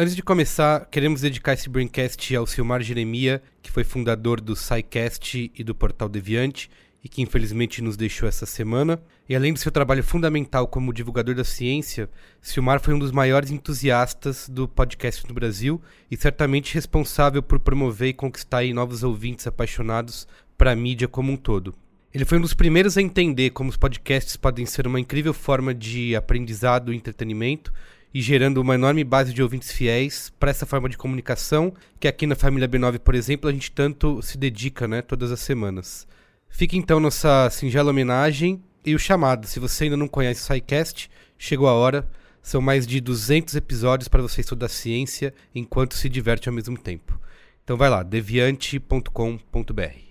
Antes de começar, queremos dedicar esse Braincast ao Silmar Jeremia, que foi fundador do SciCast e do Portal Deviante, e que infelizmente nos deixou essa semana. E além do seu trabalho fundamental como divulgador da ciência, Silmar foi um dos maiores entusiastas do podcast no Brasil e certamente responsável por promover e conquistar novos ouvintes apaixonados para a mídia como um todo. Ele foi um dos primeiros a entender como os podcasts podem ser uma incrível forma de aprendizado e entretenimento e gerando uma enorme base de ouvintes fiéis para essa forma de comunicação que aqui na família B9, por exemplo, a gente tanto se dedica, né, todas as semanas. Fica então nossa singela homenagem e o chamado. Se você ainda não conhece o SciCast, chegou a hora. São mais de 200 episódios para você estudar ciência enquanto se diverte ao mesmo tempo. Então vai lá, deviante.com.br.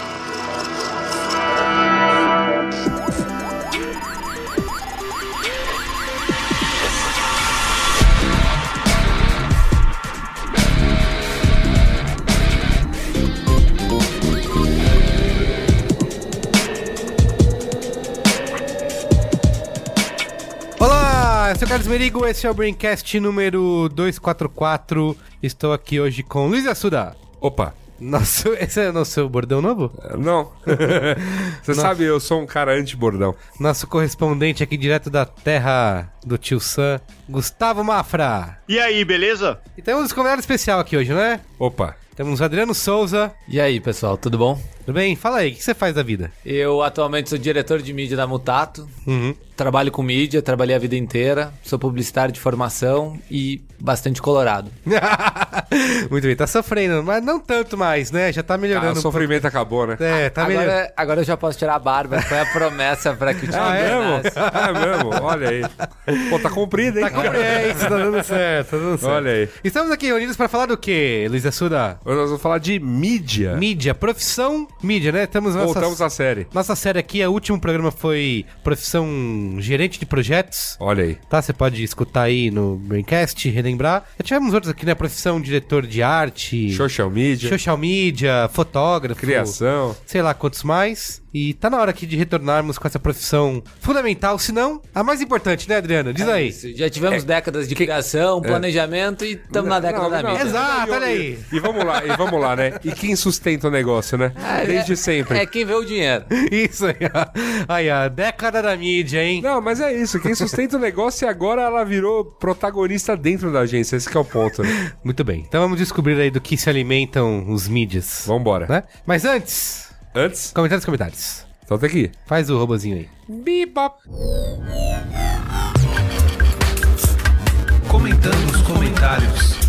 eu sou o Carlos Merigo, esse é o Braincast número 244. Estou aqui hoje com Luiz Assuda. Opa, Nosso, esse é o nosso bordão novo? não. Você sabe, eu sou um cara anti-bordão. Nosso correspondente aqui direto da terra do tio Sam, Gustavo Mafra. E aí, beleza? E temos um convidado especial aqui hoje, não é? Opa, Temos Adriano Souza. E aí, pessoal, tudo bom? Tudo bem? Fala aí, o que você faz da vida? Eu atualmente sou diretor de mídia da Mutato, Uhum. trabalho com mídia, trabalhei a vida inteira, sou publicitário de formação e bastante colorado. Muito bem, tá sofrendo, mas não tanto mais, né? Já tá ah, melhorando. o um sofrimento acabou, né? É, tá melhorando. agora, agora eu já posso tirar a barba, foi a promessa pra que o time Ah, é mesmo? Ah, é mesmo? Olha aí. Pô, tá comprido, hein? Tá com... É isso, tá dando certo, tá dando certo. Olha aí. Estamos aqui reunidos para falar do quê, Luiz Assuda? Hoje nós vamos falar de mídia. Mídia, profissão mídia, né? Estamos nossa, Voltamos à série. nossa série aqui, o último programa foi profissão gerente de projetos. Olha aí. Tá, você pode escutar aí no Braincast, relembrar. Já tivemos outros aqui, né? Profissão diretor de arte, Social media, social media, fotógrafo, criação. sei lá quantos mais. E tá na hora aqui de retornarmos com essa profissão fundamental, se não a mais importante, né, Adriano? Diz aí. Isso, Já tivemos décadas de criação, planejamento e estamos na década Não, da não, mídia. Exato, olha aí. E vamos lá, e vamos lá, né? E quem sustenta o negócio, né? Desde sempre. É quem vê o dinheiro. Isso aí, ó. Aí, a década da mídia, hein? Não, mas é isso. Quem sustenta o negócio e agora ela virou protagonista dentro da agência. Esse que é o ponto, né? Muito bem. Então vamos descobrir aí do que se alimentam os mídias. Vambora. Né? Mas antes, Antes, comentários, comentários. que ir. Faz o robozinho aí. Bebop. Comentando os comentários.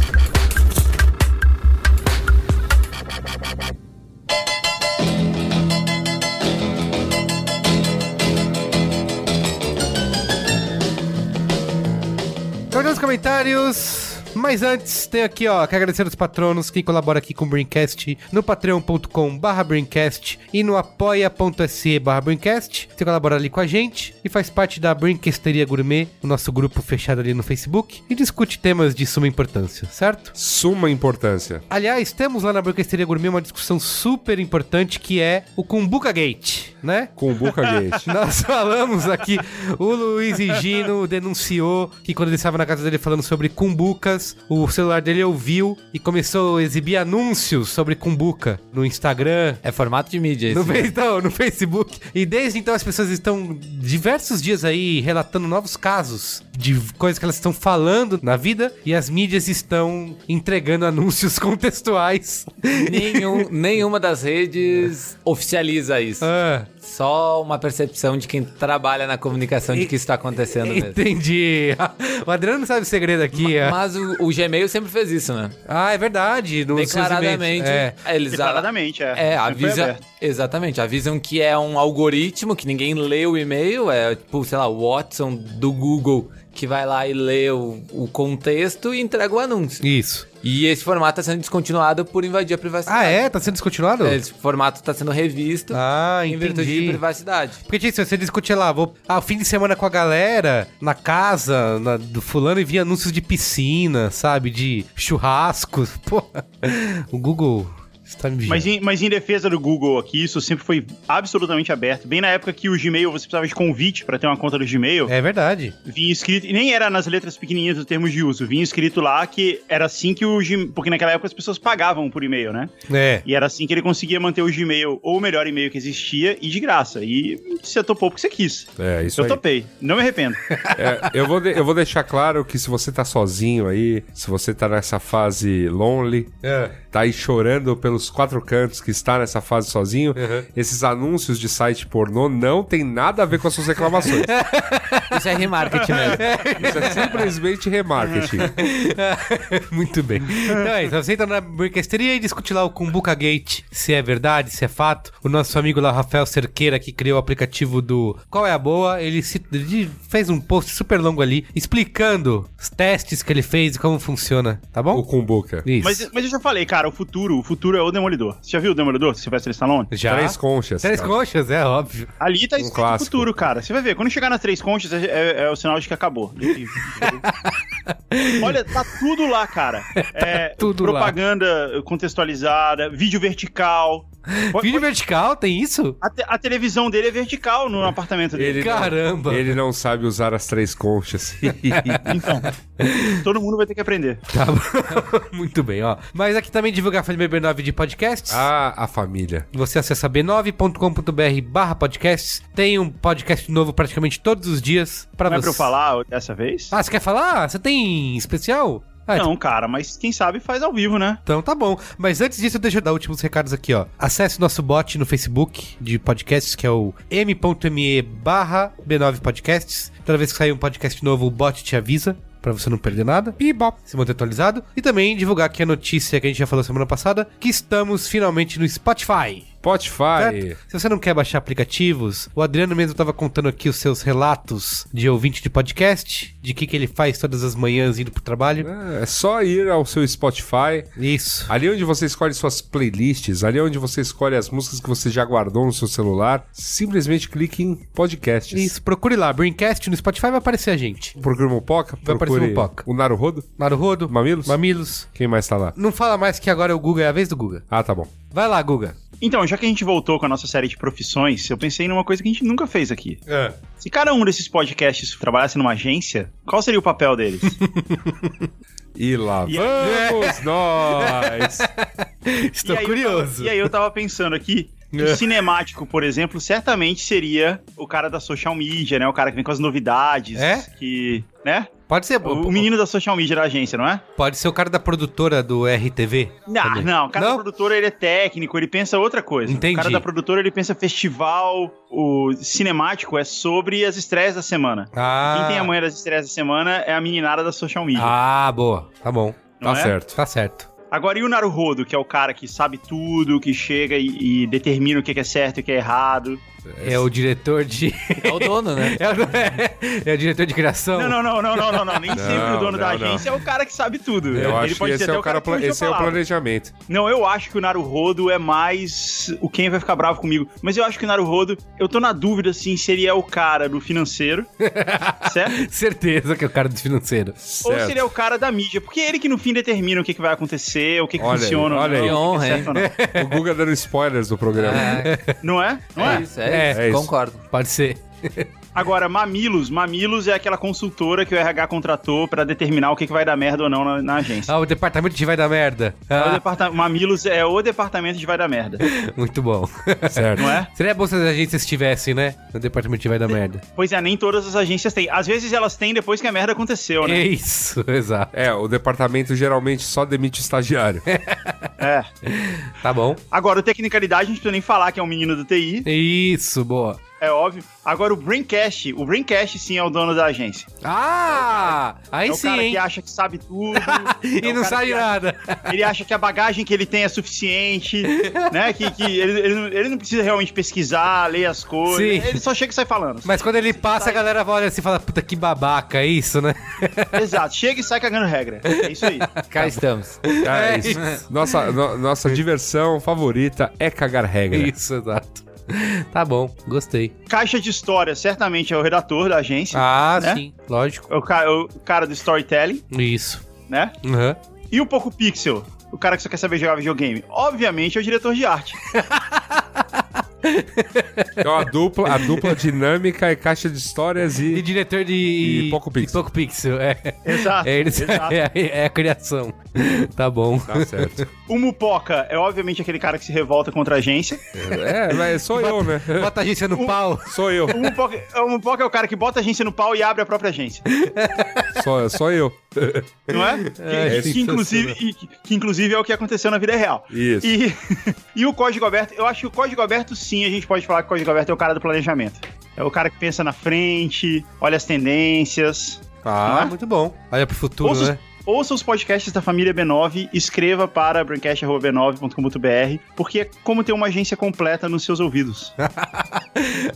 Nos comentários. Mas antes, tem aqui, ó, quero agradecer aos patronos que colaboram aqui com o Braincast no patreon.com barra Braincast e no apoia.se barra Braincast. Você colabora ali com a gente e faz parte da Brinquesteria Gourmet, o nosso grupo fechado ali no Facebook, e discute temas de suma importância, certo? Suma importância. Aliás, temos lá na Brinquesteria Gourmet uma discussão super importante que é o Kumbuka Gate, né? Boca Gate. Nós falamos aqui, o Luiz Gino denunciou que quando ele estava na casa dele falando sobre cumbucas, o celular dele ouviu e começou a exibir anúncios sobre cumbuca no Instagram, É formato de mídia no, Face- então, no Facebook. E desde então as pessoas estão diversos dias aí relatando novos casos de coisas que elas estão falando na vida e as mídias estão entregando anúncios contextuais. Nenhum, nenhuma das redes oficializa isso. Ah, Só uma percepção de quem trabalha na comunicação de que isso está acontecendo mesmo. entendi. O Adriano não sabe o segredo aqui. ah. Mas o, o Gmail sempre fez isso, né? Ah, é verdade. Declaradamente. e-mails. É. Eles Declaradamente, é. É, avisa. Exatamente, avisam que é um algoritmo, que ninguém lê o e-mail, é tipo, sei lá, o Watson do Google que vai lá e lê o, o contexto e entrega o anúncio. Isso. E esse formato está sendo descontinuado por invadir a privacidade. Ah, é? Tá sendo descontinuado? Esse formato está sendo revisto Ah, em virtude de privacidade. Porque, tipo, você discute lá, vou. Ah, fim de semana com a galera, na casa na- do fulano e vi anúncios de piscina, sabe? De churrascos. Pô, o Google Você tá me vigiando. Mas em, mas em defesa do Google aqui, isso sempre foi absolutamente aberto. Bem na época que o Gmail, você precisava de convite pra ter uma conta do Gmail, É verdade. vinha escrito, e nem era nas letras pequenininhas dos termos de uso, vinha escrito lá que era assim que o Gmail, porque naquela época as pessoas pagavam por e-mail, né? É. E era assim que ele conseguia manter o Gmail, ou o melhor e-mail que existia, e de graça. E você topou porque você quis. É, isso Eu aí. topei, não me arrependo. É, eu, vou eu vou deixar claro que se você tá sozinho aí, se você tá nessa fase lonely, É. tá aí chorando pelos quatro cantos que está nessa fase sozinho, Uhum. esses anúncios de site pornô não tem nada a ver com as suas reclamações. Isso é remarketing mesmo. Isso é simplesmente remarketing. Muito bem. Então é isso. Você entra na Burquesteria e discute lá o Kumbuka Gate, se é verdade, se é fato. O nosso amigo lá, Rafael Cerqueira, que criou o aplicativo do Qual é a Boa, ele, se- ele fez um post super longo ali, explicando os testes que ele fez e como funciona, tá bom? O Kumbuka. Isso. Mas, mas eu já falei, cara, o futuro, o futuro é o Demolidor. Você já viu o Demolidor, Sylvester Stallone? Já. Três conchas. Três cara. conchas, é óbvio. Ali tá Um escrito clássico. futuro, cara. Você vai ver, quando chegar nas três conchas, é, é- é o sinal de que acabou. Olha, tá tudo lá, cara. É, tudo lá. propaganda contextualizada, vídeo vertical. Pode- Vídeo pode- vertical, tem isso? a, te- a televisão dele é vertical no apartamento dele. Ele não- Caramba. Ele não sabe usar as três conchas. Então, todo mundo vai ter que aprender. Tá bom. Muito bem, ó. Mas aqui também divulgar a família B9 de podcasts. ah, a família. Você acessa b9.com.br barra podcasts. Tem um podcast novo praticamente todos os dias pra Não é você. pra eu falar dessa vez? Ah, você quer falar? Você tem especial? Ah, Não, cara, mas quem sabe faz ao vivo, né? Então tá bom. Mas antes disso, deixa eu dar últimos recados aqui, ó. Acesse o nosso bot no Facebook de podcasts, que é o m.me barra B9 Podcasts. Toda vez que sair um podcast novo, o bot te avisa. Pra você não perder nada. E bom, se manter atualizado. E também divulgar aqui a notícia que a gente já falou semana passada: que estamos finalmente no Spotify. Spotify. Certo? Se você não quer baixar aplicativos, o Adriano mesmo estava contando aqui os seus relatos de ouvinte de podcast, de que, que ele faz todas as manhãs indo pro trabalho. É só ir ao seu Spotify, Isso. ali onde você escolhe suas playlists, ali onde você escolhe as músicas que você já guardou no seu celular, simplesmente clique em podcasts. Isso, procure lá, Braincast no Spotify vai aparecer a gente. Procure o Mopoca, Vai aparecer o Mopoca. o Naruhodo, Naruhodo, Mamilos. Mamilos. Quem mais tá lá? Não fala mais que agora é o Guga, é a vez do Guga. Ah, tá bom. Vai lá, Guga. Então, já que a gente voltou com a nossa série de profissões, eu pensei numa coisa que a gente nunca fez aqui. Se cada um desses podcasts trabalhasse numa agência, qual seria o papel deles? E lá E vamos nós! Estou E aí curioso. tava- e aí eu tava pensando aqui. que O cinemático, por exemplo, certamente seria o cara da social media, né? O cara que vem com as novidades. É? Que. né? Pode ser, O, o menino da social media da agência, não é? pode ser o cara da produtora do RTV. Não, também. não, o cara Não? da produtora ele é técnico, ele pensa outra coisa. Entendi. O cara da produtora ele pensa festival, o cinemático é sobre as estreias da semana. Ah. Quem tem a manhã das estreias da semana é a meninada da social media. Ah, boa. Tá bom. não Tá é? certo. Tá certo. Agora, e o Naruhodo, que é o cara que sabe tudo, que chega e, e determina o que que é certo e o que é errado. É o diretor de. É o dono, né? É o, é, é o diretor de criação. Não, não, não, não, não, não, não. Nem sempre o dono da não, não. agência é o cara que sabe tudo. Eu Ele acho que pode ser esse é, o cara, esse é o planejamento. Não, eu acho que o Naruhodo é mais o quem vai ficar bravo comigo. Mas eu acho que o Naruhodo, eu tô na dúvida assim se ele é o cara do financeiro, certo? Certeza que é o cara do financeiro. Ou Certo. se ele é o cara da mídia. Porque é ele que no fim determina o que, que vai acontecer, o que, que Olha aí, funciona, olha ou aí. não, o é não. Guga dando spoilers do programa. Não é? Não É é? isso, é, É, é isso. Concordo. Pode ser. Agora, Mamilos. Mamilos é aquela consultora que o RH contratou pra determinar o que, que vai dar merda ou não na, na agência. Ah, o departamento de vai dar merda. É o Ah, departa- Mamilos é o departamento de vai dar merda, muito bom. Certo. não é? Seria bom se as agências estivessem, né? No departamento de vai dar merda. Pois é, nem todas as agências têm. Às vezes elas têm depois que a merda aconteceu, É né? isso, exato. É, o departamento geralmente só demite estagiário. É. Tá bom. Agora, o Tecnicalidade, a gente não precisa nem falar que é um menino do TI, Isso, boa. É óbvio. Agora, o Braincast, o Braincast sim é o dono da agência. Ah! Aí é o sim, cara hein? que acha que sabe tudo. E é não sabe nada. Ele acha que a bagagem que ele tem é suficiente, né? Que, que ele, ele, não- ele não precisa realmente pesquisar, ler as coisas. Sim. Ele só chega e sai falando. Mas quando ele passa, a galera olha assim e fala, puta que babaca, é isso, né? Exato, chega e sai cagando regra. É isso aí. Cá estamos. É É isso. isso. Nossa, no- nossa diversão favorita é cagar regra. Isso, exato. Tá bom, gostei. Caixa de história, certamente é o redator da agência. Ah, né? sim, lógico. É o, ca- o cara do storytelling, Isso. né? Uhum. E o Poco Pixel? o cara que só quer saber jogar videogame? Obviamente é o diretor de arte. Então a dupla, a dupla dinâmica e caixa de histórias E e. diretor de... E Poco Pixel. e Poco Pixel, é. Exato. É, eles, exato. é, é a criação. Tá bom. Tá certo. O Mupoca é obviamente aquele cara que se revolta contra a agência. É, mas sou eu, né? Bota a agência no pau. Sou eu. O Mupoca, o Mupoca é o cara que bota a agência no pau e abre a própria agência. Sou, sou eu. Não é? Que, É, que inclusive, e- que, que inclusive é o que aconteceu na vida real. Isso. E, e o Código Aberto, eu acho que o Código Aberto, sim, a gente pode falar que o Código Aberto é o cara do planejamento. É o cara que pensa na frente, olha as tendências. Ah, Não é? muito bom. Olha pro futuro, Ouça, né? Ouça os podcasts da família B9, escreva para braincast.b9.com.br, porque é como ter uma agência completa nos seus ouvidos.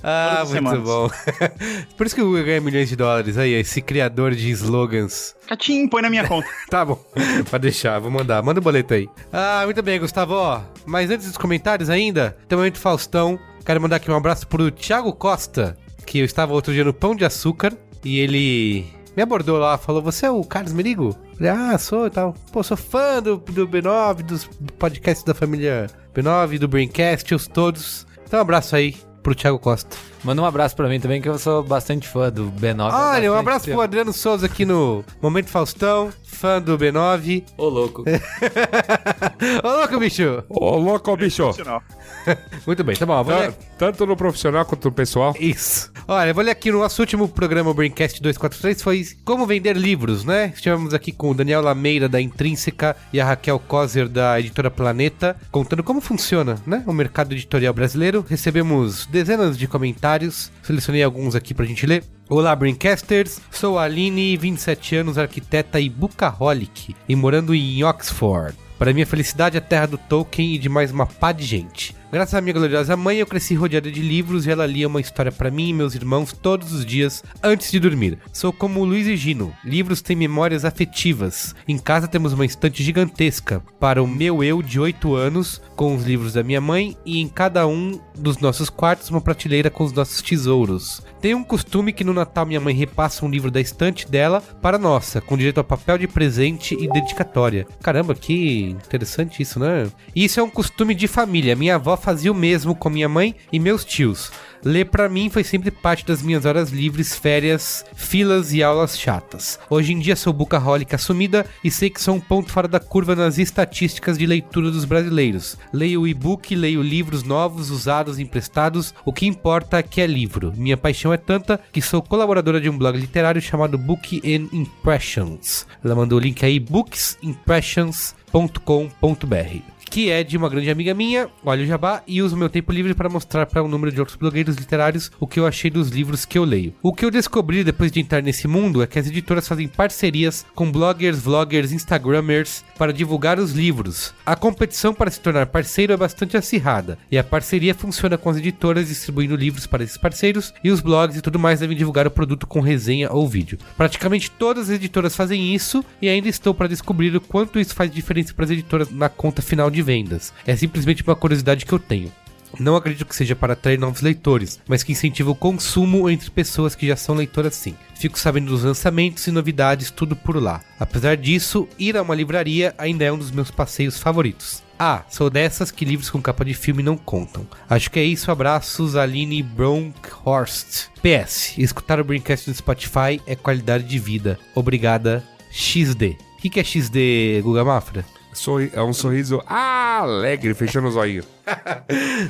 Ah, muito semanas. bom. Por isso que o Google ganha milhões de dólares aí, esse criador de slogans. Catim, põe na minha conta. Tá bom, pode deixar, vou mandar. Manda o boleto aí. Ah, muito bem, Gustavo. Mas antes dos comentários ainda, tem o momento Faustão. Quero mandar aqui um abraço pro Thiago Costa, que eu estava outro dia no Pão de Açúcar e ele me abordou lá, falou: Você é o Carlos Merigo? Falei, ah, sou e tal. Pô, sou fã do, do B9, dos podcasts da família B9, do Braincast, os todos. Então, um abraço aí pro Thiago Costa. Manda um abraço pra mim também, que eu sou bastante fã do B9. há Olha, um abraço tempo. pro Adriano Souza aqui no Momento Faustão, fã do B9. Ô, louco. Ô, louco, bicho! Ô, louco, bicho. Profissional. Muito bem, tá bom. Vou ler... Tanto no profissional quanto no pessoal. Isso. Olha, eu vou ler aqui no nosso último programa, o Braincast 243, foi como vender livros, né? Estivemos aqui com o Daniel Lameira, da Intrínseca, e a Raquel Kozer, da Editora Planeta, contando como funciona, né? O mercado editorial brasileiro. Recebemos dezenas de comentários, selecionei alguns aqui pra gente ler. Olá, Braincasters. Sou a Aline, 27 anos, arquiteta e bookaholic, e morando em Oxford. Para minha felicidade, a terra do Tolkien e de mais uma pá de gente. Graças à minha gloriosa mãe, eu cresci rodeado de livros e ela lia uma história para mim e meus irmãos todos os dias antes de dormir. Sou como Luiz e Gino. Livros têm memórias afetivas. Em casa temos uma estante gigantesca para o meu eu de 8 anos com os livros da minha mãe e em cada um dos nossos quartos uma prateleira com os nossos tesouros. Tem um costume que no Natal minha mãe repassa um livro da estante dela para nossa, com direito a papel de presente e dedicatória. Caramba, que interessante isso, né? Isso é um costume de família. Minha avó fazia o mesmo com minha mãe e meus tios. Ler pra mim foi sempre parte das minhas horas livres, férias, filas e aulas chatas. Hoje em dia sou bucaholic assumida e sei que sou um ponto fora da curva nas estatísticas de leitura dos brasileiros. Leio e-book, leio livros novos, usados, emprestados, o que importa é que é livro. Minha paixão é tanta que sou colaboradora de um blog literário chamado Book and Impressions. Ela mandou o link aí, booksimpressions.com.br que é de uma grande amiga minha, olha o jabá, e uso meu tempo livre para mostrar para um número de outros blogueiros literários o que eu achei dos livros que eu leio. O que eu descobri depois de entrar nesse mundo é que as editoras fazem parcerias com bloggers, vloggers, instagramers para divulgar os livros. A competição para se tornar parceiro é bastante acirrada, e a parceria funciona com as editoras distribuindo livros para esses parceiros, e os blogs e tudo mais devem divulgar o produto com resenha ou vídeo. Praticamente todas as editoras fazem isso, e ainda estou para descobrir o quanto isso faz diferença para as editoras na conta final de vendas. É simplesmente uma curiosidade que eu tenho. Não acredito que seja para atrair novos leitores, mas que incentiva o consumo entre pessoas que já são leitoras sim. Fico sabendo dos lançamentos e novidades tudo por lá. Apesar disso, ir a uma livraria ainda é um dos meus passeios favoritos. Ah, sou dessas que livros com capa de filme não contam. Acho que é isso, abraços, Aline Bronkhorst. PS, escutar o Braincast no Spotify é qualidade de vida. Obrigada, XD. O que, que é XD, Guga Mafra? Sorri- é um sorriso alegre, fechando os olhinhos.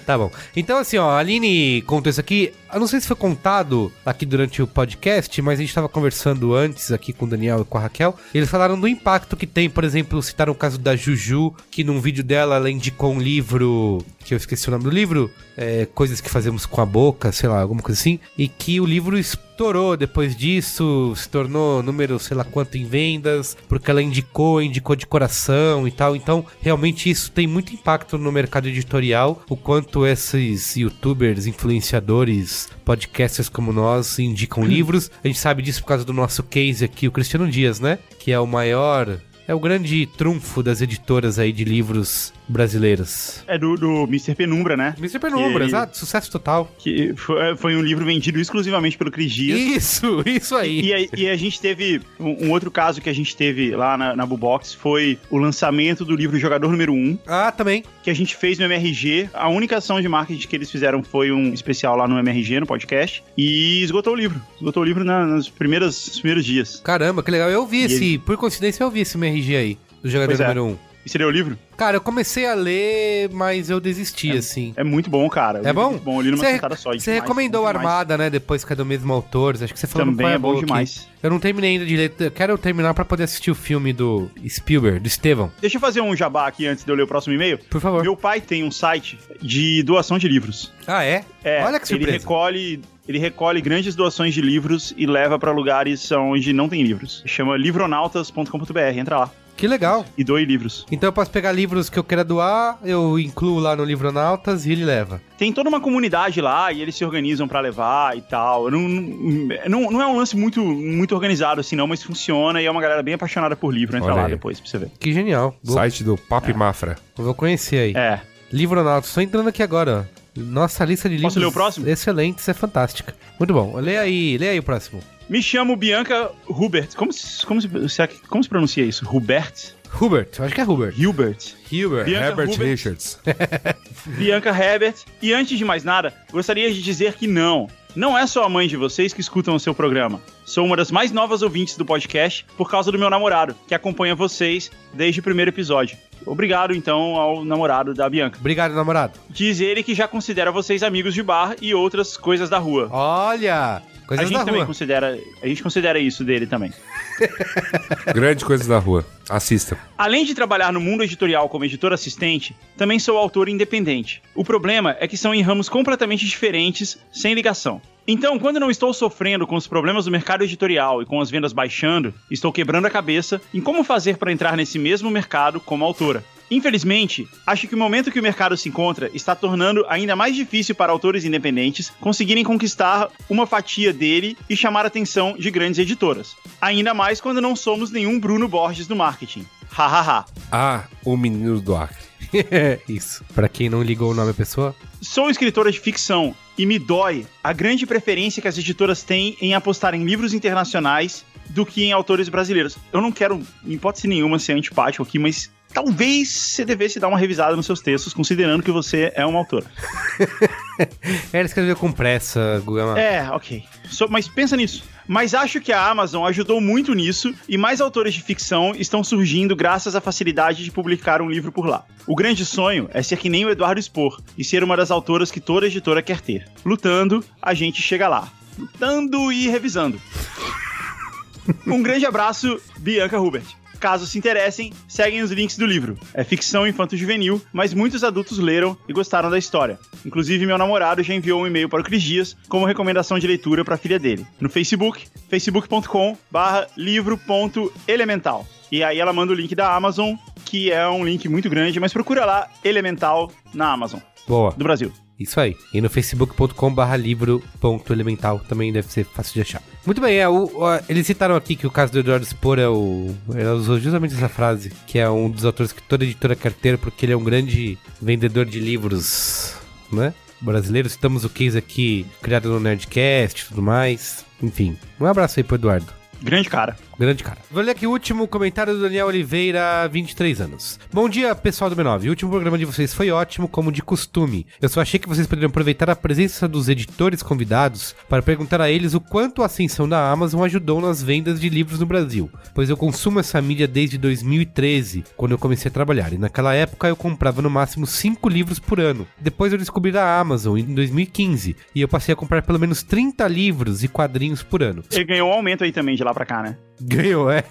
Tá bom. Então, assim, ó, a Aline contou isso aqui. Eu não sei se foi contado aqui durante o podcast, mas a gente tava conversando antes aqui com o Daniel e com a Raquel. Eles falaram do impacto que tem, por exemplo, citaram o caso da Juju, que num vídeo dela ela indicou um livro, que eu esqueci o nome do livro, é, Coisas que Fazemos com a Boca, sei lá, alguma coisa assim, e que o livro estourou depois disso, se tornou número sei lá quanto em vendas, porque ela indicou, indicou de coração e tal. Então, realmente isso tem muito impacto no mercado editorial, o quanto esses youtubers, influenciadores, podcasters como nós indicam livros. A gente sabe disso por causa do nosso case aqui, o Cristiano Dias, né? Que é o maior é o grande trunfo das editoras aí de livros brasileiras. É do, do Mr. Penumbra, né? Mr. Penumbra, Que- exato, sucesso total. Que foi, foi um livro vendido exclusivamente pelo Cris Dias. Isso, isso aí. E, a- e a gente teve um, um outro caso que a gente teve lá na, na Bubox foi o lançamento do livro Jogador Número 1, Ah, também. que a gente fez no MRG. A única ação de marketing que eles fizeram foi um especial lá no MRG, no podcast, e esgotou o livro. Esgotou o livro na- nas primeiras, nos primeiros dias. Caramba, que legal. Eu vi E esse, por coincidência, eu vi esse MRG aí, do jogador Pois é. número 1. Um. E você leu o livro? Cara, eu comecei a ler, mas eu desisti, assim. É muito bom, cara. O É bom? muito bom, eu li numa Você- sentada só. Você demais, recomendou. Armada, né? Depois que é do mesmo autor. Acho que você falou Também é bom demais. Eu não terminei ainda de ler. Eu quero terminar pra poder assistir o filme do Spielberg, do Estevão. Deixa eu fazer um jabá aqui antes de eu ler o próximo e-mail. Por favor. Meu pai tem um site de doação de livros. Ah, é? É, Olha que ele surpresa. recolhe, ele recolhe grandes doações de livros e leva pra lugares onde não tem livros. Chama livronautas.com.br, entra lá Que legal. e doe livros. Então eu posso pegar livros que eu queira doar, eu incluo lá no Livronautas e ele leva. Tem toda uma comunidade lá e eles se organizam pra levar e tal. Não, não, não é um lance muito, muito organizado assim não, mas funciona e é uma galera bem apaixonada por livro. Entra Olha lá aí. depois pra você ver. Que genial. Site do Papi Mafra. vou conhecer aí. É. Livronautas, só entrando aqui agora, ó. Nossa lista de livros. Posso ler o próximo? Excelente, isso é fantástica. Muito bom. Lê aí, lê aí o próximo. Me chamo Bianca Hubert. Como se, como se, que- como se pronuncia isso? Hubert? Hubert, eu acho que é Hubert. Hilbert. Hubert. Bianca Herbert Hubert. Richards. Bianca Herbert. E antes de mais nada, gostaria de dizer que não. Não é só a mãe de vocês que escutam o seu programa. Sou uma das mais novas ouvintes do podcast por causa do meu namorado, que acompanha vocês desde o primeiro episódio. Obrigado, então, ao namorado da Bianca. Obrigado, namorado. Diz ele que já considera vocês amigos de bar e outras coisas da rua. Olha, a coisas gente da também rua. considera, a gente considera isso dele também. Grande coisa da rua. Assista. Além de trabalhar no mundo editorial como editor assistente, também sou autor independente. O problema é que são em ramos completamente diferentes, sem ligação. Então, quando não estou sofrendo com os problemas do mercado editorial e com as vendas baixando, estou quebrando a cabeça em como fazer para entrar nesse mesmo mercado como autora. Infelizmente, acho que o momento que o mercado se encontra está tornando ainda mais difícil para autores independentes conseguirem conquistar uma fatia dele e chamar a atenção de grandes editoras. Ainda mais quando não somos nenhum Bruno Borges do marketing. Hahaha. Ah, o menino do Acre. Isso. Pra quem não ligou o nome da pessoa, Sou escritora de ficção e me dói a grande preferência que as editoras têm em apostar em livros internacionais do que em autores brasileiros. Eu não quero, em hipótese nenhuma, ser antipático aqui, mas talvez você devesse dar uma revisada nos seus textos, considerando que você é uma autora. ela escreveu com pressa, Gugama. É, ok. So- mas pensa nisso. Mas acho que a Amazon ajudou muito nisso e mais autores de ficção estão surgindo graças à facilidade de publicar um livro por lá. O grande sonho é ser que nem o Eduardo Spor e ser uma das autoras que toda editora quer ter. Lutando, a gente chega lá. Lutando e revisando. Um grande abraço, Bianca Hubert. Caso se interessem, seguem os links do livro. É ficção infanto-juvenil, mas muitos adultos leram e gostaram da história. Inclusive, meu namorado já enviou um e-mail para o Cris Dias como recomendação de leitura para a filha dele. No Facebook, facebook.com livro.elemental. E aí ela manda o link da Amazon, que é um link muito grande, mas procura lá Elemental na Amazon, Boa. do Brasil. Isso aí. E no facebook.com barra livro.elemental também deve ser fácil de achar. Muito bem, é, o, o- eles citaram aqui que o caso do Eduardo Spor é o. Ela usou justamente essa frase, que é um dos autores que toda editora quer ter, porque ele é um grande vendedor de livros, né? Brasileiros, citamos o case aqui, criado no Nerdcast e tudo mais. Enfim, um abraço aí pro Eduardo. Grande cara. Grande cara. Vou ler aqui o último comentário do Daniel Oliveira, 23 anos. Bom dia, pessoal do B9. O último programa de vocês foi ótimo, como de costume. Eu só achei que vocês poderiam aproveitar a presença dos editores convidados para perguntar a eles o quanto a ascensão da Amazon ajudou nas vendas de livros no Brasil, pois eu consumo essa mídia desde 2013, quando eu comecei a trabalhar, e naquela época eu comprava no máximo 5 livros por ano. Depois eu descobri a Amazon em 2015, e eu passei a comprar pelo menos 30 livros e quadrinhos por ano. Ele ganhou um aumento aí também de lá pra cá, né? Ganhou, é.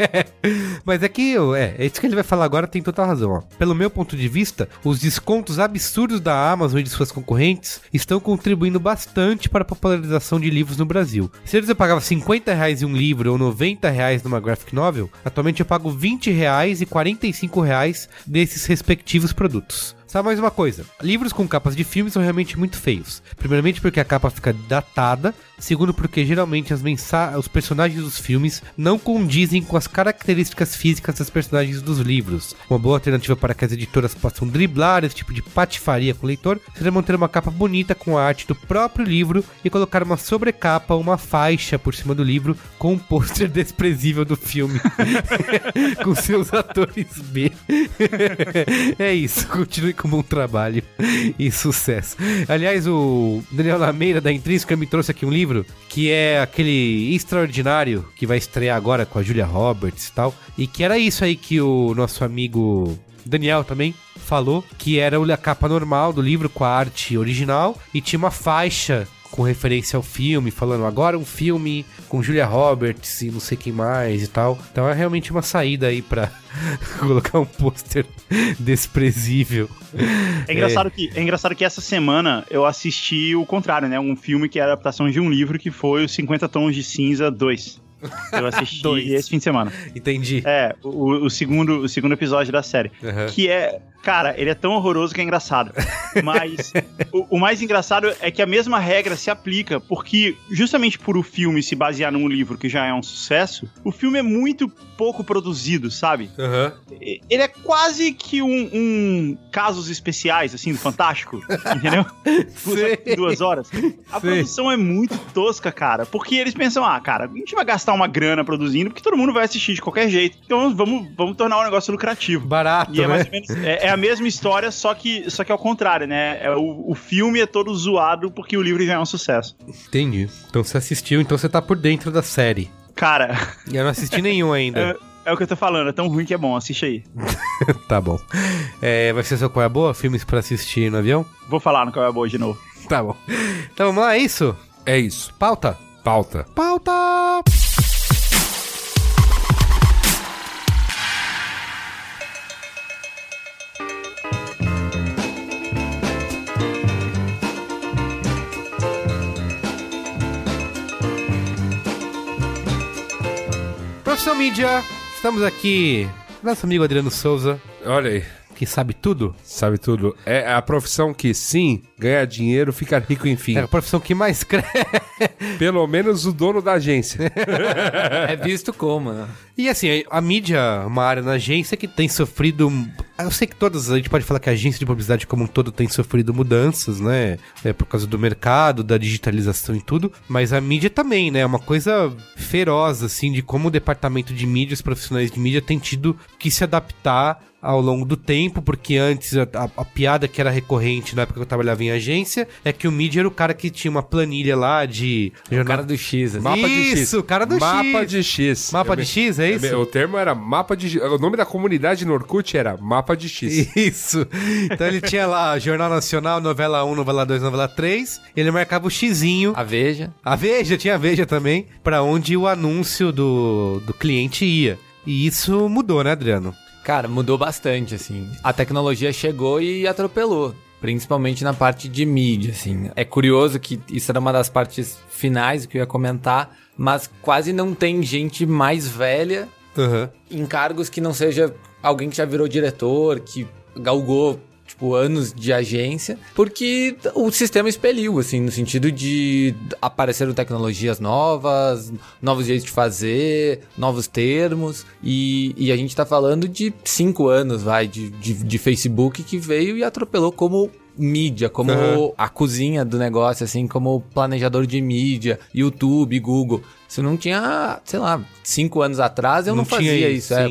Mas é que, é, é isso que ele vai falar agora tem total razão, ó. Pelo meu ponto de vista, os descontos absurdos da Amazon e de suas concorrentes estão contribuindo bastante para a popularização de livros no Brasil. Se antes eu pagava 50 reais em um livro ou 90 reais numa graphic novel, atualmente eu pago 20 reais e 45 reais desses respectivos produtos. Sabe mais uma coisa? Livros com capas de filmes são realmente muito feios. Primeiramente porque a capa fica datada, Segundo, porque geralmente as os personagens dos filmes não condizem com as características físicas das personagens dos livros. Uma boa alternativa para que as editoras possam driblar esse tipo de patifaria com o leitor seria manter uma capa bonita com a arte do próprio livro e colocar uma sobrecapa uma faixa por cima do livro com um pôster desprezível do filme. com seus atores B. é isso, continue com um bom trabalho e sucesso. Aliás, o Daniel Lameira da Intrínseca me trouxe aqui um livro que é aquele extraordinário que vai estrear agora com a Julia Roberts e tal. E que era isso aí que o nosso amigo Daniel também falou, que era a capa normal do livro com a arte original e tinha uma faixa com referência ao filme, falando agora um filme com Julia Roberts e não sei quem mais e tal. Então é realmente uma saída aí pra colocar um pôster desprezível. É engraçado, é. Que, é engraçado que essa semana eu assisti o contrário, né? Um filme que é a adaptação de um livro que foi Os 50 Tons de Cinza 2. Eu assisti esse fim de semana. Entendi. É, o, o, segundo, o segundo episódio da série. Uhum. Que é Cara, ele é tão horroroso que é engraçado. Mas o, o, mais engraçado é que a mesma regra se aplica, porque justamente por o filme se basear num livro que já é um sucesso, o filme é muito pouco produzido, sabe? Uhum. Ele é quase que um, um, casos especiais, assim, do Fantástico, entendeu? duas, duas horas. A produção é muito tosca, cara, porque eles pensam, ah, cara, a gente vai gastar uma grana produzindo, porque todo mundo vai assistir de qualquer jeito. Então vamos, vamos tornar o negócio lucrativo. Barato, e é né? mais ou menos, é, é a mesma história, só que, só que ao contrário, né? É, o, o filme é todo zoado porque o livro já é um sucesso. Entendi. Então você assistiu, então você tá por dentro da série. Cara. Eu não assisti nenhum ainda. É, é, o que eu tô falando, é tão ruim que é bom, assiste aí. tá bom. É, vai ser seu qual é boa? Filmes pra assistir no avião? Vou falar no qual é boa de novo. Tá bom. Então vamos lá, é isso? É isso. Pauta? Pauta. Pauta! Profissão Mídia, estamos aqui. Nosso amigo Adriano Souza. Olha aí. Que sabe tudo? Sabe tudo. É a profissão que, sim, ganha dinheiro, fica rico, enfim. É a profissão que mais cresce. Pelo menos o dono da agência. é visto como, né? E assim, a mídia é uma área na agência que tem sofrido. Eu sei que todas, a gente pode falar que a agência de publicidade como um todo tem sofrido mudanças, né? É, por causa do mercado, da digitalização e tudo. Mas a mídia também, né? É uma coisa feroz, assim, de como o departamento de mídia, os profissionais de mídia têm tido que se adaptar ao longo do tempo, porque antes a, a, a, piada que era recorrente na época que eu trabalhava em agência é que o mídia era o cara que tinha uma planilha lá de. O cara do X, assim. Mapa de X. Isso, o cara do mapa X. Mapa de X. Mapa de X, é isso? O termo era mapa de O nome da comunidade no Orkut era mapa de X. Isso. Então ele tinha lá Jornal Nacional, novela 1, novela 2, novela 3. Ele marcava o xizinho. A Veja. A Veja, tinha a Veja também, para onde o anúncio do, do cliente ia. E isso mudou, né, Adriano? Cara, mudou bastante, assim. A tecnologia chegou e atropelou. Principalmente na parte de mídia, assim. É curioso que isso era uma das partes finais que eu ia comentar, mas quase não tem gente mais velha uhum. em cargos que não seja alguém que já virou diretor, que galgou tipo, anos de agência, porque o sistema expeliu, assim, no sentido de apareceram tecnologias novas, novos jeitos de fazer, novos termos, e, e a gente tá falando de cinco anos, vai, de, de, de Facebook que veio e atropelou como mídia, como uhum. a cozinha do negócio, assim, como planejador de mídia, YouTube, Google. Isso não tinha, sei lá, cinco anos atrás eu não, não fazia isso. É,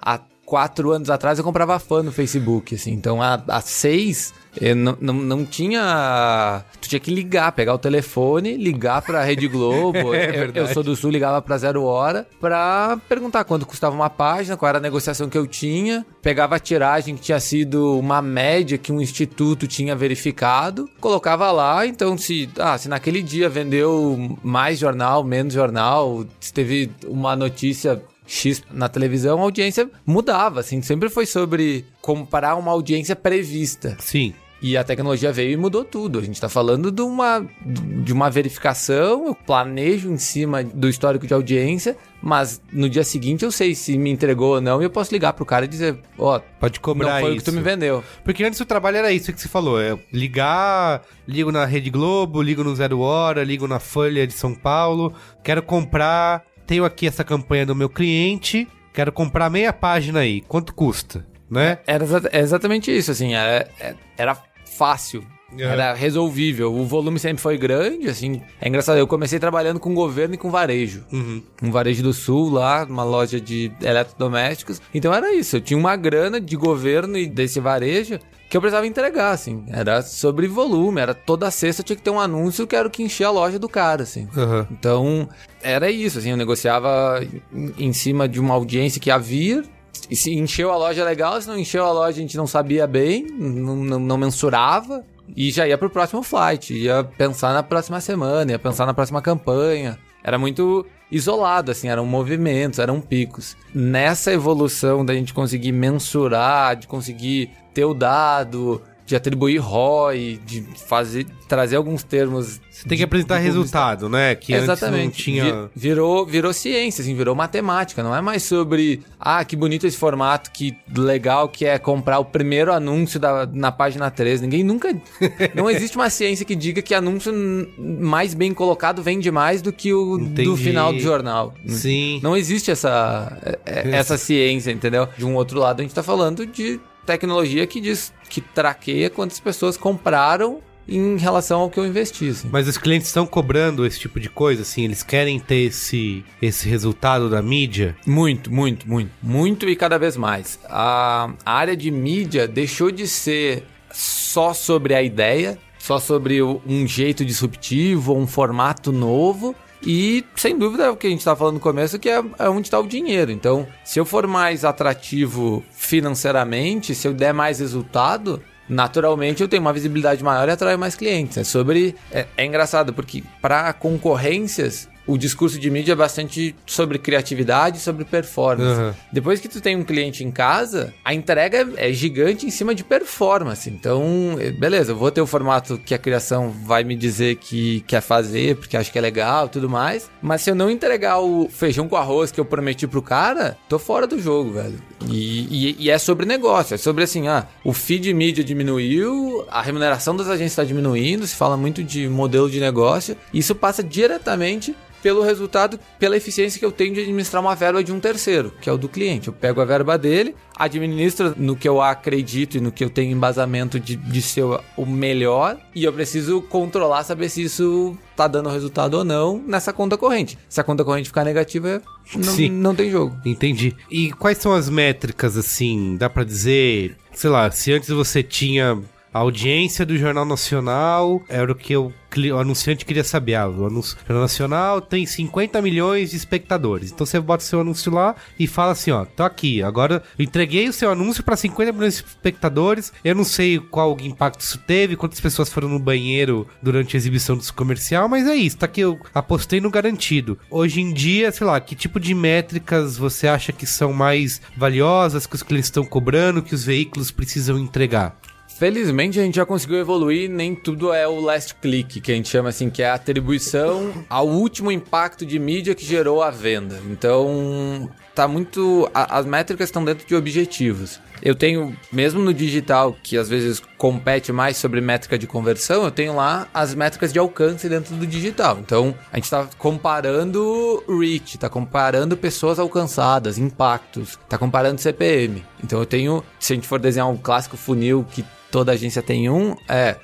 há quatro anos atrás eu comprava fã no Facebook, assim. Então, há, há seis, não, não, não tinha... Tu tinha que ligar, pegar o telefone, ligar pra Rede Globo. é eu, eu, sou do Sul, ligava pra Zero Hora pra perguntar quanto custava uma página, qual era a negociação que eu tinha. Pegava a tiragem que tinha sido uma média que um instituto tinha verificado, colocava lá. Então, se, ah, se naquele dia vendeu mais jornal, menos jornal, se teve uma notícia X na televisão, a audiência mudava, assim, sempre foi sobre comparar uma audiência prevista. Sim. E a tecnologia veio e mudou tudo. A gente está falando de uma, de uma verificação, eu planejo em cima do histórico de audiência, mas no dia seguinte eu sei se me entregou ou não e eu posso ligar pro cara e dizer, ó, Pode cobrar não foi isso. o que tu me vendeu. Porque antes o trabalho era isso que você falou, é ligar, ligo na Rede Globo, ligo no Zero Hora, ligo na Folha de São Paulo, quero comprar, tenho aqui essa campanha do meu cliente, quero comprar meia página aí, quanto custa, né? Era é exatamente isso, assim, era, é- era fácil. Uhum. Era resolvível. O volume sempre foi grande, assim. É engraçado, eu comecei trabalhando com governo e com varejo. Uhum. Um varejo do sul lá, uma loja de eletrodomésticos. Então era isso, eu tinha uma grana de governo e desse varejo que eu precisava entregar, assim. Era sobre volume, era toda sexta tinha que ter um anúncio que era o que enchia a loja do cara, assim. Aham. Então, era isso, assim, eu negociava em, em cima de uma audiência que havia. E se encheu a loja legal, se não encheu a loja a gente não sabia bem, não, não, não mensurava. E já ia pro próximo flight, ia pensar na próxima semana, ia pensar na próxima campanha. Era muito isolado, assim, eram movimentos, eram picos. Nessa evolução da gente conseguir mensurar, de conseguir ter o dado, de atribuir ROI, de fazer, trazer alguns termos. Você tem que apresentar resultado, né? Que Exatamente. antes não tinha... Vi- Virou, virou ciência, assim, virou matemática. Não é mais sobre, ah, que bonito esse formato, que legal que é comprar o primeiro anúncio da, na página 3. Ninguém nunca. não existe uma ciência que diga que anúncio mais bem colocado vende mais do que o do Entendi. final do jornal. Sim. Não existe essa, é- é- essa ciência, entendeu? De um outro lado, a gente tá falando de tecnologia que diz que traqueia quantas pessoas compraram em relação ao que eu investi. assim. Mas os clientes estão cobrando esse tipo de coisa, assim, eles querem ter esse, esse resultado da mídia. Muito, muito, muito. Muito e cada vez mais. A, a área de mídia deixou de ser só sobre a ideia, só sobre um jeito disruptivo, um formato novo. E, sem dúvida, é o que a gente estava falando no começo, que é, é onde está o dinheiro. Então, se eu for mais atrativo financeiramente, se eu der mais resultado, naturalmente eu tenho uma visibilidade maior e atraio mais clientes. É sobre. É, é engraçado, porque para concorrências, o discurso de mídia é bastante sobre criatividade sobre performance. Uhum. Depois que tu tem um cliente em casa, a entrega é gigante em cima de performance. Então, eh, beleza, eu vou ter o formato que a criação vai me dizer que quer fazer, porque acha que é legal e tudo mais. Mas se eu não entregar o feijão com arroz que eu prometi pro cara, tô fora do jogo, velho. E, e- e é sobre negócio, é sobre assim, ah, o feed mídia diminuiu, a remuneração das agências está diminuindo, se fala muito de modelo de negócio. Isso passa diretamente pelo resultado, pela eficiência que eu tenho de administrar uma verba de um terceiro, que é o do cliente. Eu pego a verba dele, administro no que eu acredito e no que eu tenho embasamento de, de ser o melhor, e eu preciso controlar, saber se isso tá dando resultado ou não nessa conta corrente. Se a conta corrente ficar negativa, não, Sim. não tem jogo. Entendi. E quais são as métricas, assim, dá pra dizer, sei lá, se antes você tinha a audiência do Jornal Nacional, era o que o, cli- o anunciante queria saber. Ah, o Jornal Nacional tem 50 milhões de espectadores. Então você bota seu anúncio lá e fala assim, ó, tô aqui, agora eu entreguei o seu anúncio pra 50 milhões de espectadores, eu não sei qual impacto isso teve, quantas pessoas foram no banheiro durante a exibição desse comercial, mas é isso, tá aqui, eu apostei no garantido. Hoje em dia, sei lá, que tipo de métricas você acha que são mais valiosas, que os clientes estão cobrando, que os veículos precisam entregar? Felizmente a gente já conseguiu evoluir, nem tudo é o last click, que a gente chama assim, que é a atribuição ao último impacto de mídia que gerou a venda. Então, tá muito. a- as métricas estão dentro de objetivos. Eu tenho, mesmo no digital, que às vezes compete mais sobre métrica de conversão, eu tenho lá as métricas de alcance dentro do digital. Então, a gente tá comparando reach, tá comparando pessoas alcançadas, impactos, tá comparando CPM. Então, eu tenho, se a gente for desenhar um clássico funil que toda agência tem um, é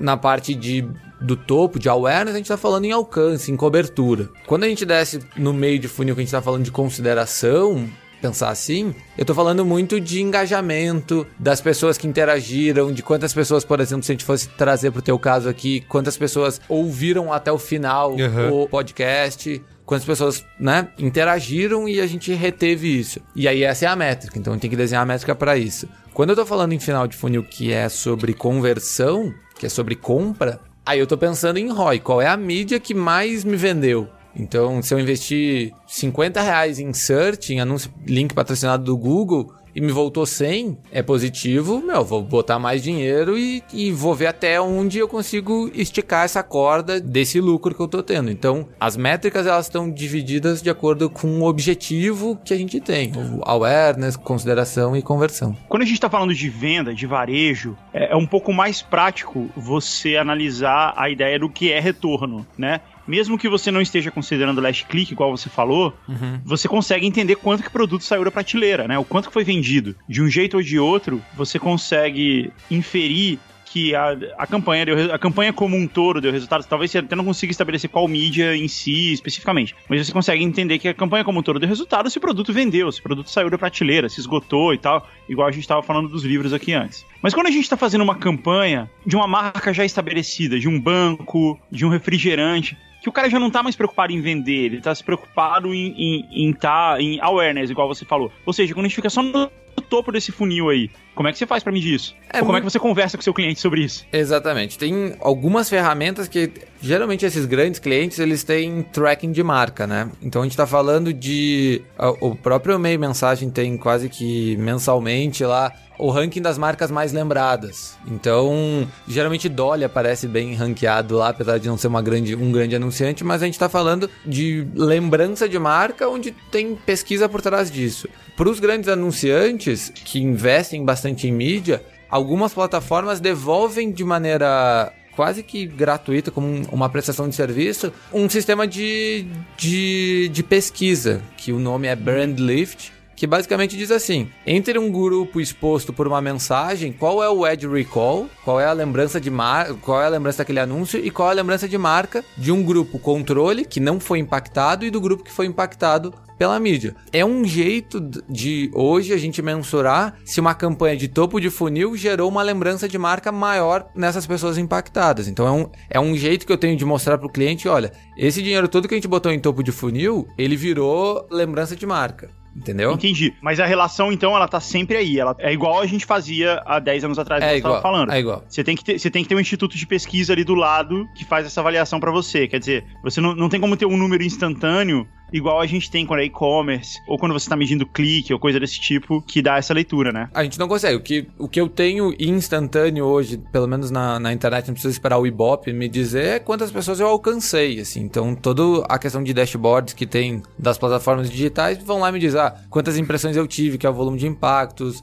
na parte de do topo, de awareness, a gente tá falando em alcance, em cobertura. Quando a gente desce no meio de funil que a gente tá falando de consideração, pensar assim, eu tô falando muito de engajamento, das pessoas que interagiram, de quantas pessoas, por exemplo, se a gente fosse trazer pro teu caso aqui, quantas pessoas ouviram até o final Uhum. o podcast, quantas pessoas, né, interagiram e a gente reteve isso. E aí essa é a métrica, então tem que desenhar a métrica para isso. Quando eu tô falando em final de funil que é sobre conversão, que é sobre compra, aí eu tô pensando em ROI, qual é a mídia que mais me vendeu? Então, se eu investir 50 reais em search, em anúncio link patrocinado do Google, e me voltou 100, é positivo, meu, vou botar mais dinheiro e, e vou ver até onde eu consigo esticar essa corda desse lucro que eu tô tendo. Então, as métricas elas estão divididas de acordo com o objetivo que a gente tem, o awareness, consideração e conversão. Quando a gente está falando de venda, de varejo, é, é um pouco mais prático você analisar a ideia do que é retorno, né? Mesmo que você não esteja considerando last click, igual você falou, Uhum. você consegue entender quanto que produto saiu da prateleira, né? O quanto que foi vendido. De um jeito ou de outro, você consegue inferir que a, a campanha deu, a campanha como um todo deu resultado. Talvez você até não consiga estabelecer qual mídia em si especificamente, mas você consegue entender que a campanha como um todo deu resultado se o produto vendeu, se o produto saiu da prateleira, se esgotou e tal, igual a gente estava falando dos livros aqui antes. Mas quando a gente está fazendo uma campanha de uma marca já estabelecida, de um banco, de um refrigerante, que o cara já não tá mais preocupado em vender, ele tá se preocupado em, em, em tá em awareness, igual você falou. Ou seja, quando a gente fica só no topo desse funil aí, como é que você faz pra medir isso? É Ou como é que você conversa com seu cliente sobre isso? Exatamente. Tem algumas ferramentas que geralmente esses grandes clientes eles têm tracking de marca, né? Então a gente está falando de a- o próprio e-mail mensagem tem quase que mensalmente lá o ranking das marcas mais lembradas. Então, geralmente Dolly aparece bem ranqueado lá, apesar de não ser uma grande, um grande anunciante, mas a gente está falando de lembrança de marca onde tem pesquisa por trás disso. Para os grandes anunciantes que investem bastante em mídia, algumas plataformas devolvem de maneira quase que gratuita, como um- uma prestação de serviço, um sistema de, de, de pesquisa, que o nome é Brand Lift, que basicamente diz assim: entre um grupo exposto por uma mensagem, qual é o ad recall, qual é a lembrança de marca, qual é a lembrança daquele anúncio e qual é a lembrança de marca de um grupo controle que não foi impactado e do grupo que foi impactado pela mídia. É um jeito de hoje a gente mensurar se uma campanha de topo de funil gerou uma lembrança de marca maior nessas pessoas impactadas. Então é um, é um jeito que eu tenho de mostrar para o cliente, olha, esse dinheiro todo que a gente botou em topo de funil, ele virou lembrança de marca. Entendeu? Entendi. Mas a relação, então, ela tá sempre aí. Ela é igual a gente fazia há 10 anos atrás, que É igual. falando. É igual. Você tem, que ter, você tem que ter um instituto de pesquisa ali do lado que faz essa avaliação pra você. Quer dizer, você não, não tem como ter um número instantâneo igual a gente tem quando é e-commerce, ou quando você tá medindo clique, ou coisa desse tipo, que dá essa leitura, né? A gente não consegue. O que, o que eu tenho instantâneo hoje, pelo menos na, na internet, não precisa esperar o Ibope me dizer é quantas pessoas eu alcancei, assim. Então, toda a questão de dashboards que tem das plataformas digitais vão lá me dizer ah, quantas impressões eu tive, que é o volume de impactos,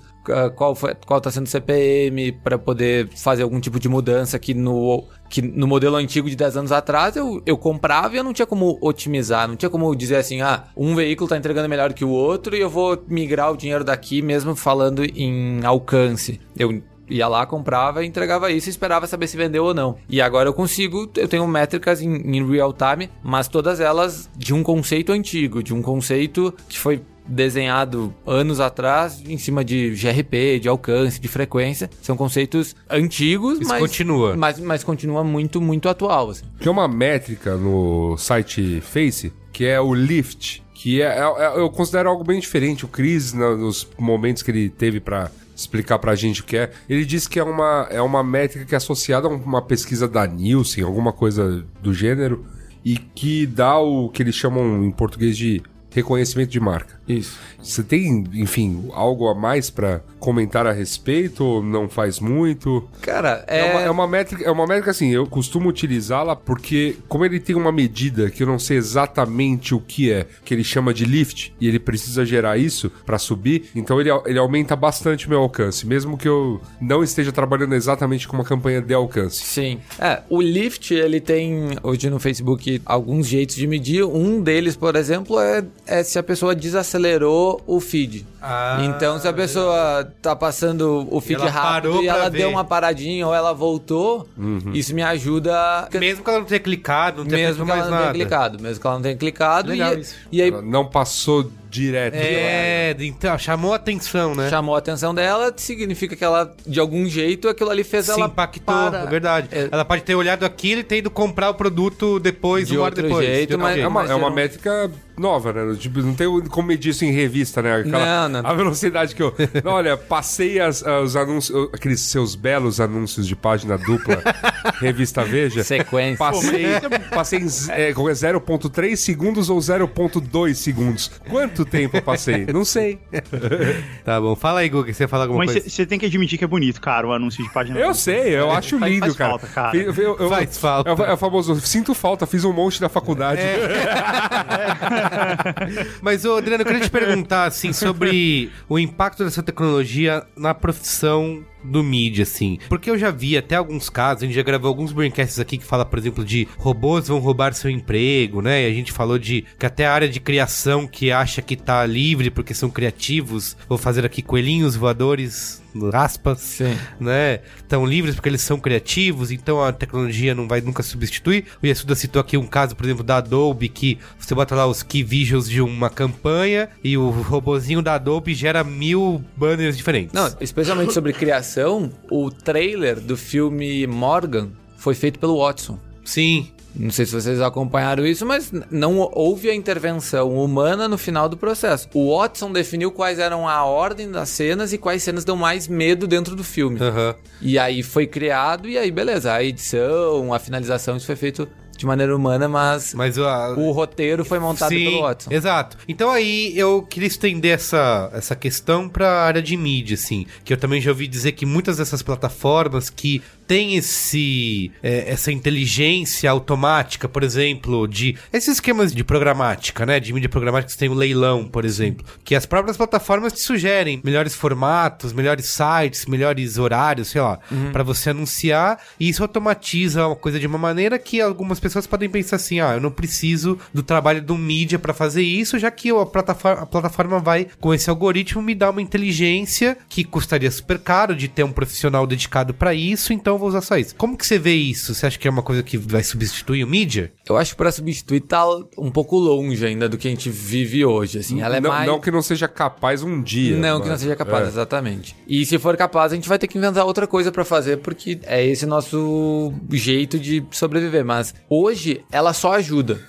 qual, foi, qual tá sendo o CPM, para poder fazer algum tipo de mudança que no, que no modelo antigo de 10 anos atrás eu, eu comprava e eu não tinha como otimizar, não tinha como dizer assim, ah, um veículo tá entregando melhor que o outro e eu vou migrar o dinheiro daqui mesmo falando em alcance. Eu ia lá, comprava, entregava isso e esperava saber se vendeu ou não. E agora eu consigo, eu tenho métricas em, em real time, mas todas elas de um conceito antigo, de um conceito que foi desenhado anos atrás em cima de GRP, de alcance, de frequência. São conceitos antigos, Isso mas continua. Mas, mas continua muito, muito atual. Assim. Tem uma métrica no site Face que é o lift, que é, é- eu considero algo bem diferente. O Chris, na- nos momentos que ele teve pra explicar pra gente o que é, ele disse que é uma, é uma métrica que é associada a uma pesquisa da Nielsen, alguma coisa do gênero, e que dá o que eles chamam em português de reconhecimento de marca. Isso. Você tem, enfim, algo a mais pra comentar a respeito ou não faz muito? Cara, É, é, uma, é uma métrica, é uma métrica assim, eu costumo utilizá-la porque, como ele tem uma medida que eu não sei exatamente o que é, que ele chama de lift, e ele precisa gerar isso pra subir, então ele, ele aumenta bastante o meu alcance, mesmo que eu não esteja trabalhando exatamente com uma campanha de alcance. Sim. É, o Lift, ele tem hoje no Facebook alguns jeitos de medir. Um deles, por exemplo, é, é se a pessoa desacelerou o feed. Ah, então, se a pessoa tá passando o feed ela rápido e ela ver. deu uma paradinha ou ela voltou, isso me ajuda. Mesmo que ela não tenha clicado, não tenha Mesmo que ela mais não tenha nada. clicado, mesmo que ela não tenha clicado. Legal e, isso. e aí Ela não passou direto. É, então, chamou a atenção, né? chamou a atenção dela, significa que ela, de algum jeito, aquilo ali fez Se ela impactou, para- é verdade. É. Ela pode ter olhado aquilo e ter ido comprar o produto depois, De uma hora outro depois. jeito, de mas- É uma, é uma métrica nova, né? Tipo, não tem como medir isso em revista, né? Aquela, Não, não. A velocidade que eu. Não, olha, passei as- os anúncios, aqueles seus belos anúncios de página dupla, revista Veja. Sequência. Passei, passei em é, como é 0.3 segundos ou 0.2 segundos. Quanto tempo eu passei? Não sei. Tá bom. Fala aí, Guga, você ia falar alguma Mas coisa? você tem que admitir que é bonito, cara, o anúncio de página. Eu dupla. sei, eu acho faz- lindo, faz cara. falta, cara. Eu- eu- eu- Faz falta. É, o- é o famoso, sinto falta, fiz um monte da faculdade. Mas, Adriano, eu queria te perguntar, assim, sobre o impacto dessa tecnologia na profissão do mídia, assim. Porque eu já vi até alguns casos, a gente já gravou alguns braincasts aqui que fala, por exemplo, de robôs vão roubar seu emprego, né? E a gente falou de que até a área de criação que acha que tá livre porque são criativos, vou fazer aqui coelhinhos voadores, aspas, Sim. né? Estão livres porque eles são criativos, então a tecnologia não vai nunca substituir. O Yasuda citou aqui um caso, por exemplo, da Adobe, que você bota lá os key visuals de uma campanha e o robozinho da Adobe gera mil banners diferentes. Não, especialmente sobre criação, o trailer do filme Morgan foi feito pelo Watson. Sim. Não sei se vocês acompanharam isso, mas não houve a intervenção humana no final do processo. O Watson definiu quais eram a ordem das cenas e quais cenas dão mais medo dentro do filme. Aham. E aí foi criado, e aí beleza, a edição, a finalização, isso foi feito de maneira humana, mas Mas o, a- o roteiro foi montado Sim, pelo Watson. Exato. Então aí eu queria estender essa, essa questão para a área de mídia, assim. Que eu também já ouvi dizer que muitas dessas plataformas que têm esse, é, essa inteligência automática, por exemplo, de esses esquemas de programática, né? De mídia programática, você tem o leilão, por exemplo. Que as próprias plataformas te sugerem melhores formatos, melhores sites, melhores horários, sei lá, para você anunciar. E isso automatiza uma coisa de uma maneira que algumas pessoas podem pensar assim: ah, eu não preciso do trabalho do mídia para fazer isso, já que a plataforma, a plataforma vai, com esse algoritmo, me dar uma inteligência que custaria super caro de ter um profissional dedicado para isso, então eu vou usar só isso. Como que você vê isso? Você acha que é uma coisa que vai substituir o mídia? Eu acho que pra substituir tá um pouco longe ainda do que a gente vive hoje, assim. Ela é não, mais... não que não seja capaz um dia. Não, mas- que não seja capaz, É. exatamente. E se for capaz, a gente vai ter que inventar outra coisa pra fazer, porque é esse nosso jeito de sobreviver. Mas hoje, ela só ajuda.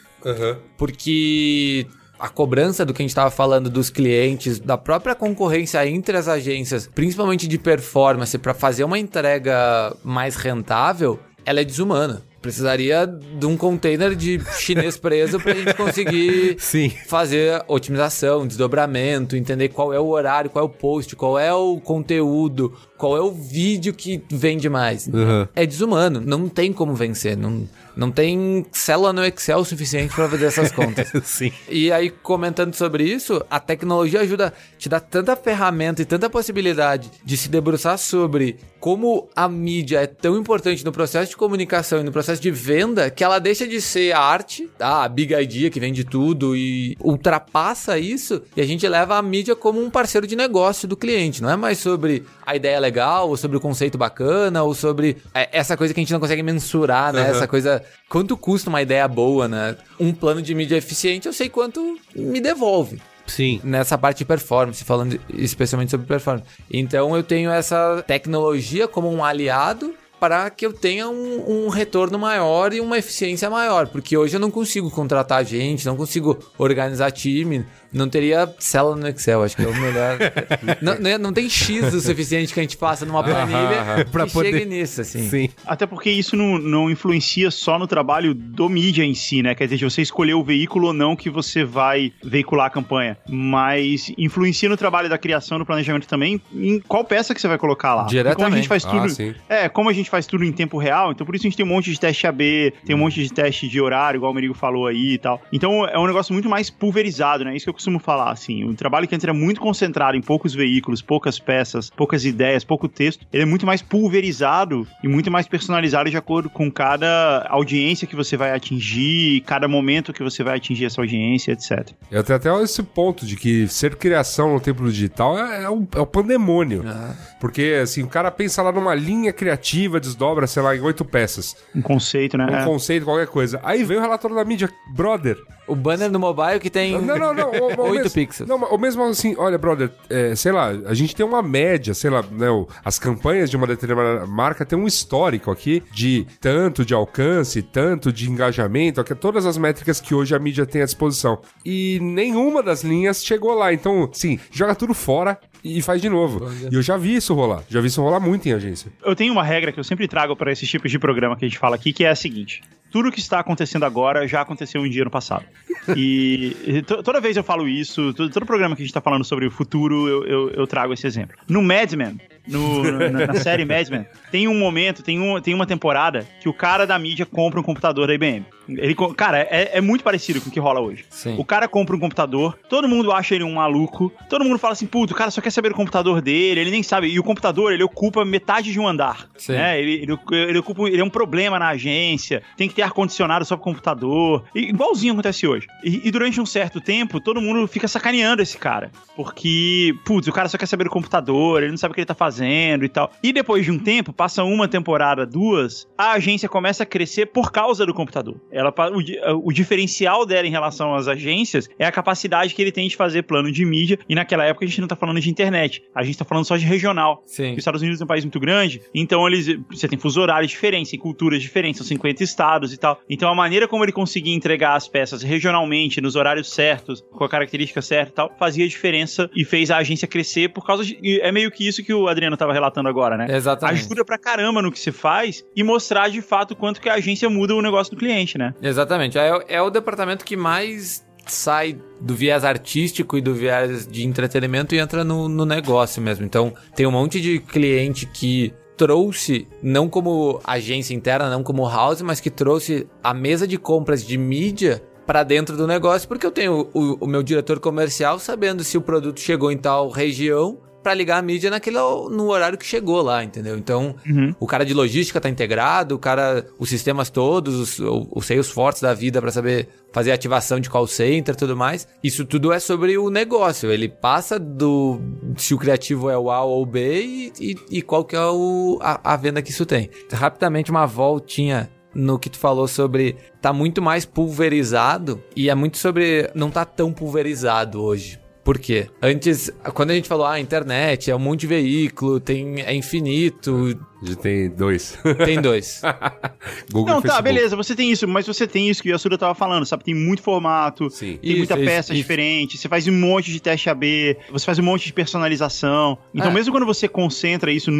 Porque a cobrança do que a gente tava falando dos clientes, da própria concorrência entre as agências, principalmente de performance, pra fazer uma entrega mais rentável, ela é desumana. Precisaria de um container de chinês preso pra gente conseguir Sim. fazer otimização, desdobramento, entender qual é o horário, qual é o post, qual é o conteúdo, qual é o vídeo que vende mais. Uhum. É desumano, não tem como vencer, não, não tem célula no Excel suficiente para fazer essas contas. Sim. E aí, comentando sobre isso, a tecnologia ajuda, te dá tanta ferramenta e tanta possibilidade de se debruçar sobre como a mídia é tão importante no processo de comunicação e no processo de venda que ela deixa de ser a arte, tá? a big idea que vende tudo e ultrapassa isso e a gente leva a mídia como um parceiro de negócio do cliente. Não é mais sobre a ideia legal, ou sobre o conceito bacana, ou sobre é, essa coisa que a gente não consegue mensurar, né? Essa coisa. Quanto custa uma ideia boa, né? Um plano de mídia eficiente, eu sei quanto me devolve Sim. nessa parte de performance, falando especialmente sobre performance. Então eu tenho essa tecnologia como um aliado para que eu tenha um, um retorno maior e uma eficiência maior, porque hoje eu não consigo contratar gente, não consigo organizar time, não teria célula no Excel, acho que é o melhor. não, não, não tem X o suficiente que a gente faça numa planilha Pra que poder- chegue nisso, assim. Sim. Até porque isso não, não influencia só no trabalho do mídia em si, né? Quer dizer, de você escolher o veículo ou não que você vai veicular a campanha. Mas influencia no trabalho da criação, no planejamento também, em qual peça que você vai colocar lá. Porque Como a gente Diretamente. faz Ah, tudo. sim. é, como a gente faz tudo em tempo real, então por isso a gente tem um monte de teste AB, tem um monte de teste de horário, igual o Merigo falou aí e tal. Então é um negócio muito mais pulverizado, né? Isso que eu costumo falar, assim. Um trabalho que antes era muito concentrado em poucos veículos, poucas peças, poucas ideias, pouco texto, ele é muito mais pulverizado e muito mais personalizado de acordo com cada audiência que você vai atingir, cada momento que você vai atingir essa audiência, etc. Eu tenho até esse ponto de que ser criação no tempo digital é, é, o, é o pandemônio. Ah. Porque, assim, o cara pensa lá numa linha criativa narrativa desdobra, sei lá, em oito peças. Um conceito, né? Um É. conceito, qualquer coisa. Aí vem o relatório da mídia, brother. O banner no mobile que tem Não, não, não. o- o 8 mesmo- pixels. Não, mas o mesmo assim, olha, brother, é, sei lá, a gente tem uma média, sei lá, né, as campanhas de uma determinada marca tem um histórico aqui de tanto de alcance, tanto de engajamento, aqui, todas as métricas que hoje a mídia tem à disposição. E nenhuma das linhas chegou lá. Então, sim, joga tudo fora e faz de novo. E eu já vi isso rolar. Já vi isso rolar muito em agência. Eu tenho uma regra que eu sempre trago para esses tipos de programa que a gente fala aqui, que é a seguinte: tudo que está acontecendo agora já aconteceu um dia no passado. E, to- toda vez eu falo isso, todo, todo programa que a gente está falando sobre o futuro, eu, eu, eu trago esse exemplo. No Mad Men, no- na, na série Mad Men, tem um momento, tem, um, tem uma temporada que o cara da mídia compra um computador da IBM. Ele, cara, é, é muito parecido com o que rola hoje. Sim. O cara compra um computador, todo mundo acha ele um maluco, todo mundo fala assim, puto, o cara só quer saber do computador dele, ele nem sabe. E o computador, ele ocupa metade de um andar. Sim. Né? Ele, ele, ele ocupa, ele é um problema na agência, tem que ter ar-condicionado só pro computador. E, igualzinho acontece hoje. E, e durante um certo tempo, todo mundo fica sacaneando esse cara. Porque, putz, o cara só quer saber do computador, ele não sabe o que ele tá fazendo e tal. E depois de um tempo, passa uma temporada, duas, a agência começa a crescer por causa do computador. Ela, o, o diferencial dela em relação às agências é a capacidade que ele tem de fazer plano de mídia. E naquela época a gente não tá falando de internet, a gente tá falando só de regional. Sim. Os Estados Unidos é um país muito grande, então eles você tem fuso horários diferentes, tem culturas diferentes, são 50 estados e tal. Então a maneira como ele conseguia entregar as peças regionalmente, nos horários certos, com a característica certa e tal, fazia diferença e fez a agência crescer por causa de. É meio que isso que o Adriano tava relatando agora, né? Exatamente. Ajuda pra caramba no que se faz e mostrar de fato quanto que a agência muda o negócio do cliente, né? Exatamente. É, é o departamento que mais sai do viés artístico e do viés de entretenimento e entra no, no negócio mesmo. Então, tem um monte de cliente que trouxe, não como agência interna, não como house, mas que trouxe a mesa de compras de mídia para dentro do negócio, porque eu tenho o, o meu diretor comercial sabendo se o produto chegou em tal região para ligar a mídia naquele no horário que chegou lá, entendeu? Então, o cara de logística tá integrado, o cara, os sistemas todos, os, os seios fortes da vida para saber fazer ativação de call center e tudo mais. Isso tudo é sobre o negócio. Ele passa do se o criativo é o A ou o B e, e, e qual que é o, a, a venda que isso tem. Rapidamente uma voltinha no que tu falou sobre tá muito mais pulverizado e é muito sobre não tá tão pulverizado hoje. Por quê? Antes, quando a gente falou, ah, internet é um monte de veículo, tem, é infinito, A gente tem dois. tem dois. Google Não, e tá, beleza, você tem isso, mas você tem isso que o Yasuda tava falando, sabe? Tem muito formato, Sim. tem Isso, muita isso, peça isso. diferente, você faz um monte de teste AB, você faz um monte de personalização. Então, É. mesmo quando você concentra isso,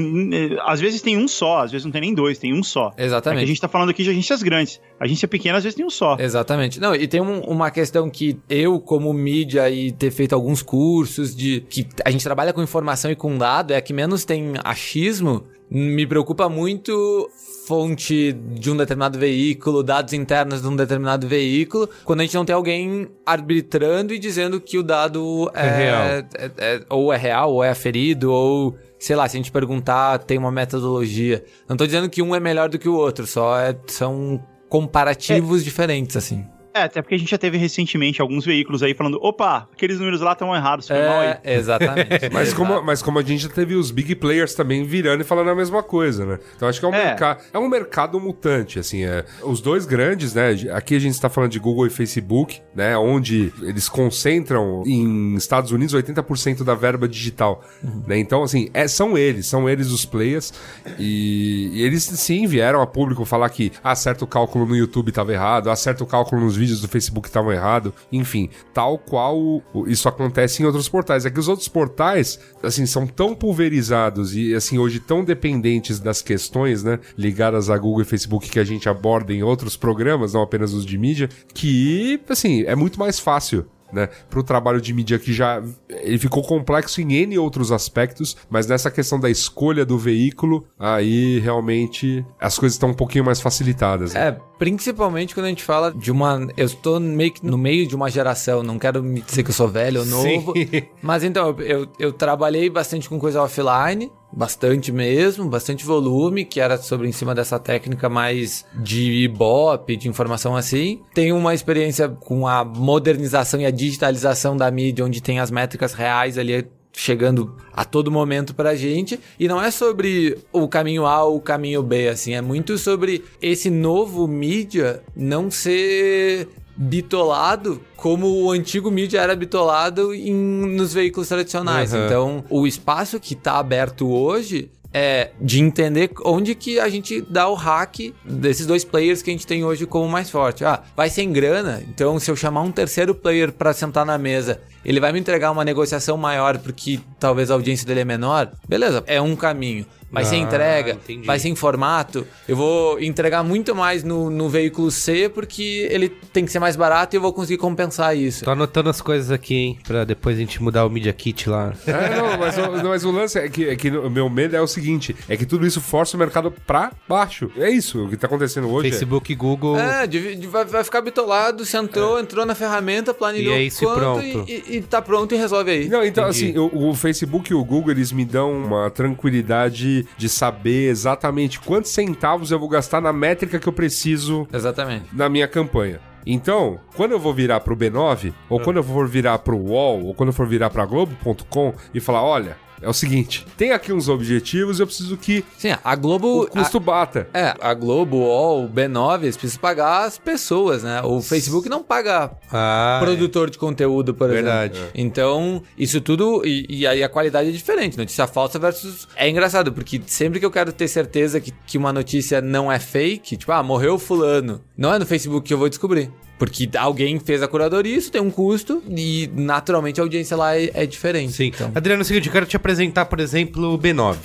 às vezes tem um só, às vezes não tem nem dois, tem um só. É Exatamente. a gente tá falando aqui de agências grandes. Agência pequena, às vezes tem um só. Exatamente. Não, e tem um- uma questão que eu, como mídia, e ter feito alguns cursos de que a gente trabalha com informação e com dado, é a que menos tem achismo. Me preocupa muito fonte de um determinado veículo, dados internos de um determinado veículo, quando a gente não tem alguém arbitrando e dizendo que o dado é, real. é- é- ou é real, ou é aferido, ou sei lá, se a gente perguntar, tem uma metodologia. Não tô dizendo que um é melhor do que o outro, só é- são comparativos diferentes, assim. É, até porque a gente já teve recentemente alguns veículos aí falando: opa, aqueles números lá estão errados, foi mal aí. É, exatamente. Mas como, mas como a gente já teve os big players também virando e falando a mesma coisa, né? Então acho que é um, É. mercado, é um mercado mutante, assim. É, os dois grandes, né? Aqui a gente está falando de Google e Facebook, né? Onde eles concentram em Estados Unidos 80% da verba digital, né? Então, assim, é, são eles, são eles os players. E, e eles sim vieram a público falar que ah, certo cálculo no YouTube estava errado, ah, certo cálculo nos vídeos do Facebook estavam errado, enfim, tal qual isso acontece em outros portais. É que os outros portais, assim, são tão pulverizados e, assim, hoje tão dependentes das questões, né, ligadas a Google e Facebook que a gente aborda em outros programas, não apenas os de mídia, que, assim, é muito mais fácil né, para o trabalho de mídia que já ele ficou complexo em N outros aspectos, mas nessa questão da escolha do veículo, aí realmente as coisas estão um pouquinho mais facilitadas. né? É, principalmente quando a gente fala de uma. Eu estou meio que no meio de uma geração, não quero me dizer que eu sou velho ou novo. Sim. Mas então, eu, eu, eu trabalhei bastante com coisa offline, bastante mesmo, bastante volume, que era sobre em cima dessa técnica mais de Ibope, de informação assim. Tenho uma experiência com a modernização e a digitalização da mídia, onde tem as métricas reais ali chegando a todo momento pra gente. E não é sobre o caminho A ou o caminho B, assim. É muito sobre esse novo mídia não ser bitolado como o antigo mídia era bitolado em, nos veículos tradicionais. Uhum. Então, o espaço que está aberto hoje é de entender onde que a gente dá o hack desses dois players que a gente tem hoje como mais forte. Ah, vai sem grana, então se eu chamar um terceiro player para sentar na mesa, ele vai me entregar uma negociação maior porque talvez a audiência dele é menor. Beleza, é um caminho. Vai ser Ah, entrega, entendi. vai ser em formato. Eu vou entregar muito mais no, no veículo C porque ele tem que ser mais barato e eu vou conseguir compensar isso. Tô anotando as coisas aqui, hein, pra depois a gente mudar o Media Kit lá. É, não, mas, o- não, mas o lance é que, é que o meu medo é o seguinte: é que tudo isso força o mercado pra baixo. É isso o que tá acontecendo hoje. é- Facebook e Google. É, de- de- vai, vai ficar bitolado, você entrou, entrou na ferramenta, planilhou E é isso e quanto pronto. E, e- e tá pronto e resolve aí. Não, então Entendi. assim, o, o Facebook e o Google, eles me dão uma tranquilidade de saber exatamente quantos centavos eu vou gastar na métrica que eu preciso Exatamente. na minha campanha. Então, quando eu vou virar pro B9, ou quando eu for virar pro UOL, ou quando eu for virar pra Globo.com e falar, olha, é o seguinte, tem aqui uns objetivos, eu preciso que Sim, a Globo. o custo bata. a- é, a Globo, o UOL, o B9, eles precisam pagar as pessoas, né? O Facebook não paga Ah, produtor de conteúdo, por Verdade. exemplo. Então, isso tudo. E, e aí a qualidade é diferente. Notícia falsa versus. É engraçado, porque sempre que eu quero ter certeza que, que uma notícia não é fake, tipo, ah, morreu Fulano. Não é no Facebook que eu vou descobrir. Porque alguém fez a curadoria, isso tem um custo e naturalmente a audiência lá é, é diferente. Sim. Então, Adriano, é o seguinte, eu quero te apresentar, por exemplo, o B9.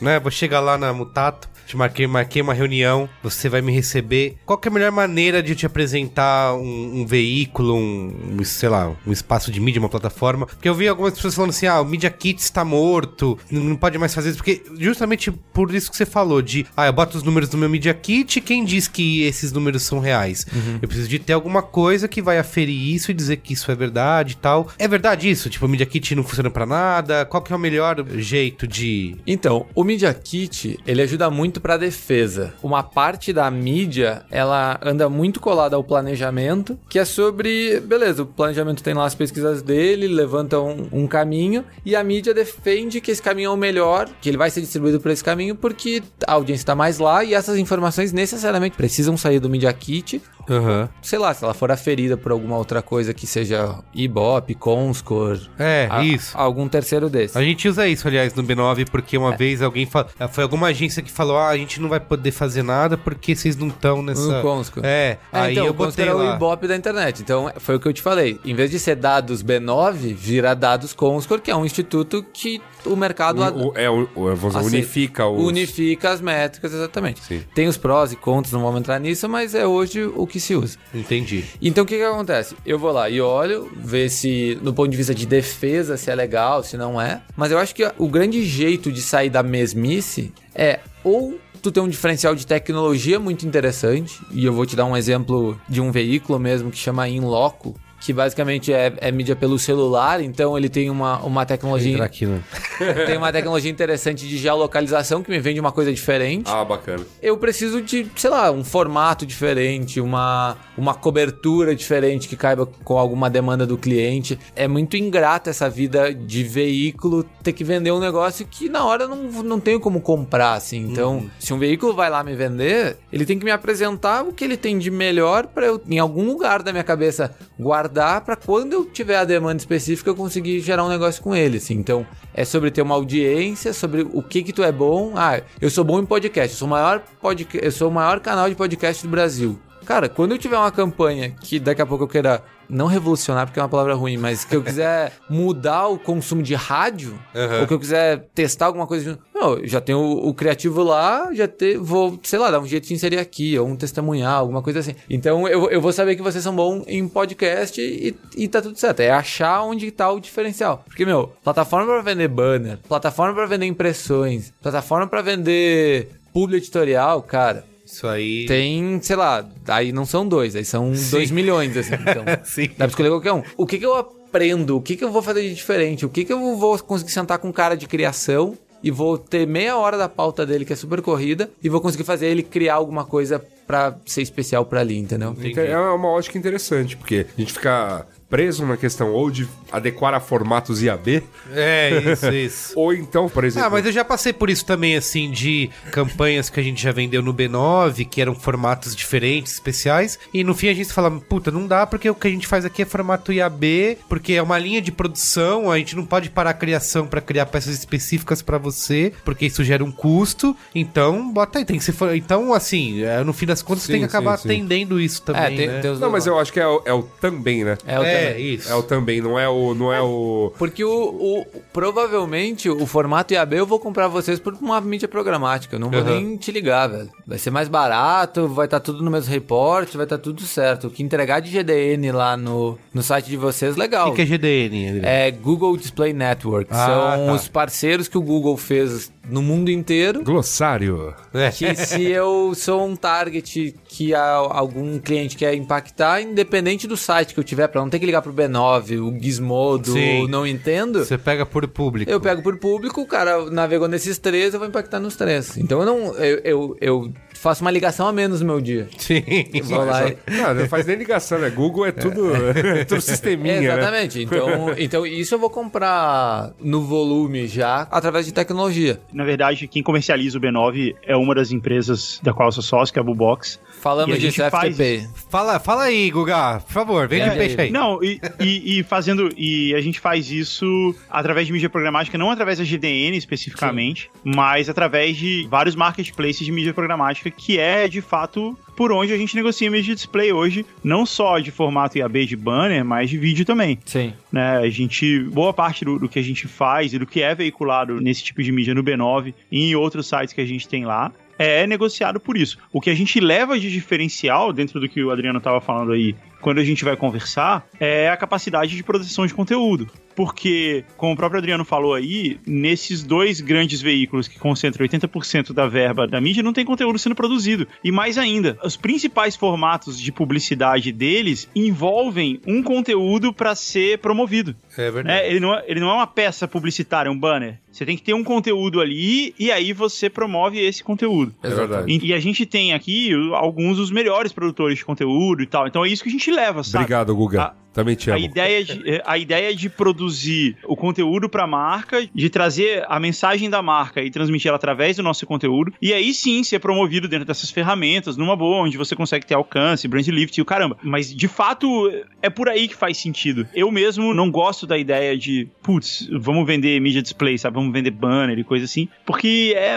Né? Vou chegar lá na Mutato, te marquei, marquei uma reunião, você vai me receber. Qual que é a melhor maneira de eu te apresentar um, um veículo, um, um, sei lá, um espaço de mídia, uma plataforma? Porque eu vi algumas pessoas falando assim, ah, o Media Kit está morto, não não pode mais fazer isso. Porque justamente por isso que você falou, de, ah, eu boto os números no meu Media Kit, quem diz que esses números são reais? Eu preciso de ter alguma coisa que vai aferir isso e dizer que isso é verdade e tal. É verdade isso? Tipo, o Media Kit não funciona pra nada? Qual que é o melhor jeito de... Então, o Media Kit, ele ajuda muito para defesa. Uma parte da mídia, ela anda muito colada ao planejamento, que é sobre, beleza, o planejamento tem lá as pesquisas dele, levanta um, um caminho, e a mídia defende que esse caminho é o melhor, que ele vai ser distribuído por esse caminho, porque a audiência está mais lá, e essas informações necessariamente precisam sair do Media Kit, Aham. sei lá, se ela for aferida por alguma outra coisa que seja Ibope, Comscore, É, a- isso. algum terceiro desses. A gente usa isso, aliás, no B9, porque uma vez alguém falou. Foi alguma agência que falou: ah, a gente não vai poder fazer nada porque vocês não estão nessa. No Comscore. É, É, aí então, eu o Comscore botei é o lá. Ibope da internet. Então, foi o que eu te falei. Em vez de ser dados B9, vira dados Comscore, que é um instituto que o mercado O- é, o- o- vamos dizer, aceita. unifica os... unifica as métricas, exatamente. Sim. Tem os prós e contras, não vamos entrar nisso, mas é hoje o que se usa. Entendi. Então o que que acontece? Eu vou lá e olho, ver se, no ponto de vista de defesa, se é legal, se não é. Mas eu acho que o grande jeito de sair da mesmice é ou tu tem um diferencial de tecnologia muito interessante, e eu vou te dar um exemplo de um veículo mesmo que chama Inloco, que basicamente é, é mídia pelo celular, então ele tem uma, uma tecnologia aqui no... tem uma tecnologia interessante de geolocalização que me vende uma coisa diferente Ah, bacana. eu preciso de, sei lá, um formato diferente, uma, uma cobertura diferente que caiba com alguma demanda do cliente. É muito ingrata essa vida de veículo ter que vender um negócio que na hora não, não tenho como comprar, assim. Então, se um veículo vai lá me vender, ele tem que me apresentar o que ele tem de melhor para eu, em algum lugar da minha cabeça, guardar para quando eu tiver a demanda específica eu conseguir gerar um negócio com ele, assim. Então, é sobre ter uma audiência, sobre o que que tu é bom. Ah, eu sou bom em podcast, eu sou o maior podcast, eu sou o maior canal de podcast do Brasil. Cara, quando eu tiver uma campanha que daqui a pouco eu queira não revolucionar porque é uma palavra ruim, mas que eu quiser mudar o consumo de rádio, Aham. ou que eu quiser testar alguma coisa, de- não, já tenho o, o criativo lá, já te, vou, sei lá, dar um jeito de inserir aqui, ou um testemunhal, alguma coisa assim. Então eu, eu vou saber que vocês são bons em podcast e, e tá tudo certo. É achar onde tá o diferencial. Porque, meu, plataforma pra vender banner, plataforma pra vender impressões, plataforma pra vender publi editorial, cara. Isso aí. Tem, sei lá, aí não são dois, aí são dois milhões, assim. Então, Sim. dá pra escolher qualquer um. O que que eu aprendo? O que que eu vou fazer de diferente? O que que eu vou conseguir sentar com cara de criação e vou ter meia hora da pauta dele, que é super corrida, e vou conseguir fazer ele criar alguma coisa pra ser especial pra ali, entendeu? Então, É uma ótica interessante, porque a gente fica preso na questão ou de adequar a formatos IAB, É, isso, isso. ou então, por exemplo... Ah, mas eu já passei por isso também, assim, de campanhas que a gente já vendeu no B9, que eram formatos diferentes, especiais, e no fim a gente fala, puta, não dá porque o que a gente faz aqui é formato IAB, porque é uma linha de produção, a gente não pode parar a criação pra criar peças específicas pra você, porque isso gera um custo, então bota aí, tem que ser... for- Então, assim, é, no fim das contas Sim, tem que acabar sim, sim. atendendo isso também, É, tem, né? Não, mas eu acho que é o, é o também, né? É, o É, também. isso. É o também, não é o... Não é o... Porque o, o- provavelmente o formato IAB eu vou comprar vocês por uma mídia programática. Eu não vou Uhum. nem te ligar, velho. Vai ser mais barato, vai estar tudo no mesmo reporte, vai estar tudo certo. O que entregar de GDN lá no, no site de vocês, legal. O que, que é GDN? Adriano? É Google Display Network. Ah, São tá. os parceiros que o Google fez no mundo inteiro. Glossário. É. Que se eu sou um target que algum cliente quer impactar, independente do site que eu tiver, pra não ter que ligar pro B9, o Gizmodo, Sim. o Não Entendo, Você pega por público. eu pego por público, o cara navegou nesses três, eu vou impactar nos três. Então eu não. Eu, eu, eu faço uma ligação a menos no meu dia. Sim. Vou lá e- Não, não faz nem ligação, né? Google é tudo, é tudo sisteminha, né? Exatamente. Então, então isso eu vou comprar no volume já através de tecnologia. Na verdade, quem comercializa o B9 é uma das empresas da qual eu sou sócio, que é a Bubox. E Falamos disso, gente faz FTP. Fala, fala aí, Guga, por favor, vem É, de peixe aí. Não, e, e- e fazendo. E a gente faz isso através de mídia programática, não através da GDN especificamente, mas através de vários marketplaces de mídia programática, que é de fato por onde a gente negocia mídia display hoje, não só de formato IAB de banner, mas de vídeo também. Sim. né? A gente, boa parte do, do que a gente faz e do que é veiculado nesse tipo de mídia no B9 e em outros sites que a gente tem lá é negociado por isso. O que a gente leva de diferencial dentro do que o Adriano estava falando aí, quando a gente vai conversar, é a capacidade de produção de conteúdo. Porque, como o próprio Adriano falou aí, nesses dois grandes veículos que concentram 80% da verba da mídia, não tem conteúdo sendo produzido. E mais ainda, os principais formatos de publicidade deles envolvem um conteúdo para ser promovido. É verdade. né? Ele, não é, ele não é uma peça publicitária, um banner. Você tem que ter um conteúdo ali e aí você promove esse conteúdo. É verdade. E, e a gente tem aqui alguns dos melhores produtores de conteúdo e tal. Então é isso que a gente leva, sabe? Obrigado, Guga. A- Também te A amo. ideia, de, a ideia de produzir o conteúdo para a marca, de trazer a mensagem da marca e transmitir ela através do nosso conteúdo, e aí sim ser promovido dentro dessas ferramentas, numa boa, onde você consegue ter alcance, brand lift e o caramba. Mas de fato é por aí que faz sentido. Eu mesmo não gosto da ideia de, putz, vamos vender mídia display, sabe? Vamos vender banner e coisa assim, porque é.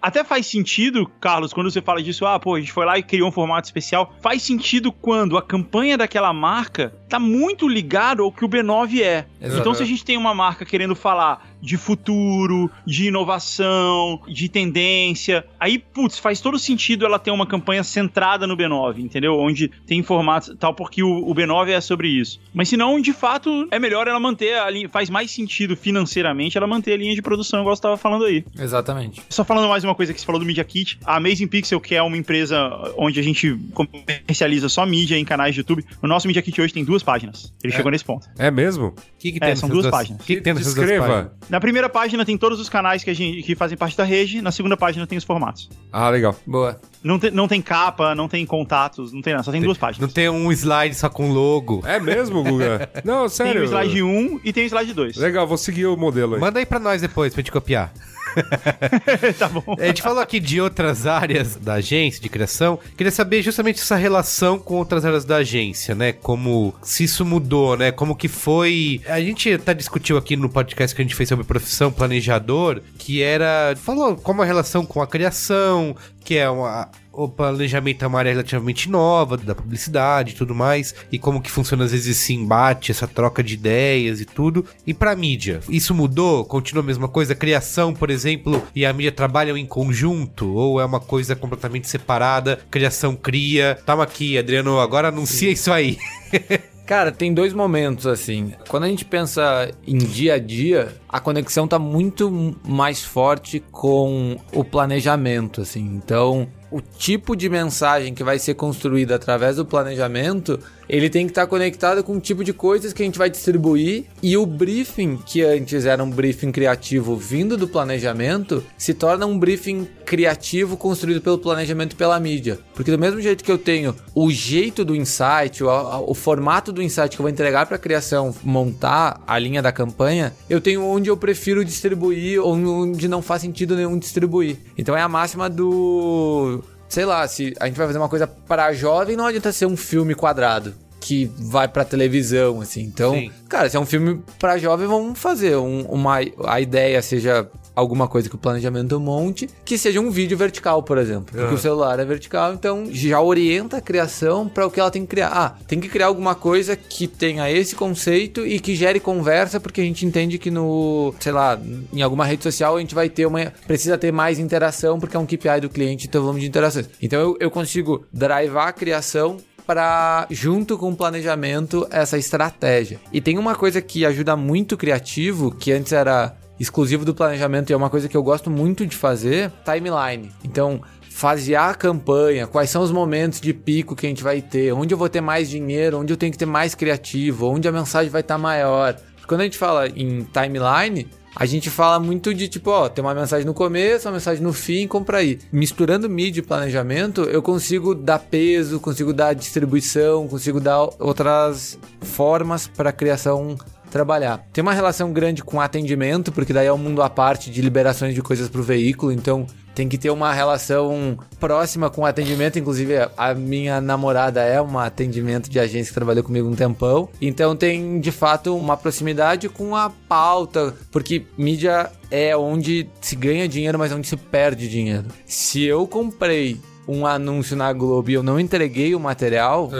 Até faz sentido, Carlos, quando você fala disso, ah, pô, a gente foi lá e criou um formato especial. Faz sentido quando a campanha daquela marca tá muito ligado ao que o B9 é. Exato. Então, se a gente tem uma marca querendo falar de futuro, de inovação, de tendência, aí, putz, faz todo sentido ela ter uma campanha centrada no B9, entendeu? Onde tem formatos tal, porque o, o B9 é sobre isso. Mas se não, de fato, é melhor ela manter a linha, faz mais sentido financeiramente ela manter a linha de produção, igual você tava falando aí. Exatamente. Só falando mais uma coisa que você falou do Media Kit, a Amazing Pixel, que é uma empresa onde a gente comercializa só mídia em canais de YouTube, o nosso Media Kit hoje tem duas páginas. Ele chegou nesse ponto. É mesmo? O que, que É, tem são nessas duas páginas. O que, que tem nessas duas Descreva. Na primeira página tem todos os canais que, a gente, que fazem parte da rede, na segunda página tem os formatos. Ah, legal. Boa. Não tem, não tem capa, não tem contatos, não tem nada, só tem duas Não páginas. tem um slide só com logo. É mesmo, Guga? Não, Tem sério. o slide 1 e tem o slide 2. Legal, vou seguir o modelo aí. Manda aí pra nós depois, pra gente copiar. tá bom. A gente falou aqui de outras áreas da agência de criação. Queria saber justamente essa relação com outras áreas da agência, né? Como se isso mudou, né? Como que foi. A gente até discutiu aqui no podcast que a gente fez sobre profissão planejador, que era. Falou como a relação com a criação, que é uma. O planejamento é uma área relativamente nova da publicidade e tudo mais, e como que funciona às vezes esse embate, essa troca de ideias e tudo. E pra mídia, isso mudou? Continua a mesma coisa? A criação, por exemplo, e a mídia trabalham em conjunto? Ou é uma coisa completamente separada? Criação cria. Tamo aqui, Adriano, agora anuncia isso aí. Cara, tem dois momentos assim. Quando a gente pensa em dia a dia, a conexão tá muito mais forte com o planejamento, assim. Então, o tipo de mensagem que vai ser construída através do planejamento, ele tem que estar conectado com o tipo de coisas que a gente vai distribuir e o briefing, que antes era um briefing criativo vindo do planejamento, se torna um briefing criativo construído pelo planejamento e pela mídia. Porque do mesmo jeito que eu tenho o jeito do insight, o, o formato do insight que eu vou entregar para a criação montar a linha da campanha, eu tenho onde eu prefiro distribuir ou onde não faz sentido nenhum distribuir. Então é a máxima do sei lá, se a gente vai fazer uma coisa para jovem, não adianta ser um filme quadrado que vai pra televisão, assim. Então, Sim. cara, se é um filme pra jovem, vamos fazer um- uma a ideia seja alguma coisa que o planejamento monte, que seja um vídeo vertical, por exemplo. Porque o celular é vertical, então já orienta a criação para o que ela tem que criar. Ah, tem que criar alguma coisa que tenha esse conceito e que gere conversa, porque a gente entende que no, sei lá, em alguma rede social a gente vai ter uma precisa ter mais interação porque é um KPI do cliente, então vamos de interações. Então eu, eu consigo drivar a criação para junto com o planejamento essa estratégia. E tem uma coisa que ajuda muito o criativo, que antes era exclusivo do planejamento e é uma coisa que eu gosto muito de fazer, timeline. Então, fasear a campanha, quais são os momentos de pico que a gente vai ter, onde eu vou ter mais dinheiro, onde eu tenho que ter mais criativo, onde a mensagem vai estar maior. Quando a gente fala em timeline, a gente fala muito de tipo, ó, tem uma mensagem no começo, uma mensagem no fim, compra aí. Misturando mídia e planejamento, eu consigo dar peso, consigo dar distribuição, consigo dar outras formas para a criação trabalhar. Tem uma relação grande com atendimento, porque daí é um mundo à parte de liberações de coisas para o veículo, então tem que ter uma relação próxima com o atendimento. Inclusive, a minha namorada é uma atendimento de agência que trabalhou comigo um tempão. Então tem de fato uma proximidade com a pauta, porque mídia é onde se ganha dinheiro, mas onde se perde dinheiro. Se eu comprei um anúncio na Globo e eu não entreguei o material,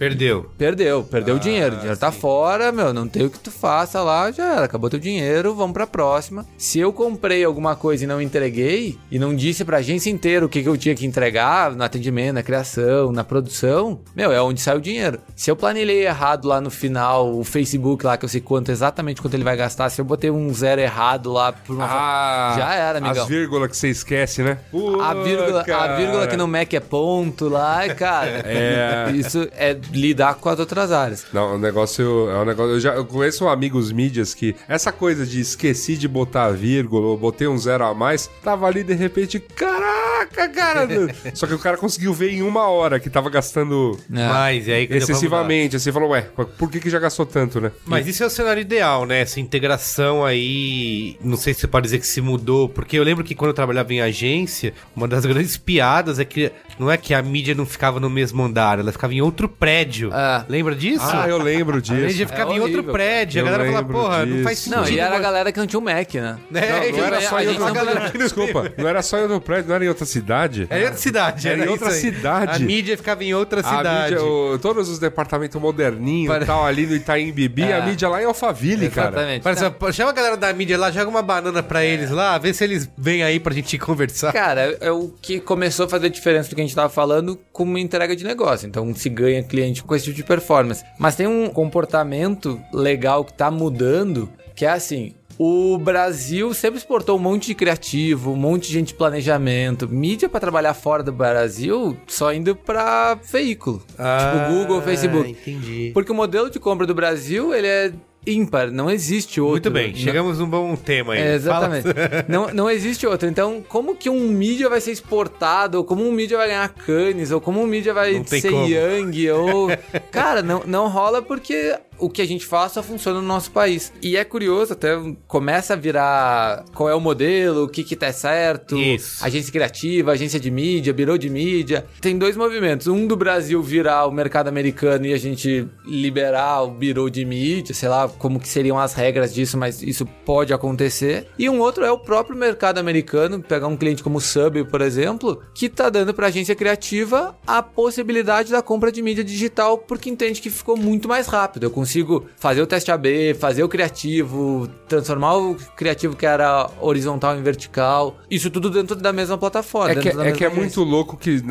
Perdeu. Perdeu, perdeu o dinheiro. O dinheiro tá sim. fora, meu, não tem o que tu faça lá, já era, acabou teu dinheiro, vamos pra próxima. Se eu comprei alguma coisa e não entreguei, e não disse pra agência inteira o que, que eu tinha que entregar no atendimento, na criação, na produção, meu, é onde sai o dinheiro. Se eu planilhei errado lá no final, o Facebook lá, que eu sei quanto, exatamente quanto ele vai gastar, se eu botei um zero errado lá por uma. Ah, já era, amigão. As vírgulas que você esquece, né? A vírgula, a vírgula que no Mac é ponto lá, cara. É. Isso é lidar com as outras áreas. Não, o negócio é um negócio. Eu já eu conheço amigos mídias que essa coisa de esqueci de botar vírgula, ou botei um zero a mais, tava ali de repente, caraca, cara. Só que o cara conseguiu ver em uma hora que tava gastando É. Mas e aí excessivamente. Assim, falou, ué, por que, que já gastou tanto, né? Mas isso é o cenário ideal, né? Essa integração aí. Não sei se você pode dizer que se mudou, porque eu lembro que quando eu trabalhava em agência, uma das grandes piadas é que não é que a mídia não ficava no mesmo andar, ela ficava em outro prédio. É. Lembra disso? Ah, eu lembro A disso. mídia ficava É em outro horrível. prédio. Eu a galera fala, lembro porra, não faz disso. sentido. Não, e era a galera que não tinha o Mac, né? É, Não, então, não era a só em gente não podia- Desculpa, não era só em outro prédio, não era em outra cidade. Era em outra cidade. Era em isso outra aí. cidade. A mídia ficava em outra A cidade. mídia, o- todos os departamentos moderninhos Pare- e tal, ali no Itaim Bibi, É. a mídia lá em Alphaville, cara. Exatamente. Pô, chama a galera da mídia lá, joga uma banana pra eles lá, vê se eles vêm aí pra gente conversar. Cara, é o que começou a fazer diferença do que a gente tava falando com uma entrega de negócio. Então se ganha cliente com esse tipo de performance. Mas tem um comportamento legal que tá mudando, que é assim. O Brasil sempre exportou um monte de criativo, um monte de gente de planejamento, mídia pra trabalhar fora do Brasil, só indo pra veículo. tipo Google, Facebook. Ah, Entendi. Porque o modelo de compra do Brasil, ele é ímpar, não existe outro. Muito bem, Não- chegamos num bom tema aí. é, exatamente. Não, não existe outro. Então, como que um mídia vai ser exportado? Ou como um mídia vai ganhar Cannes? Ou como um mídia vai ser como. Yang? Ou... Cara, não, não rola porque o que a gente faz só funciona no nosso país. E é curioso, até começa a virar qual é o modelo, o que que tá certo. Isso. Agência criativa, agência de mídia, birô de mídia. Tem dois movimentos. Um do Brasil virar o mercado americano e a gente liberar o birô de mídia, sei lá como que seriam as regras disso, mas isso pode acontecer. E um outro é o próprio mercado americano, pegar um cliente como o Sub, por exemplo, que tá dando pra agência criativa a possibilidade da compra de mídia digital porque entende que ficou muito mais rápido. Eu consigo consigo fazer o teste AB, fazer o criativo, transformar o criativo que era horizontal em vertical. Isso tudo dentro da mesma plataforma. É que, é, que é muito louco que,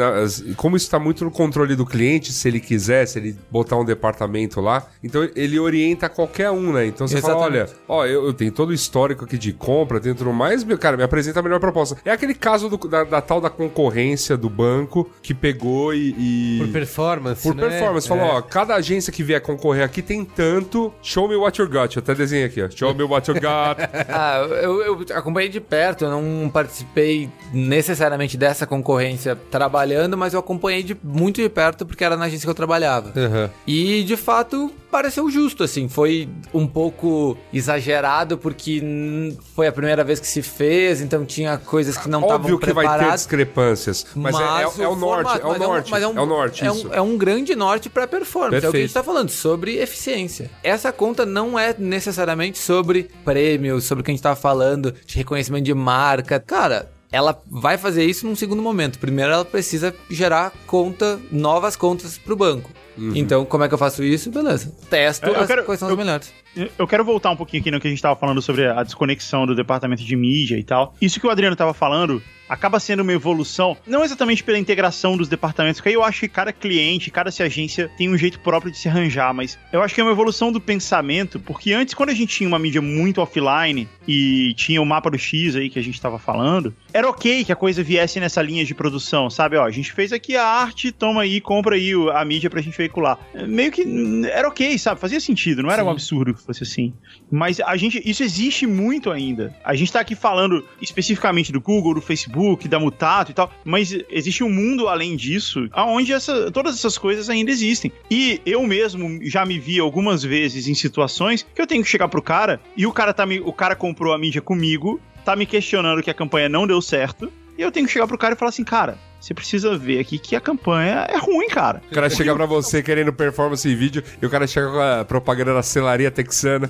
como isso está muito no controle do cliente, se ele quiser, se ele botar um departamento lá, então ele orienta qualquer um, né? Então você fala, olha, Exatamente. ó, eu, eu tenho todo o histórico aqui de compra, tenho tudo mais, meu, cara, me apresenta a melhor proposta. É aquele caso do- da, da tal da concorrência do banco que pegou e... e- Por performance, Por né? performance, falou, É. ó, cada agência que vier concorrer aqui tem tanto, show me what you got. Eu até desenhei aqui, ó, show me what you got. Ah, eu, eu acompanhei de perto, eu não participei necessariamente dessa concorrência trabalhando, mas eu acompanhei de, muito de perto porque era na agência que eu trabalhava. Aham. E de fato pareceu justo, assim, foi um pouco exagerado porque foi a primeira vez que se fez, então tinha coisas que não estavam Óbvio que vai ter preparadas. discrepâncias, mas, é- é, é o norte, formato, é o mas norte, mas é, o norte, é. Um, é um grande norte para performance, é o que a gente Perfeito. tá falando, sobre eficiência. Essa conta não é necessariamente sobre prêmios, sobre o que a gente tava falando, de reconhecimento de marca. Cara, ela vai fazer isso num segundo momento. Primeiro ela precisa gerar conta, novas contas pro banco. Uhum. Então, como é que eu faço isso? Beleza. Testo Eu- eu as, quero- quais são eu- as melhores. Eu quero voltar um pouquinho aqui no que a gente tava falando sobre a desconexão do departamento de mídia e tal. Isso que o Adriano tava falando acaba sendo uma evolução, não exatamente pela integração dos departamentos, porque aí eu acho que cada cliente, cada agência tem um jeito próprio de se arranjar, mas eu acho que é uma evolução do pensamento, porque antes, quando a gente tinha uma mídia muito offline e tinha o mapa do X aí que a gente tava falando, era ok que a coisa viesse nessa linha de produção, sabe? Ó, a gente fez aqui a arte, toma aí, compra aí a mídia pra gente veicular. Meio que era ok, sabe? Fazia sentido, não era um absurdo fosse assim. Mas a gente, isso existe muito ainda. A gente tá aqui falando especificamente do Google, do Facebook, da Mutato e tal, mas existe um mundo além disso, aonde essa, todas essas coisas ainda existem. E eu mesmo já me vi algumas vezes em situações que eu tenho que chegar pro cara e o cara tá me, o cara comprou a mídia comigo, tá me questionando que a campanha não deu certo, e eu tenho que chegar pro cara e falar assim, cara, você precisa ver aqui que a campanha é ruim, cara. O cara chega pra você querendo performance em vídeo e o cara chega com a propaganda da celaria texana.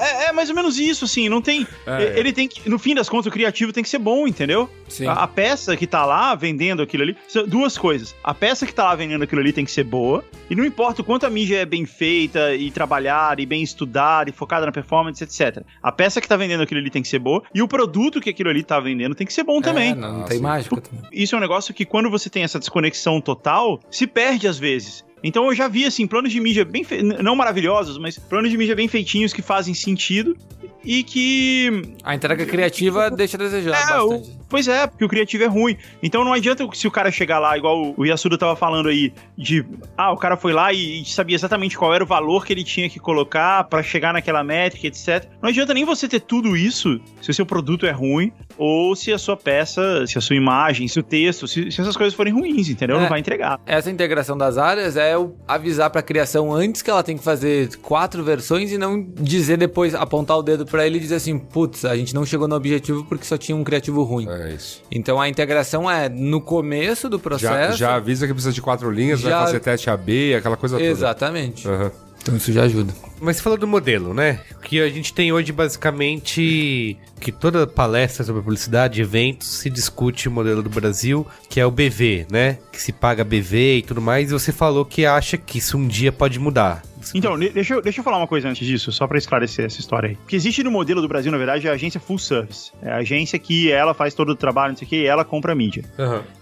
É, é mais ou menos isso, assim, não tem. É, ele tem que. No fim das contas, o criativo tem que ser bom, entendeu? Sim. A, a peça que tá lá vendendo aquilo ali. São duas coisas. A peça que tá lá vendendo aquilo ali tem que ser boa. E não importa o quanto a mídia é bem feita e trabalhada e bem estudada e focada na performance, etc. A peça que tá vendendo aquilo ali tem que ser boa. E o produto que aquilo ali tá vendendo tem que ser bom também. É, não, não Ah, tem mágica também. Isso é um negócio que quando você tem essa desconexão total, se perde às vezes. Então eu já vi assim planos de mídia bem fe... não maravilhosos, mas planos de mídia bem feitinhos que fazem sentido e que A entrega criativa deixa a desejar é, o- pois é, porque o criativo é ruim. Então não adianta se o cara chegar lá, igual o Yasuda tava falando aí, de ah, o cara foi lá e, e sabia exatamente qual era o valor que ele tinha que colocar pra chegar naquela métrica, etc. Não adianta nem você ter tudo isso se o seu produto é ruim ou se a sua peça, se a sua imagem, se o texto, se, se essas coisas forem ruins, entendeu? É. Não vai entregar. Essa integração das áreas é avisar pra criação antes que ela tem que fazer quatro versões e não dizer depois, apontar o dedo pra ele e dizer assim, putz, a gente não chegou no objetivo porque só tinha um criativo ruim. É isso. Então a integração é no começo do Já, processo. já avisa que precisa de quatro linhas, Já- vai fazer teste AB, aquela coisa Exatamente. toda. Aham. Então isso já ajuda. Mas você falou do modelo, né? O que a gente tem hoje, basicamente, que toda palestra sobre publicidade, eventos, se discute o modelo do Brasil, que é o BV, né? Que se paga BV e tudo mais, e você falou que acha que isso um dia pode mudar. Então, de- deixa eu, deixa eu falar uma coisa antes disso, só pra esclarecer essa história aí. O que existe no modelo do Brasil, na verdade, é a agência full service. É a agência que ela faz todo o trabalho, não sei o que, e ela compra a mídia.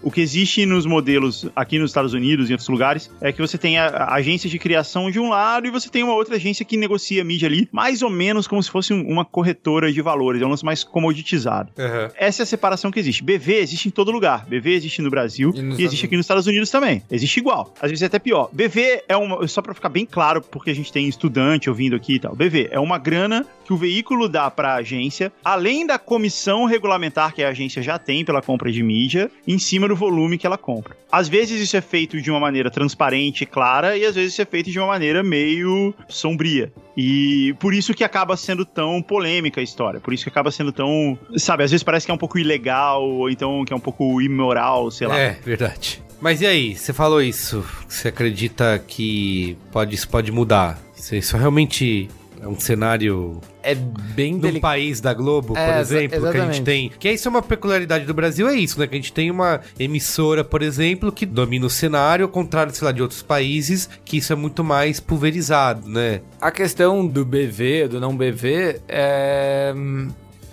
O que existe nos modelos aqui nos Estados Unidos e em outros lugares é que você tem a, a agência de criação de um lado e você tem uma outra agência que negocia a mídia ali, mais ou menos como se fosse um- uma corretora de valores, é um lance mais comoditizado. Aham. Essa é a separação que existe. BV existe em todo lugar. BV existe no Brasil E e, existe aqui nos Estados Unidos também. Existe igual. Às vezes é até pior. BV é uma. Só pra ficar bem claro, porque a gente tem estudante ouvindo aqui e tal. BV é uma grana que o veículo dá pra agência, além da comissão regulamentar que a agência já tem pela compra de mídia, em cima do volume que ela compra. Às vezes isso é feito de uma maneira transparente e clara, e às vezes isso é feito de uma maneira meio sombria. E por isso que acaba sendo tão polêmica a história. Por isso que acaba sendo tão. Sabe, às vezes parece que é um pouco ilegal, ou então que é um pouco imoral, sei lá. É, verdade. Mas e aí, você falou isso, você acredita que pode, isso pode mudar? Você, isso realmente É um cenário É bem delicado. país da Globo, É, por exa- exemplo, que a exatamente. gente tem. Que isso é uma peculiaridade do Brasil, é isso, né? Que a gente tem uma emissora, por exemplo, que domina o cenário, ao contrário, sei lá, de outros países, que isso é muito mais pulverizado, né? A questão do BV, do não BV, é...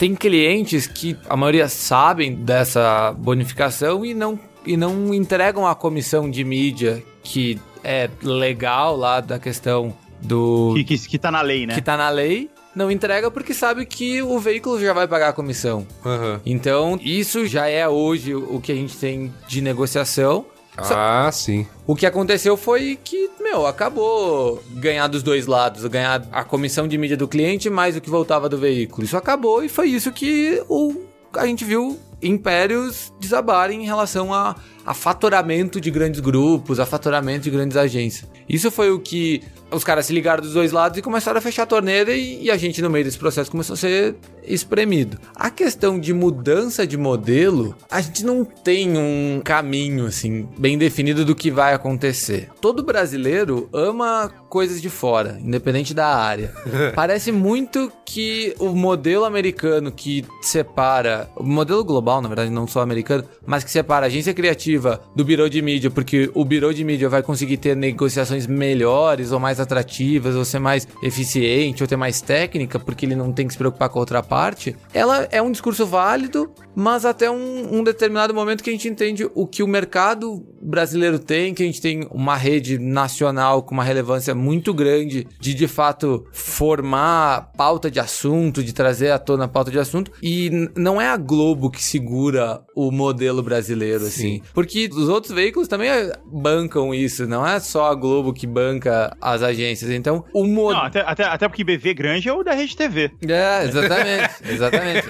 tem clientes que a maioria sabem dessa bonificação e não, e não entregam a comissão de mídia que é legal lá da questão do Que, que, que tá na lei, né? que tá na lei, não entrega porque sabe que o veículo já vai pagar a comissão. Aham. Então, isso já é hoje o que a gente tem de negociação. Só- Ah, sim. O que aconteceu foi que, meu, acabou ganhar dos dois lados, ganhar a comissão de mídia do cliente mais o que voltava do veículo. Isso acabou e foi isso que o, a gente viu impérios desabarem em relação a, a faturamento de grandes grupos, a faturamento de grandes agências. Isso foi o que os caras se ligaram dos dois lados e começaram a fechar a torneira e, e a gente no meio desse processo começou a ser espremido. A questão de mudança de modelo, a gente não tem um caminho assim bem definido do que vai acontecer. Todo brasileiro ama coisas de fora, independente da área. Parece muito que o modelo americano que separa, o modelo global, na verdade, não só americano, mas que separa a agência criativa do birô de mídia, porque o birô de mídia vai conseguir ter negociações melhores ou mais atrativas, ou ser mais eficiente, ou ter mais técnica, porque ele não tem que se preocupar com a outra parte. Ela é um discurso válido, mas até um, um determinado momento que a gente entende o que o mercado brasileiro tem, que a gente tem uma rede nacional com uma relevância muito grande de de fato formar pauta de assunto, de trazer à tona pauta de assunto, e não é a Globo que segura o modelo brasileiro, assim. Porque os outros veículos também eh, bancam isso, não é só a Globo que banca as agências. Então, o Não, modelo. até, até, até porque BV grande é o da Rede TV. É, exatamente, exatamente.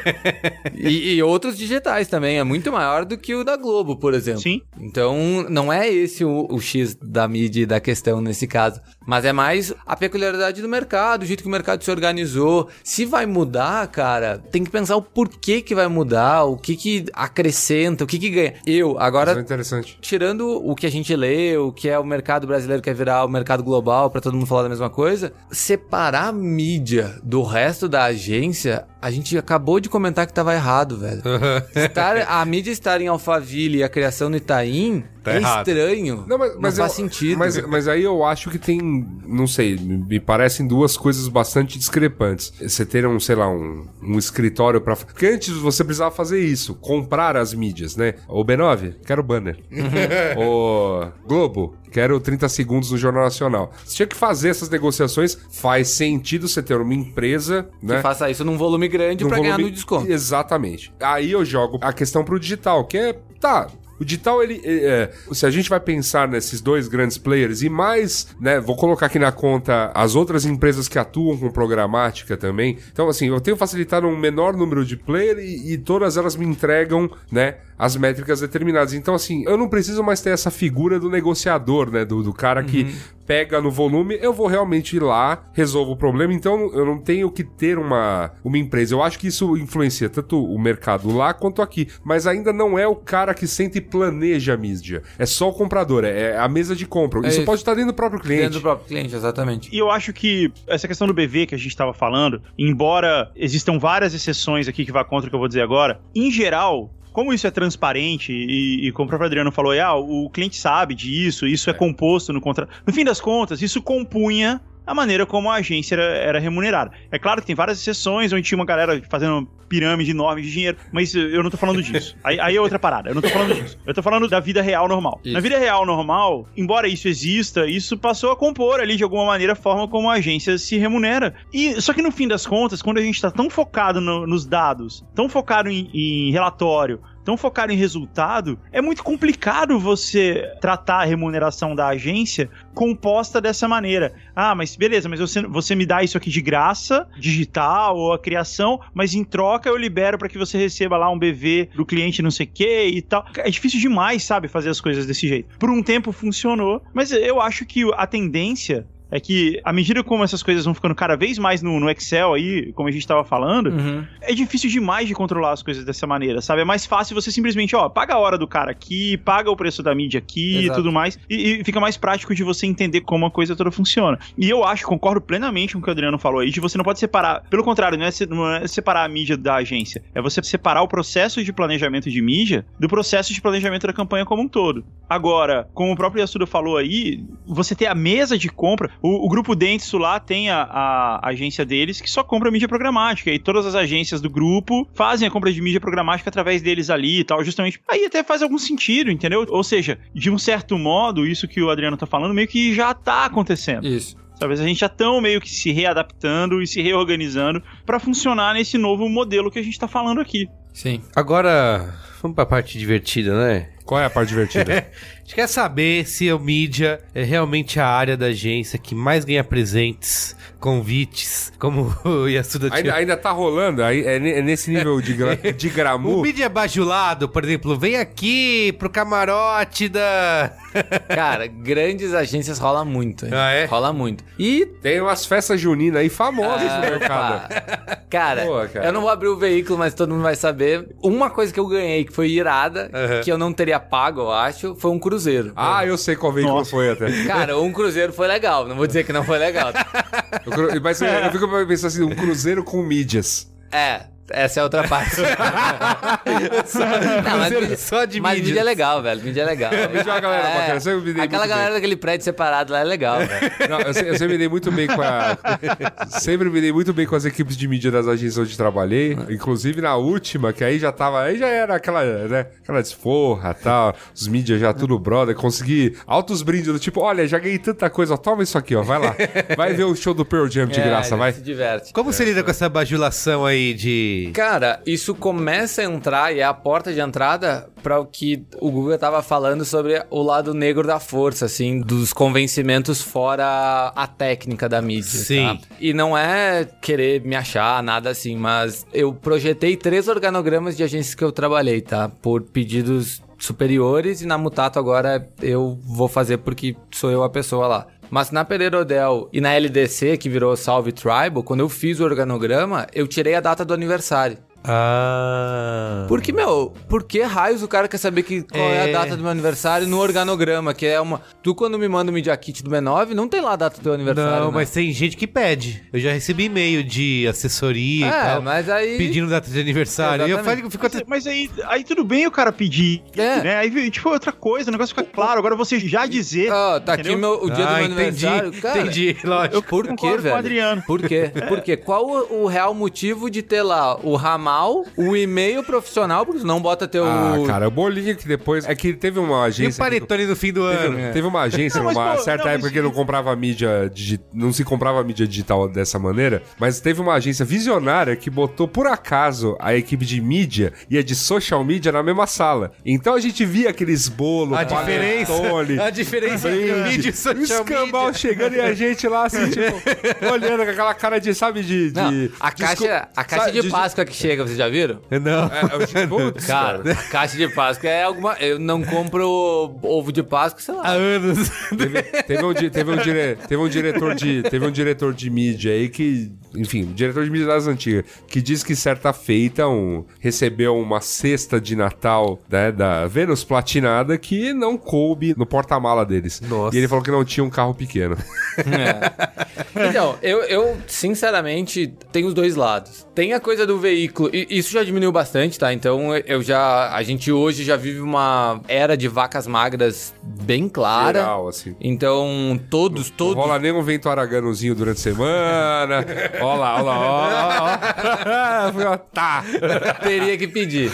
E, e outros digitais também, é muito maior do que o da Globo, por exemplo. Sim. Então, não é esse o, o X da mídia e da questão nesse caso. Mas é mais a peculiaridade do mercado, o jeito que o mercado se organizou. Se vai mudar, cara, tem que pensar o porquê que vai mudar, o que que acrescenta, o que que ganha. Eu, Isso é agora, interessante. tirando o que a gente lê, o que é o mercado brasileiro quer virar o mercado global pra todo mundo falar da mesma coisa, separar a mídia do resto da agência, a gente acabou de comentar que tava errado, velho. Estar- a mídia estar em Alphaville e a criação no Itaim Tá é errado. estranho. Não, mas, mas faz eu- sentido. Mas, mas aí eu acho que tem, não sei, me parecem duas coisas bastante discrepantes. Você ter um, sei lá, um, um escritório pra. Porque antes você precisava fazer isso, comprar as mídias, né? O B9, quero banner. o Globo, quero 30 segundos no Jornal Nacional. Você tinha que fazer essas negociações, faz sentido você ter uma empresa, né? Que faça isso num volume grande pra ganhar no desconto. Exatamente. Aí eu jogo a questão pro digital, que é. Tá. O digital, ele. é, se a gente vai pensar nesses dois grandes players e mais, né? Vou colocar aqui na conta as outras empresas que atuam com programática também. Então, assim, eu tenho facilitado um menor número de players e, e todas elas me entregam, né? As métricas determinadas. Então, assim, eu não preciso mais ter essa figura do negociador, né? Do, do cara que pega no volume, eu vou realmente ir lá, resolvo o problema. Então eu não tenho que ter uma, uma empresa. Eu acho que isso influencia tanto o mercado lá quanto aqui. Mas ainda não é o cara que senta e planeja a mídia. É só o comprador, é a mesa de compra. É isso isso. pode estar dentro do próprio cliente. Dentro do próprio cliente, exatamente. E eu acho que essa questão do BV que a gente estava falando, embora existam várias exceções aqui que vá contra o que eu vou dizer agora, em geral. Como isso é transparente e, e como o próprio Adriano falou, ah, o cliente sabe disso, isso é, composto no contrato. No fim das contas, isso compunha a maneira como a agência era, era remunerada. É claro que tem várias exceções onde tinha uma galera fazendo pirâmide enorme de dinheiro, mas eu não tô falando disso. Aí, aí é outra parada, eu não tô falando disso. Eu tô falando da vida real normal. Isso. Na vida real normal, embora isso exista, isso passou a compor ali de alguma maneira a forma como a agência se remunera. E só que no fim das contas, quando a gente tá tão focado no- nos dados, tão focado em, em relatório, tão focado em resultado, é muito complicado você tratar a remuneração da agência composta dessa maneira. Ah, mas beleza, mas você, você me dá isso aqui de graça, digital ou a criação, mas em troca eu libero para que você receba lá um BV do cliente não sei o que e tal. É difícil demais, sabe, fazer as coisas desse jeito. Por um tempo funcionou, mas eu acho que a tendência é que à medida como essas coisas vão ficando cada vez mais no, no Excel aí, como a gente tava falando, Uhum. é difícil demais de controlar as coisas dessa maneira, sabe? É mais fácil você simplesmente, ó, paga a hora do cara aqui, paga o preço da mídia aqui e Exato. tudo mais, e, e fica mais prático de você entender como a coisa toda funciona. E eu acho, concordo plenamente com o que o Adriano falou aí, de você não pode separar, pelo contrário, não é, não é separar a mídia da agência, é você separar o processo de planejamento de mídia do processo de planejamento da campanha como um todo. Agora, como o próprio Yasuda falou aí, você ter a mesa de compra, o, o grupo Dentsu lá tem a, a agência deles que só compra mídia programática, e todas as agências do grupo fazem a compra de mídia programática através deles ali e tal, justamente. Aí até faz algum sentido, entendeu? Ou seja, de um certo modo, isso que o Adriano tá falando, meio que já tá acontecendo. Isso. Talvez a gente já tão meio que se readaptando e se reorganizando pra funcionar nesse novo modelo que a gente tá falando aqui. Sim. Agora, vamos pra parte divertida, né? Qual é a parte divertida? A gente quer saber se o mídia é realmente a área da agência que mais ganha presentes, convites, como o Yasuda ainda, tinha. ainda tá rolando? Aí É, é nesse nível de, gra, de O gramu? mídia bajulado, por exemplo, vem aqui pro camarote da. Cara, grandes agências rola muito. hein? Ah, é? Rola muito. E. Tem umas festas juninas aí famosas no mercado. cara, Boa, cara. eu não vou abrir o veículo, mas todo mundo vai saber. Uma coisa que eu ganhei que foi irada, Aham. que eu não teria pago, eu acho, foi um cruzeiro. Ah, eu sei qual veículo Nossa. foi até. Cara, um cruzeiro foi legal. Não vou dizer que não foi legal. Mas eu, eu fico pensando assim, um cruzeiro com mídias. É, essa é a outra parte. não, mas, mídia- só de mas mídias. mídia é legal, velho. Mídia é legal. Mídia é uma galera bacana, sempre me dei Aquela galera bem. daquele prédio separado lá é legal, velho. Não, eu, eu sempre me dei muito bem com a. sempre me dei muito bem com as equipes de mídia das agências onde trabalhei. Inclusive na última, que aí já tava. Aí já era aquela, né? Aquela desforra tal. Os mídias já tudo brother. Consegui altos brindes do tipo: olha, já ganhei tanta coisa, toma isso aqui, ó. Vai lá. Vai ver o show do Pearl Jam de É, graça, vai. Se diverte. Como você lida com essa bajulação aí de. Cara, isso começa a entrar e é a porta de entrada para o que o Google tava falando sobre o lado negro da força, assim, dos convencimentos fora a técnica da mídia. Sim. tá? E não é querer me achar, nada assim, mas eu projetei três organogramas de agências que eu trabalhei, tá? Por pedidos superiores e na Mutato agora eu vou fazer porque sou eu a pessoa lá. Mas na Pereira Odell e na LDC, que virou Salve Tribal, quando eu fiz o organograma, eu tirei a data do aniversário. Ah. Porque, meu, por que raios o cara quer saber que, qual é. É. a data do meu aniversário no organograma? Que é uma. Tu, quando me manda o Media Kit do B9, não tem lá a data do teu aniversário. Não, né? mas tem gente que pede. Eu já recebi e-mail de assessoria e É, tal, mas aí. pedindo data de aniversário. E eu eu fico até... Mas aí, aí tudo bem o cara pedir, É. né? Aí, tipo, outra coisa, o negócio fica claro. Agora você já dizer... Ó, tá aqui entendeu? meu, o dia do Ah, meu entendi, aniversário. Cara, entendi, lógico. Eu, por quê, com o velho? Adriano. Por quê? Por quê? Qual o, o real motivo de ter lá o ramal, o e-mail profissional, porque tu não bota teu. Ah, cara, o bolinho que depois. É que teve uma E o agência. panetone no fim do ano. Teve, teve uma agência Não, numa pô, certa não, época mas- que não comprava mídia digi- não se comprava mídia digital dessa maneira, mas teve uma agência visionária que botou por acaso a equipe de mídia e a de social media na mesma sala. Então a gente via aqueles bolos, A diferença, a diferença entre o mídia e social o escambau media. chegando e a gente lá assim, tipo, olhando com aquela cara de, sabe, de... Não, de a de caixa, a caixa sabe, de Páscoa que chega, vocês já viram? Não. É, é, putz, Cara, a caixa de Páscoa é alguma. Eu não compro ovo de Páscoa, sei lá. Há anos. Teve, teve um, teve, um dire- teve um diretor de teve um diretor de mídia aí que enfim diretor de mídia das antigas que diz que certa feita um, recebeu uma cesta de Natal né, da Vênus platinada que não coube no porta-mala deles Nossa. e ele falou que não tinha um carro pequeno É. Então, eu, eu, sinceramente, tenho os dois lados. Tem a coisa do veículo, isso já diminuiu bastante, tá? Então, eu já. A gente hoje já vive uma era de vacas magras bem clara. geral assim Então, todos, não todos. rola nem um vento araganozinho durante a semana. Lá, ó lá, falei, ó, tá. Teria que pedir.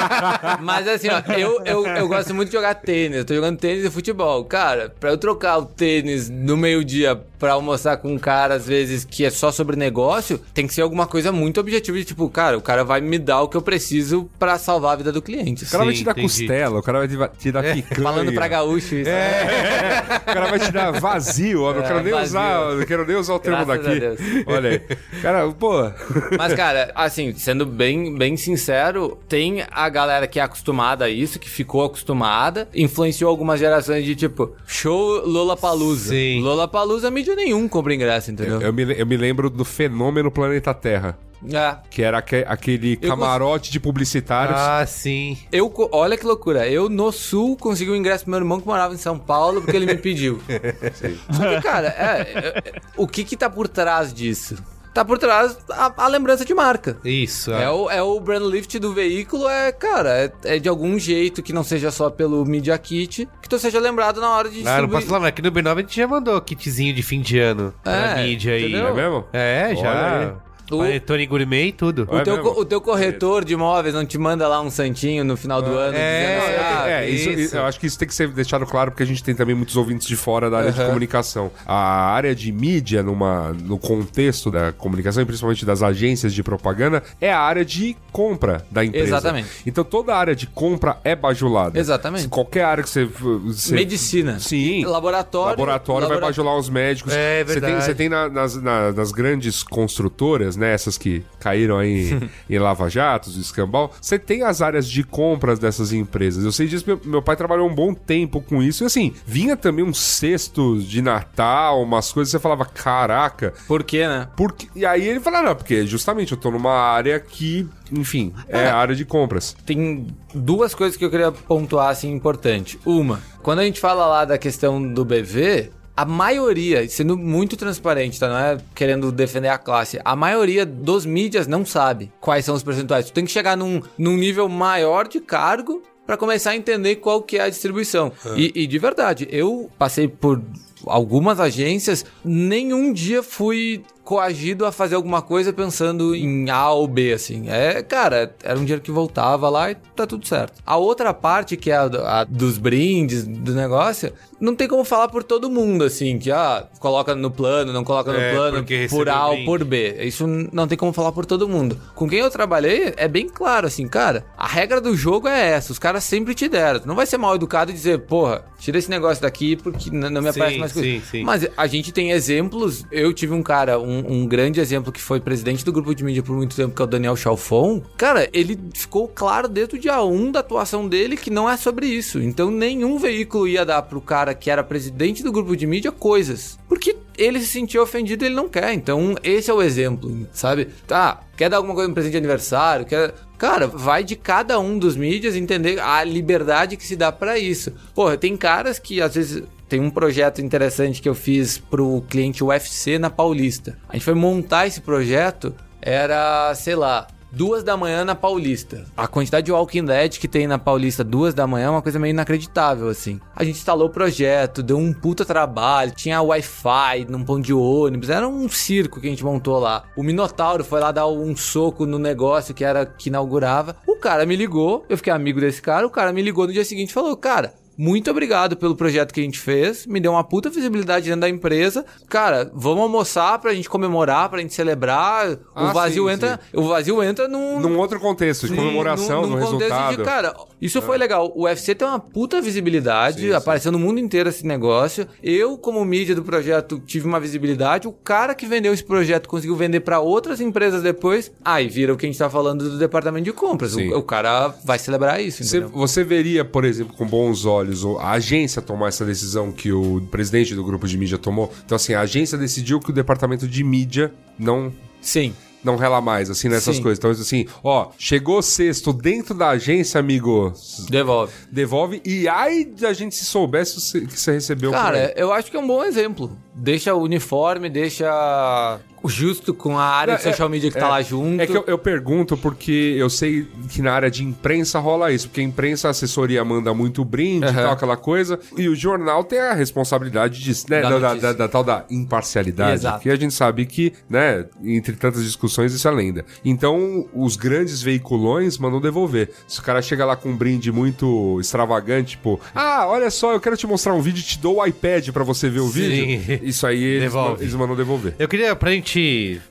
Mas assim, ó, eu, eu, eu gosto muito de jogar tênis. Eu tô jogando tênis e futebol. Cara, pra eu trocar o tênis no meio-dia pra almoçar com um cara, às vezes, que é só sobre negócio, tem que ser alguma coisa muito objetiva de tipo, cara, o cara vai me dar o que eu preciso pra salvar a vida do cliente. O cara vai Sim, te dar entendi. costela, o cara vai te- dar picanha. Falando pra gaúcho isso. É, o cara vai te dar vazio, ó. Não É, quero nem vazio. usar, não quero nem usar o termo Graças daqui. Olha aí. Cara, pô. Mas, cara, assim, sendo bem, bem sincero, tem a galera que é acostumada a isso, que ficou acostumada, influenciou algumas gerações de tipo, show Lollapalooza. Sim. Lollapalooza, mídia nenhum compra ingresso, entendeu? Eu, eu me, eu me lembro do fenômeno Planeta Terra. É. Que era aque- aquele Eu camarote de publicitários. Ah, sim. Eu, co- olha que loucura. Eu, no sul, consegui o ingresso pro meu irmão que morava em São Paulo porque ele me pediu. Só que, cara, é, é, é, o que que tá por trás disso? Tá por trás a, a lembrança de marca. Isso. É o, é o brand lift do veículo, é, cara, é, é de algum jeito que não seja só pelo Media Kit, que tu seja lembrado na hora de Ah, não distribuir. posso falar, mas aqui no B9 a gente já mandou kitzinho de fim de ano pra É, mídia aí. entendeu? É mesmo? É, Olha já. O- Panetone Gourmet e tudo. O teu, É o teu corretor de imóveis não te manda lá um santinho no final do ano? é, dizendo, é, ah, É, isso, isso. eu acho que isso tem que ser deixado claro porque a gente tem também muitos ouvintes de fora da área de Aham. comunicação. A área de mídia, numa, no contexto da comunicação, e principalmente das agências de propaganda, é a área de compra da empresa. Exatamente. Então toda a área de compra é bajulada. Exatamente. Se qualquer área que você. você Medicina. Sim. Laboratório. Laboratório vai labora- bajular os médicos. É Você tem, verdade. você tem na- nas, na- nas grandes construtoras, né? Essas que caíram aí em Lava Jatos, escambau. Você tem as áreas de compras dessas empresas. Eu sei disso, meu, meu pai trabalhou um bom tempo com isso. E assim, vinha também uns cestos de Natal, umas coisas. Você falava, caraca. Por quê, né? Porque... E aí ele fala, não, porque justamente eu tô numa área que, enfim, é a área de compras. Tem duas coisas que eu queria pontuar assim importante. Uma, quando a gente fala lá da questão do BV, a maioria, sendo muito transparente, tá? Não é querendo defender a classe. A maioria dos mídias não sabe quais são os percentuais. Tu tem que chegar num, num nível maior de cargo para começar a entender qual que é a distribuição. E, e de verdade, eu passei por algumas agências, nenhum dia fui coagido a fazer alguma coisa pensando em A ou B, assim. É, cara, era um dinheiro que voltava lá e tá tudo certo. A outra parte, que é a, a dos brindes, do negócio, não tem como falar por todo mundo, assim, que, ah, coloca no plano, não coloca no É, plano, por A ou por B. Isso não tem como falar por todo mundo. Com quem eu trabalhei, é bem claro, assim, cara, a regra do jogo é essa, os caras sempre te deram. Tu não vai ser mal educado e dizer, porra, tira esse negócio daqui porque não me Sim, aparece mais coisa. sim, sim. Mas a gente tem exemplos. Eu tive um cara, um, um grande exemplo que foi presidente do grupo de mídia por muito tempo, que é o Daniel Chalfon. Cara, ele ficou claro desde o dia 1 da atuação dele que não é sobre isso. Então nenhum veículo ia dar pro cara que era presidente do grupo de mídia coisas. Porque ele se sentiu ofendido ele não quer. Então esse é o exemplo, sabe? Tá, quer dar alguma coisa no presente de aniversário? Quer. Cara, vai de cada um dos mídias entender a liberdade que se dá pra isso. Porra, tem caras que às vezes tem um projeto interessante que eu fiz pro cliente UFC na Paulista. A gente foi montar esse projeto, era, sei lá, duas da manhã na Paulista. A quantidade de Walking Dead que tem na Paulista duas da manhã é uma coisa meio inacreditável, assim. A gente instalou o projeto, deu um puta trabalho, tinha Wi-Fi num ponto de ônibus, era um circo que a gente montou lá. O Minotauro foi lá dar um soco no negócio que era que inaugurava. O cara me ligou, eu fiquei amigo desse cara, o cara me ligou no dia seguinte e falou, cara, muito obrigado pelo projeto que a gente fez. Me deu uma puta visibilidade dentro da empresa. Cara, vamos almoçar pra gente comemorar, pra gente celebrar. Ah, o vazio sim, entra. O vazio entra num. Num outro contexto, de Sim, comemoração, num- num contexto resultado. De, cara, isso foi legal. O UFC tem uma puta visibilidade, Sim, sim. apareceu no mundo inteiro esse negócio. Eu, como mídia do projeto, tive uma visibilidade. O cara que vendeu esse projeto conseguiu vender pra outras empresas depois. Aí vira o que a gente tá falando do departamento de compras. Sim. O, o cara vai celebrar isso, Você, você veria, por exemplo, com bons olhos a agência tomar essa decisão que o presidente do grupo de mídia tomou? Então, assim, a agência decidiu que o departamento de mídia não Sim. Não rela mais, assim, nessas Sim. coisas. Então, assim, ó, chegou sexto dentro da agência, amigo, Devolve. devolve. E ai da gente se soubesse que você recebeu. Cara, eu acho que é um bom exemplo. Deixa o uniforme, deixa justo com a área de É, social media que tá é, lá junto. É que eu, eu pergunto porque eu sei que na área de imprensa rola isso, porque a imprensa, a assessoria manda muito brinde e Aham. tal, aquela coisa, e o jornal tem a responsabilidade disso, né? Da Da, da- da- tal da imparcialidade, Exato. que a gente sabe que, né, entre tantas discussões, isso é lenda. Então, os grandes veiculões mandam devolver. Se o cara chega lá com um brinde muito extravagante, tipo, ah, olha só, eu quero te mostrar um vídeo e te dou o iPad pra você ver o Sim. vídeo, isso aí eles, Devolve. eles mandam devolver. Eu queria, pra gente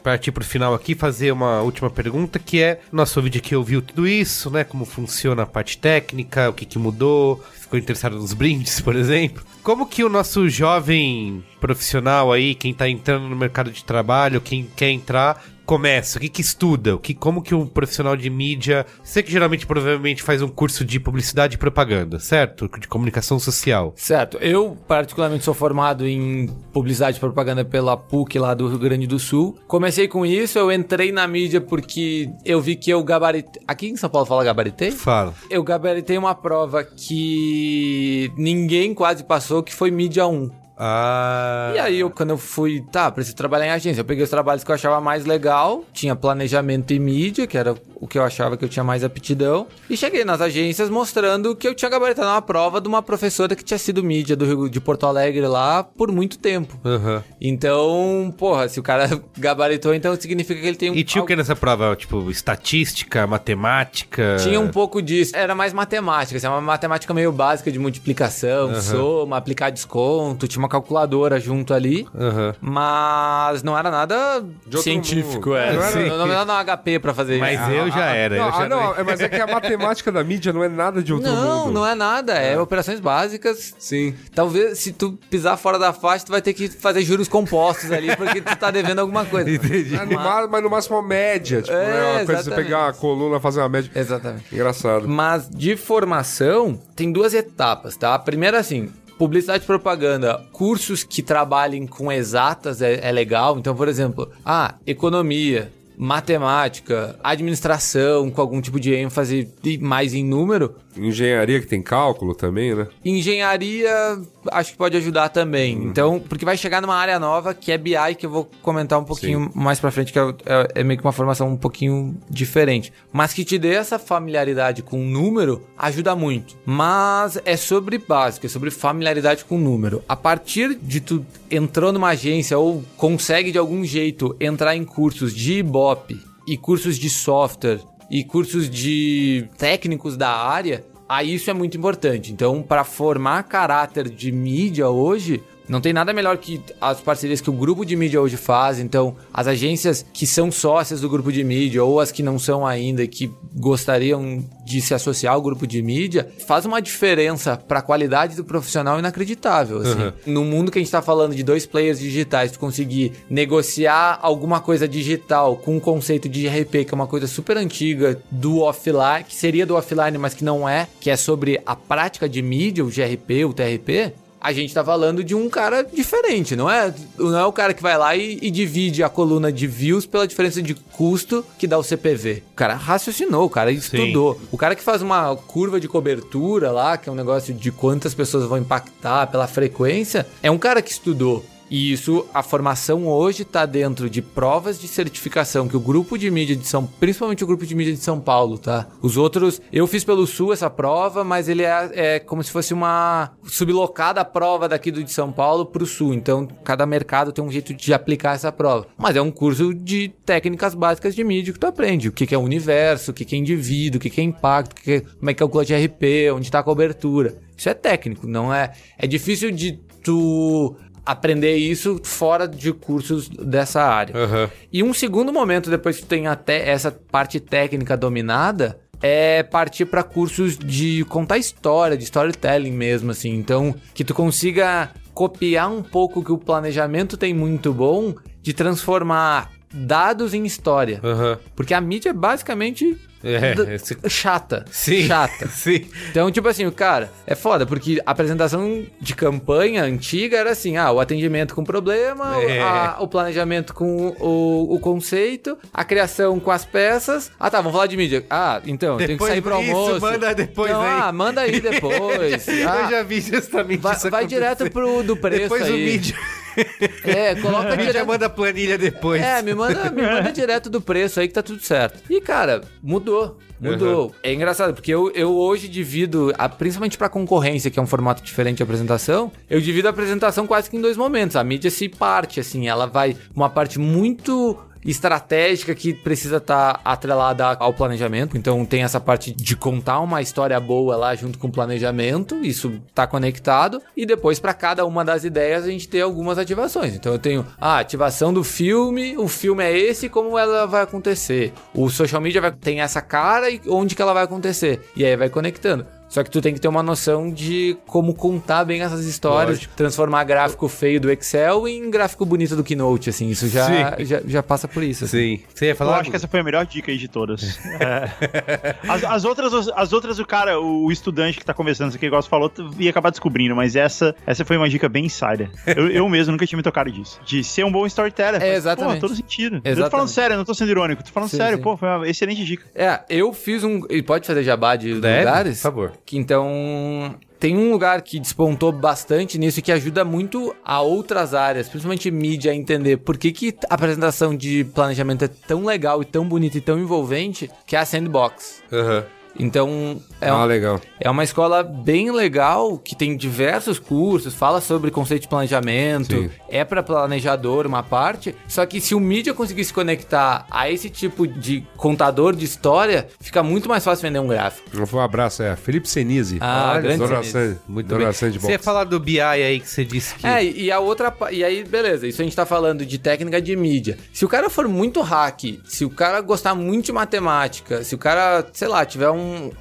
partir pro final aqui, fazer uma última pergunta, que é, nosso vídeo aqui ouviu tudo isso, né? Como funciona a parte técnica, o que, que mudou, ficou interessado nos brindes, por exemplo. Como que o nosso jovem profissional aí, quem tá entrando no mercado de trabalho, quem quer entrar, começa? O que que estuda? O que, como que um profissional de mídia... Você que geralmente, provavelmente, faz um curso de publicidade e propaganda, certo? De comunicação social. Certo. Eu, particularmente, sou formado em publicidade e propaganda pela PUC lá do Rio Grande do Sul. Comecei com isso, eu entrei na mídia porque eu vi que eu gabaritei... Aqui em São Paulo fala gabaritei? Fala. Eu gabaritei uma prova que ninguém quase passou, que foi mídia 1. Ah... E aí, eu, quando eu fui, tá, preciso trabalhar em agência, eu peguei os trabalhos que eu achava mais legal, tinha planejamento e mídia, que era o que eu achava que eu tinha mais aptidão, e cheguei nas agências mostrando que eu tinha gabaritado uma prova de uma professora que tinha sido mídia do Rio de Porto Alegre lá por muito tempo. Aham. Então, porra, se o cara gabaritou, então significa que ele tem um. E tinha o que nessa prova? Tipo, estatística, matemática? Tinha um pouco disso. Era mais matemática, assim, uma matemática meio básica de multiplicação, soma, aplicar desconto, tinha uma calculadora junto ali. Aham. Mas não era nada científico, mundo. é. Não era- Não, não era HP pra fazer Mas isso. eu já era. Não, eu já ah, não, é, mas é que a matemática da mídia não é nada de outro Não, mundo. não é nada. É, operações básicas. Sim. Talvez se tu pisar fora da faixa, tu vai ter que fazer juros compostos ali, porque tu tá devendo alguma coisa. Entendi. É, no ma- mas no máximo uma média. Tipo, É, é, uma coisa de você exatamente. pegar a coluna e fazer uma média. Exatamente. Engraçado. Mas de formação, tem duas etapas, tá? A primeira, assim, publicidade e propaganda, cursos que trabalhem com exatas é, é legal. Então, por exemplo, ah, economia, matemática, administração, com algum tipo de ênfase mais em número. Engenharia que tem cálculo também, né? Engenharia, acho que pode ajudar também. Então, porque vai chegar numa área nova que é BI, que eu vou comentar um pouquinho mais pra frente, que é, é- é meio que uma formação um pouquinho diferente. Mas que te dê essa familiaridade com o número ajuda muito. Mas é sobre básico, é sobre familiaridade com o número. A partir de tu entrou numa agência ou consegue de algum jeito entrar em cursos de Ibope e cursos de software e cursos de técnicos da área, aí isso é muito importante. Então, para formar caráter de mídia hoje, não tem nada melhor que as parcerias que o grupo de mídia hoje faz. Então, as agências que são sócias do grupo de mídia ou as que não são ainda e que gostariam de se associar ao grupo de mídia, faz uma diferença para a qualidade do profissional inacreditável. Assim. No mundo que a gente está falando de dois players digitais, tu conseguir negociar alguma coisa digital com um conceito de RP, que é uma coisa super antiga do offline, que seria do offline, mas que não é, que é sobre a prática de mídia, o GRP, o TRP. A gente tá falando de um cara diferente, não é? Não é o cara que vai lá e, e divide a coluna de views pela diferença de custo que dá o CPV. O cara raciocinou, o cara estudou. O cara que faz uma curva de cobertura lá, que é um negócio de quantas pessoas vão impactar pela frequência, é um cara que estudou. E isso, a formação hoje está dentro de provas de certificação que o grupo de mídia de São, principalmente o grupo de mídia de São Paulo, tá? Os outros, eu fiz pelo Sul essa prova, mas ele é, é como se fosse uma sublocada prova daqui do de São Paulo pro Sul. Então, cada mercado tem um jeito de aplicar essa prova. Mas é um curso de técnicas básicas de mídia que tu aprende. O que que é o universo, o que que é indivíduo, o que que é impacto, o que que é- como é que calcula de RP, onde está a cobertura. Isso é técnico, não é? É difícil de tu aprender isso fora de cursos dessa área. Aham. E um segundo momento, depois que tu tem até essa parte técnica dominada, é partir para cursos de contar história, de storytelling mesmo, assim. Então, que tu consiga copiar um pouco que o planejamento tem muito bom de transformar dados em história. Aham. Porque a mídia é basicamente É, esse- chata. Sim. Chata. Sim. Então, tipo assim, o cara, é foda, porque a apresentação de campanha antiga era assim: ah, o atendimento com problema, É. a- o planejamento com o, o conceito, a criação com as peças. Ah, tá, vamos falar de mídia. Ah, então, tem que sair pro isso, almoço. manda depois Não, aí. Ah, manda aí depois. Ah, eu já vi justamente vai, isso vai acontecer. direto pro do preço Depois aí. o mídia. É, coloca direto. manda a planilha depois. É, me manda, me manda direto do preço aí que tá tudo certo. E, cara, mudou. Mudou. É engraçado, porque eu, eu hoje divido, a- principalmente pra concorrência, que é um formato diferente de apresentação, eu divido a apresentação quase que em dois momentos. A mídia se parte, assim, ela vai uma parte muito estratégica que precisa estar atrelada ao planejamento. Então tem essa parte de contar uma história boa lá junto com o planejamento, isso tá conectado e depois para cada uma das ideias a gente tem algumas ativações. Então eu tenho a ativação do filme, o filme é esse, como ela vai acontecer. O social media vai tem essa cara e onde que ela vai acontecer. E aí vai conectando. Só que tu tem que ter uma noção de como contar bem essas histórias, transformar gráfico feio do Excel em gráfico bonito do Keynote, assim. Isso já, já, já passa por isso. assim. Sim. Você ia Eu falar? acho que essa foi a melhor dica aí de todas. É. As, as outras, as outras, o cara, o estudante que tá conversando isso aqui, igual você falou, ia acabar descobrindo, mas essa, essa foi uma dica bem insider. Eu, eu mesmo nunca tinha me tocado disso. De ser um bom storyteller. Faz, exatamente. Pô, todo sentido. Eu tô Exatamente. falando sério, eu não tô sendo irônico, tô falando Sim, sério, sim. pô, foi uma excelente dica. É, eu fiz um. E pode fazer jabá de Deve, lugares? por favor. Então. Tem um lugar que despontou bastante nisso e que ajuda muito a outras áreas, principalmente mídia, a entender por que, que a apresentação de planejamento é tão legal e tão bonita e tão envolvente, que é a Sandbox. Aham. Então, é, Ah, um- legal. é uma escola bem legal que tem diversos cursos, fala sobre conceito de planejamento, Sim. é para planejador uma parte. Só que se o mídia conseguir se conectar a esse tipo de contador de história, fica muito mais fácil vender um gráfico. Um abraço, é Felipe Senise. Ah, Olha, grande Senise. Muito bem. Sandbox. Você ia falar do BI aí que você disse que. É, e a outra. E aí, beleza, isso a gente tá falando de técnica de mídia. Se o cara for muito hack, se o cara gostar muito de matemática, se o cara, sei lá, tiver um.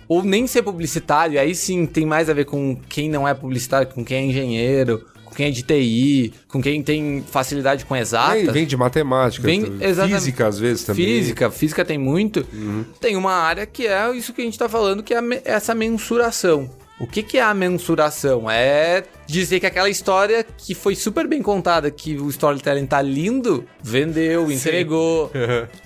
Ou nem ser publicitário, aí sim tem mais a ver com quem não é publicitário, com quem é engenheiro, com quem é de TI, com quem tem facilidade com exatas. Vem, vem de matemática, Vem- física às vezes também. Física, física tem muito. Tem uma área que é isso que a gente tá falando, que é essa mensuração. O que, que é a mensuração? É dizer que aquela história que foi super bem contada, que o storytelling tá lindo, vendeu, entregou.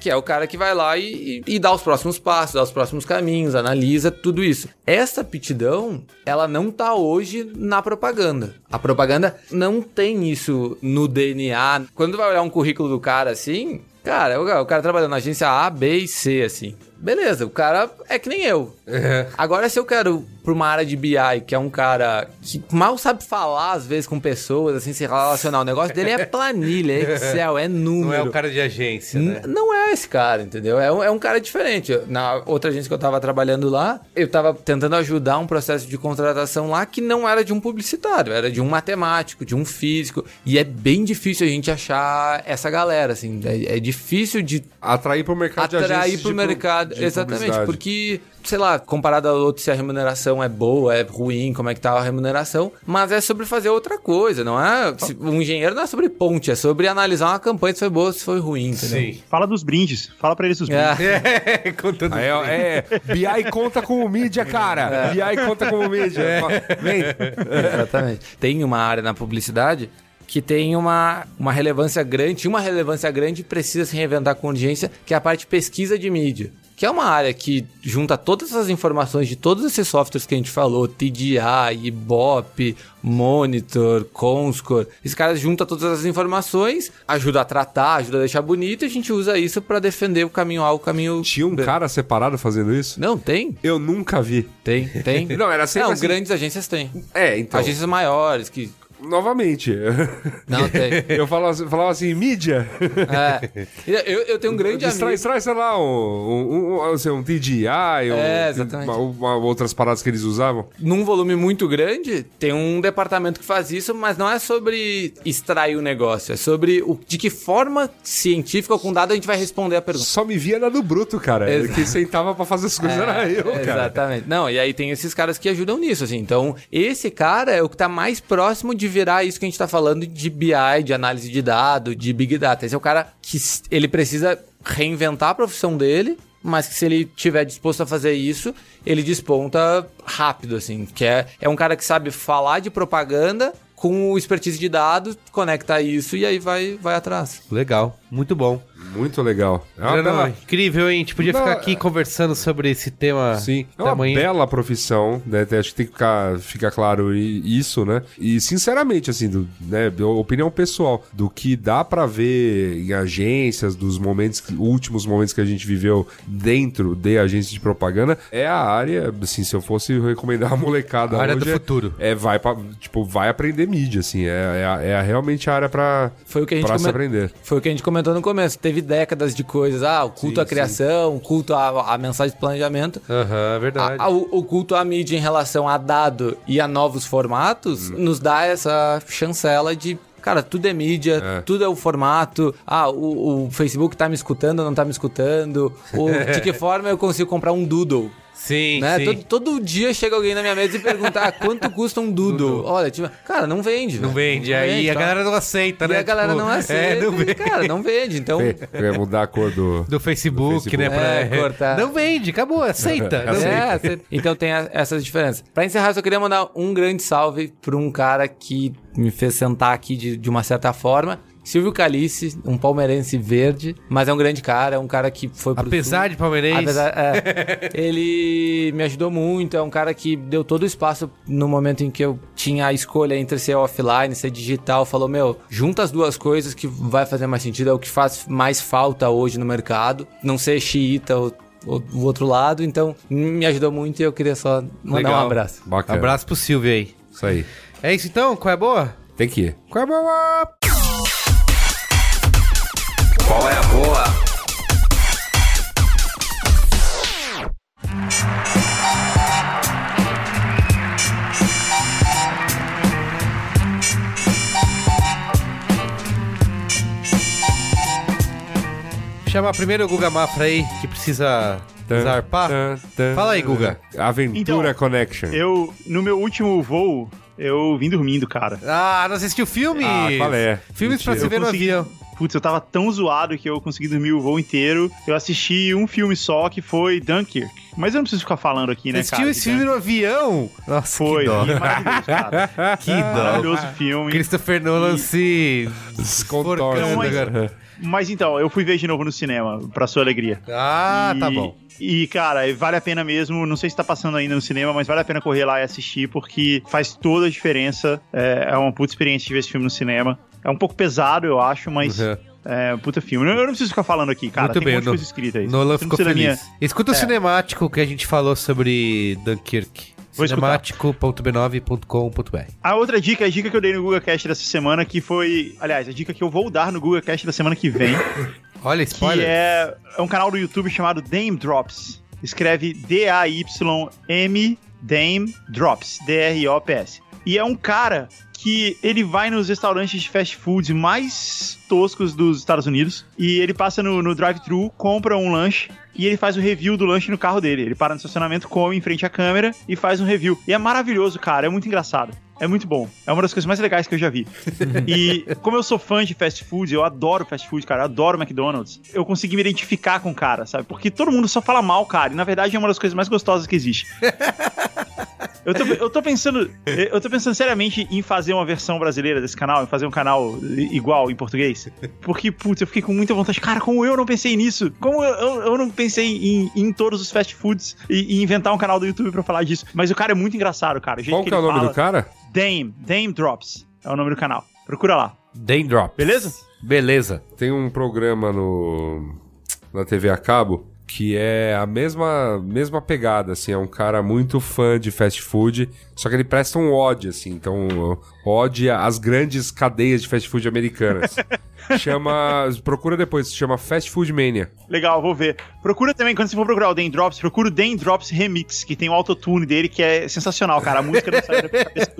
que é o cara que vai lá e, e- dá os próximos passos, dá os próximos caminhos, analisa tudo isso. Essa aptidão, ela não tá hoje na propaganda. A propaganda não tem isso no DNA. Quando vai olhar um currículo do cara assim, Cara, o cara trabalhando na agência A, B e C, assim. Beleza, o cara é que nem eu. Agora, se eu quero pra uma área de BI, que é um cara que mal sabe falar, às vezes, com pessoas, assim, se relacionar, o negócio dele é planilha, é Excel, é número. Não é o cara de agência, né? N- Não é esse cara, entendeu? É um, é um cara diferente. Na outra agência que eu tava trabalhando lá, eu tava tentando ajudar um processo de contratação lá que não era de um publicitário, era de um matemático, de um físico. E é bem difícil a gente achar essa galera, assim. É, é difícil de Atrair pro mercado de atrair agências pro de pu- mercado. De Exatamente, porque, sei lá, comparado a outros, se a remuneração é boa, é ruim, como é que tá a remuneração, mas é sobre fazer outra coisa, não é? se- um engenheiro não é sobre ponte, é sobre analisar uma campanha se foi boa, se foi ruim, entendeu? Sim. Fala dos brindes. Fala pra eles dos brindes. É. É, contando. Aí, ó, é, BI conta como mídia, cara. BI conta como mídia. Vem. Exatamente. Tem uma área na publicidade que tem uma, uma relevância grande, uma relevância grande e precisa se reinventar com urgência, que é a parte de pesquisa de mídia. Que é uma área que junta todas essas informações de todos esses softwares que a gente falou, TDI, Ibope, Monitor, Comscore. Esses caras juntam todas as informações, ajuda a tratar, ajuda a deixar bonito e a gente usa isso pra defender o caminho A, o caminho Tinha um cara separado fazendo isso? Não, tem. Eu nunca vi. Tem, tem. Não, era sempre Não, assim. grandes agências têm. É, então. Agências maiores que Novamente. Não tem. Eu falava, falava assim, mídia. É. Eu, eu tenho um grande Extrai, amigo. extrai, sei lá, um, um, um, assim, um TDI, ou É, exatamente. uma- uma- outras paradas que eles usavam. Num volume muito grande, tem um departamento que faz isso, mas não é sobre extrair o negócio, é sobre o, de que forma científica ou com dado a gente vai responder a pergunta. Só me via na do bruto, cara. Exato. Quem sentava pra fazer as coisas era eu, cara. Exatamente. Não, e aí tem esses caras que ajudam nisso, assim. Então, esse cara é o que tá mais próximo de virar isso que a gente tá falando de BI, de análise de dado, de Big Data. Esse é o cara que ele precisa reinventar a profissão dele, mas que se ele tiver disposto a fazer isso, ele desponta rápido, assim. Que é, é um cara que sabe falar de propaganda com o expertise de dados, conecta isso e aí vai, vai atrás. Legal, muito bom. Muito legal. É uma bela- incrível, hein? A gente podia Não, ficar aqui é- conversando sobre esse tema Sim, é uma tamanho. bela profissão, né? Acho que tem que ficar, ficar claro isso, né? E sinceramente, assim, do, né, opinião pessoal, do que dá pra ver em agências, dos momentos, últimos momentos que a gente viveu dentro de agências de propaganda, é a área, assim, se eu fosse recomendar a molecada A área hoje, do é- futuro. É, vai pra, tipo, vai aprender mídia, assim, é, é, é realmente a área pra, Foi o que a gente pra se come- aprender. Foi o que a gente comentou no começo. Teve décadas de coisas. Ah, o culto Sim, à criação, o culto à, à mensagem de planejamento. Aham, é verdade. A- a- o, culto à mídia em relação a dado e a novos formatos nos dá essa chancela de. Cara, tudo é mídia, É. tudo é o formato. Ah, o, o Facebook tá me escutando ou não tá me escutando? O, de que forma eu consigo comprar um Doodle? Sim, Né? sim. Todo, todo dia chega alguém na minha mesa e pergunta ah, quanto custa um Doodle. Olha, tipo, cara, não vende. Não velho. vende. Aí a tá? galera não aceita, E né? a galera Tipo, não aceita. É, não vende. Cara, não vende. Então, Quer mudar a cor do. Do Facebook, Do Facebook. né? Pra... É, cortar. Não vende, acabou, aceita. Não. É, cê- então tem a- essas diferenças. Pra encerrar, eu só queria mandar um grande salve pra um cara que me fez sentar aqui de, de uma certa forma. Silvio Calice, um palmeirense verde, mas é um grande cara, é um cara que foi pro Apesar sul. de palmeirense. Apesar, é, ele me ajudou muito, é um cara que deu todo o espaço no momento em que eu tinha a escolha entre ser offline, ser digital, falou, meu, junta as duas coisas que vai fazer mais sentido, é o que faz mais falta hoje no mercado, não ser xiita ou, o outro lado, então me ajudou muito e eu queria só mandar Legal. um abraço. Bacana. Abraço pro Silvio aí. Isso aí. É isso então? Qual é a boa? Tem que ir. Qual é a boa? Qual é a boa? Chamar primeiro o Guga Mafra aí, que precisa zarpar. Fala aí, Guga. Aventura Então, Connection. Eu, no meu último voo, eu vim dormindo, cara. Ah, não assistiu filme? Ah, qual é? Filmes pra Mentira. se ver Eu no consegui- avião. Putz, eu tava tão zoado que eu consegui dormir o voo inteiro. Eu assisti um filme só, que foi Dunkirk. Mas eu não preciso ficar falando aqui, né, Você cara? assistiu esse filme no avião? Nossa, Foi, que dó. e maravilhoso, cara. Que dó. Maravilhoso filme. Christopher Nolan se... Descontorce. Não, mas-. Mas então, eu fui ver de novo no cinema, pra sua alegria. Ah, E- tá bom. E, cara, vale a pena mesmo. Não sei se tá passando ainda no cinema, mas vale a pena correr lá e assistir, porque faz toda a diferença. É, é uma puta experiência de ver esse filme no cinema. É um pouco pesado, eu acho, mas Uhum. é puta filme. Eu não preciso ficar falando aqui, cara. Muito Tem bem, um monte de coisa escrita aí. Nolan ficou feliz. minha- Escuta o É. cinemático que a gente falou sobre Dunkirk. Vou escutar. cinemático.b9.com.br A outra dica, a dica que eu dei no Google Cast dessa semana, que foi. Aliás, a dica que eu vou dar no Google Cast da semana que vem. Olha, que spoiler. é, é um canal do YouTube chamado Dame Drops. Escreve D-A-Y-M Dame Drops. D-R-O-P-S. E é um cara que ele vai nos restaurantes de fast food mais toscos dos Estados Unidos e ele passa no, no drive-thru, compra um lanche e ele faz o review do lanche no carro dele. Ele para no estacionamento, come em frente à câmera e faz um review. E é maravilhoso, cara. É muito engraçado. É muito bom. É uma das coisas mais legais que eu já vi. e como eu sou fã de fast food, eu adoro fast food, cara. Eu adoro McDonald's. Eu consegui me identificar com o cara, sabe? Porque todo mundo só fala mal, cara. E na verdade é uma das coisas mais gostosas que existe. Eu tô, eu tô pensando, eu tô pensando seriamente em fazer uma versão brasileira desse canal, em fazer um canal igual em português. Porque, putz, eu fiquei com muita vontade. Cara, como eu não pensei nisso? Como eu, eu, eu não pensei em, em todos os fast foods e, e inventar um canal do YouTube pra falar disso? Mas o cara é muito engraçado, cara. Qual que é o nome fala- do cara? Dame, Dame Drops. É o nome do canal. Procura lá. Dame Drops. Beleza? Beleza. Tem um programa no na TV a cabo que é a mesma mesma pegada, assim, é um cara muito fã de fast food, só que ele presta um ódio, assim, então ódio às grandes cadeias de fast food americanas. chama, procura depois, se chama Fast Food Mania. Legal, vou ver. Procura também, quando você for procurar o Dame Drops, procura o Dame Drops Remix, que tem o autotune dele, que é sensacional, cara. A música não sai da cabeça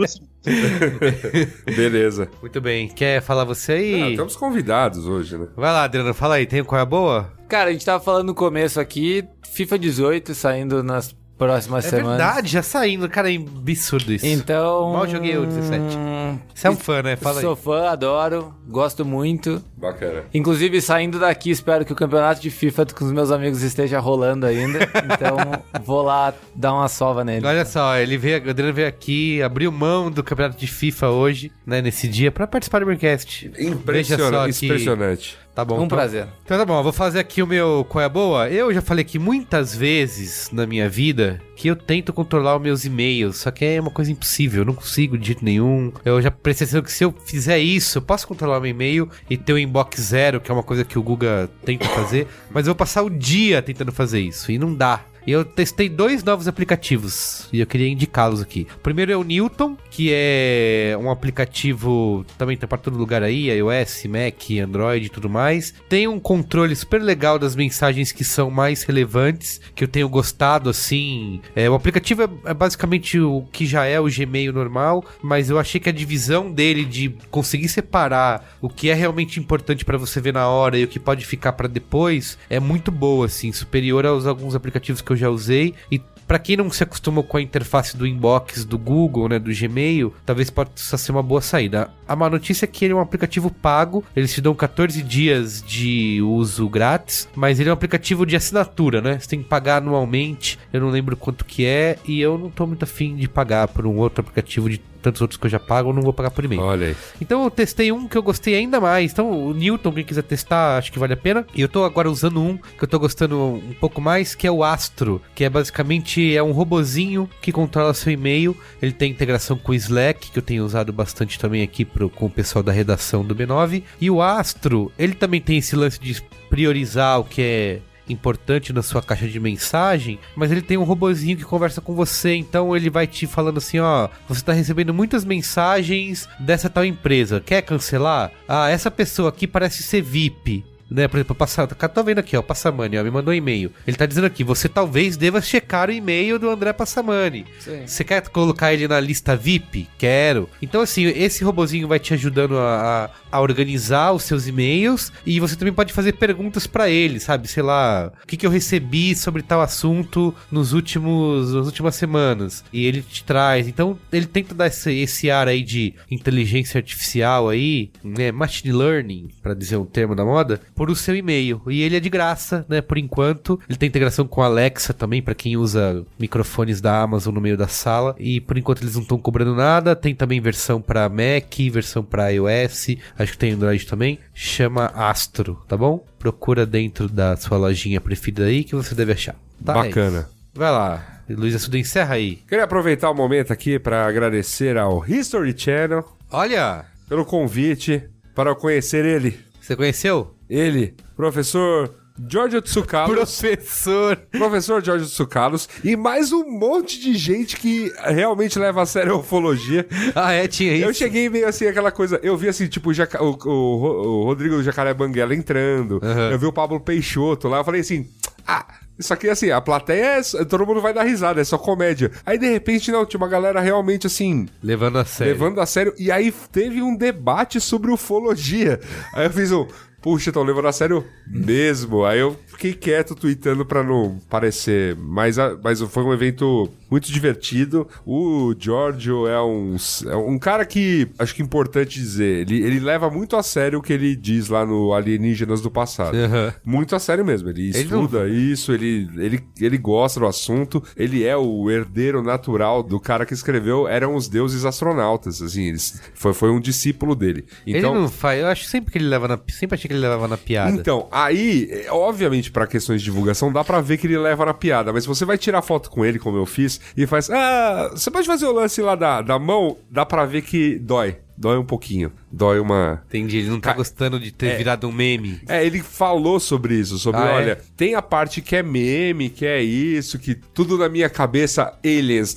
do Beleza. Muito bem. Quer falar você Ah, aí? estamos convidados hoje, né? Vai lá, Adriano, fala aí. Tem qual é a boa? Cara, a gente tava falando no começo aqui, FIFA 18 saindo nas próximas É semanas. verdade, já saindo. Cara, é absurdo isso. Então. Mal joguei o 17. hum, Você é um fã, né? Fala aí. Sou fã, adoro, gosto muito. Bacana. Inclusive, saindo daqui, espero que o campeonato de FIFA com os meus amigos esteja rolando ainda. Então, vou lá dar uma sova nele. Olha só, ele veio, o Adriano veio aqui, abriu mão do campeonato de FIFA hoje, né, nesse dia, pra participar do Braincast. Veja só Impressionante. Impressionante. Tá bom. um então- prazer. Então tá bom, eu vou fazer aqui o meu qual é a boa. Eu já falei aqui muitas vezes na minha vida que eu tento controlar os meus e-mails, só que é uma coisa impossível, eu não consigo de jeito nenhum. Eu já atenção que se eu fizer isso, eu posso controlar meu e-mail e ter o inbox zero, que é uma coisa que o Guga tenta fazer, mas eu vou passar o dia tentando fazer isso e não dá. E eu testei dois novos aplicativos e eu queria indicá-los aqui. O primeiro é o Newton, que é um aplicativo também tá para todo lugar aí, iOS, Mac, Android e tudo mais. Tem um controle super legal das mensagens que são mais relevantes, que eu tenho gostado assim. É, o aplicativo é, é basicamente o que já é o Gmail normal, mas eu achei que a divisão dele de conseguir separar o que é realmente importante para você ver na hora e o que pode ficar para depois é muito boa assim, superior aos alguns aplicativos que eu já usei e Pra quem não se acostumou com a interface do inbox do Google, né, do Gmail, talvez possa ser uma boa saída. A má notícia é que ele é um aplicativo pago, eles te dão 14 dias de uso grátis, mas ele é um aplicativo de assinatura, né? Você tem que pagar anualmente, eu não lembro quanto que é, e eu não tô muito afim de pagar por um outro aplicativo de tantos outros que eu já pago, eu não vou pagar por e-mail. Olha aí. Então eu testei um que eu gostei ainda mais. Então o Newton, quem quiser testar, acho que vale a pena. E eu tô agora usando um que eu tô gostando um pouco mais, que é o Astro, que é basicamente é um robozinho que controla seu e-mail. Ele tem integração com o Slack, que eu tenho usado bastante também aqui pro, com o pessoal da redação do B9. E o Astro, ele também tem esse lance de priorizar o que é importante na sua caixa de mensagem, mas ele tem um robozinho que conversa com você, então ele vai te falando assim, ó, você tá recebendo muitas mensagens dessa tal empresa, quer cancelar? Ah, essa pessoa aqui parece ser VIP né? Por exemplo, passar, tô vendo aqui, ó, Passamani, ó, me mandou um e-mail. Ele tá dizendo aqui, você talvez deva checar o e-mail do André Passamani. Sim. Você quer colocar ele na lista VIP? Quero. Então, assim, esse robozinho vai te ajudando a, a organizar os seus e-mails e você também pode fazer perguntas para ele, sabe? Sei lá, o que, que eu recebi sobre tal assunto nos últimos, nas últimas semanas. E ele te traz. Então, ele tenta dar esse, esse ar aí de inteligência artificial aí, né? Machine learning, para dizer um termo da moda, por o seu e-mail. E ele é de graça, né? Por enquanto. Ele tem integração com a Alexa também, para quem usa microfones da Amazon no meio da sala. E por enquanto eles não estão cobrando nada. Tem também versão para Mac, versão para iOS. Acho que tem Android também. Chama Astro, tá bom? Procura dentro da sua lojinha preferida aí que você deve achar. Tá, é Bacana. Vai lá. Luiz Assuda, encerra aí. Queria aproveitar o momento aqui para agradecer ao History Channel Olha, pelo convite para eu conhecer ele. você conheceu? Ele, professor Giorgio Tsukalos. Professor. Professor Jorge Tsukalos e mais um monte de gente que realmente leva a sério a ufologia. Ah, é, tinha isso. Eu cheguei meio assim, aquela coisa. Eu vi assim, tipo, o, o- o Ro- o Rodrigo Jacaré Banguela entrando. Aham. Eu vi o Pablo Peixoto lá. Eu falei assim. Ah, isso aqui assim, a plateia é. Todo mundo vai dar risada, é só comédia. Aí de repente, não, tinha uma galera realmente assim. Levando a sério. Levando a sério. E aí teve um debate sobre ufologia. Aí eu fiz um. Puxa, estão levando a sério mesmo. Aí eu fiquei quieto tweetando pra não parecer. Mas, mas foi um evento muito divertido. O Giorgio é um, é um cara que acho que é importante dizer. Ele, ele leva muito a sério o que ele diz lá no Alienígenas do passado. Aham. Muito a sério mesmo. Ele, Ele não- estuda isso, ele, ele, ele gosta do assunto. Ele é o herdeiro natural do cara que escreveu Eram os Deuses Astronautas. Assim, eles- foi, foi um discípulo dele. Então, ele não faz. Eu acho sempre que ele leva na. Sempre achei que ele levava na piada. então, aí, é, obviamente, pra questões de divulgação, dá pra ver que ele leva na piada. Mas se você vai tirar foto com ele, como eu fiz, e faz. Ah, você pode fazer o lance lá da, da mão, dá pra ver que dói. Dói um pouquinho. Dói uma. Entendi, ele não tá Ca- gostando de ter virado um meme. É, ele falou sobre isso, sobre, Ah, é? olha, tem a parte que é meme, que é isso, que tudo na minha cabeça, aliens,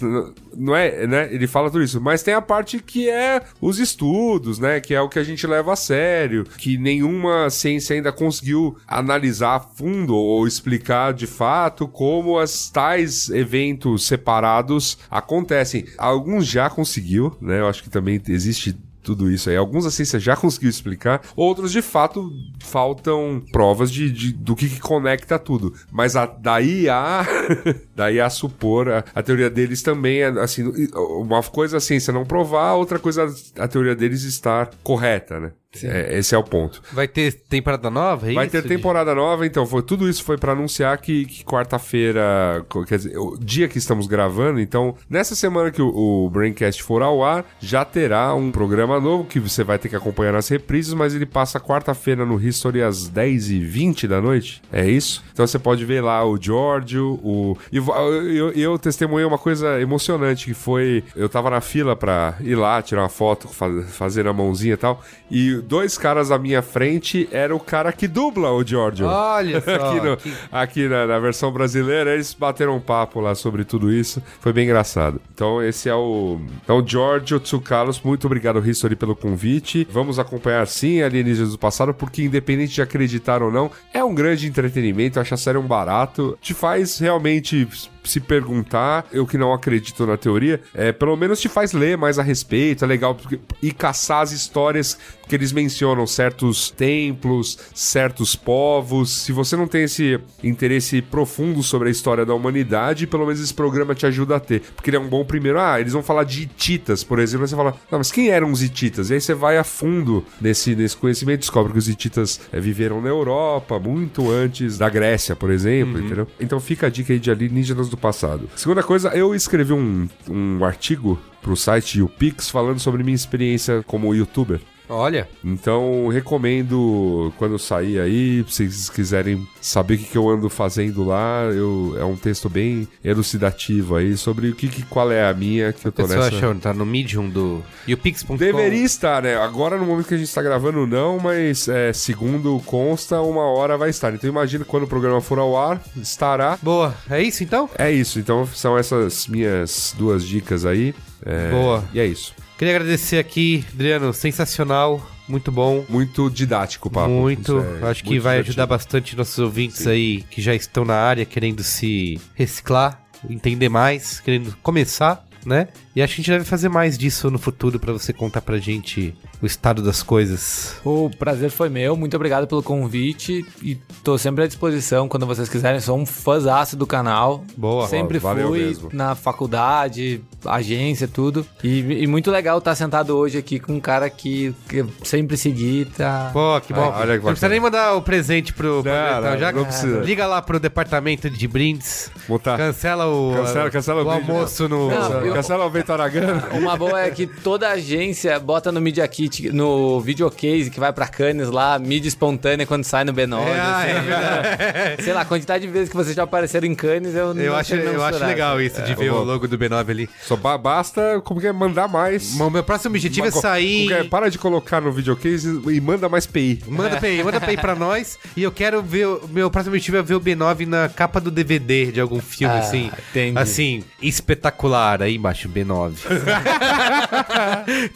não é, né? Ele fala tudo isso, mas tem a parte que é os estudos, né? Que é o que a gente leva a sério, que nenhuma ciência ainda conseguiu analisar a fundo ou explicar de fato como as tais eventos separados acontecem. Alguns já conseguiu, né? Eu acho que também existe tudo isso aí. Alguns a ciência já conseguiu explicar, outros de fato faltam provas de, de- do que, que conecta tudo. Mas a- daí a daí a supor a, a teoria deles também é assim, uma coisa a ciência não provar, outra coisa a teoria deles estar correta, né? É, esse é o ponto. Vai ter temporada nova? É Vai isso, ter temporada nova, então foi tudo isso foi pra anunciar que, que quarta-feira, quer dizer, o dia que estamos gravando, então nessa semana que o, o Braincast for ao ar, já terá um programa novo que você vai ter que acompanhar nas reprises, mas ele passa quarta-feira no History às 10h20 da noite. É isso? Então você pode ver lá o Giorgio, o e vo- eu, eu testemunhei uma coisa emocionante que foi, eu tava na fila pra ir lá tirar uma foto, fa- fazer a mãozinha e tal, e dois caras à minha frente era o cara que dubla o Giorgio. Olha só. aqui no- que- aqui na, na versão brasileira, eles bateram um papo lá sobre tudo isso. Foi bem engraçado. Então, esse é o. Então, Giorgio Tsukalos, muito obrigado, History, pelo convite. Vamos acompanhar sim Alienígenas do Passado, porque independente de acreditar ou não, é um grande entretenimento. Acho a série um barato. Te faz realmente se perguntar, eu que não acredito na teoria, é, pelo menos te faz ler mais a respeito, é legal e caçar as histórias que eles mencionam, certos templos, certos povos. Se você não tem esse interesse profundo sobre a história da humanidade, pelo menos esse programa te ajuda a ter. Porque ele é um bom primeiro. Ah, eles vão falar de hititas, por exemplo. Aí você fala, não, mas quem eram os hititas? E aí você vai a fundo nesse, nesse conhecimento, descobre que os hititas eh, viveram na Europa muito antes da Grécia, por exemplo, entendeu? Então fica a dica aí de alienígenas do passado. Segunda coisa, eu escrevi um, um artigo pro site YouPix falando sobre minha experiência como youtuber. Olha, Então, recomendo quando sair aí, se vocês quiserem saber o que, que eu ando fazendo lá, eu, é um texto bem elucidativo aí sobre o que, que- qual é a minha que eu tô nessa. achou, tá no Medium do YouPix.com. Deveria estar, né? Agora, no momento que a gente tá gravando, não, mas é, segundo consta, uma hora vai estar. Então, imagina quando o programa for ao ar, estará. Boa, é isso então? É isso, então são essas minhas duas dicas aí. É, Boa. E é isso. Queria agradecer aqui, Adriano, sensacional, muito bom. Muito didático papo. Muito, é acho que muito vai divertido. ajudar bastante nossos ouvintes aí que já estão na área querendo se reciclar, entender mais, querendo começar, né? E acho que a gente deve fazer mais disso no futuro pra você contar pra gente o estado das coisas. O prazer foi meu, muito obrigado pelo convite e tô sempre à disposição quando vocês quiserem. Sou um fãzaço do canal. Boa. Sempre Valeu fui mesmo. na faculdade, agência, tudo. E, e muito legal estar sentado hoje aqui com um cara que, que eu sempre segui, tá? Pô, que bom. Ah, olha que não precisa nem mandar o presente pro. Não, então, não, já não precisa. Liga lá pro departamento de brindes. Botar. Cancela o, Cancela- cancela o o almoço no. Não, Cancela- eu- Cancela o Uma boa é que toda agência bota no Media Kit, no videocase que vai pra Cannes lá, mídia espontânea quando sai no B9. É, ah, assim. é verdade. Sei lá, a quantidade de vezes que vocês já apareceram em Cannes, eu não Eu acho, sei eu acho legal isso de ver bom. o logo do B9 ali. Só ba- basta, como que é, mandar mais. O meu próximo objetivo é sair. que é? Para de colocar no videocase e manda mais PI. Manda PI, manda PI pra nós. E eu quero ver. o Meu próximo objetivo é ver o B9 na capa do DVD de algum filme, Ah, assim. entendi. Assim, espetacular. Aí embaixo, B9.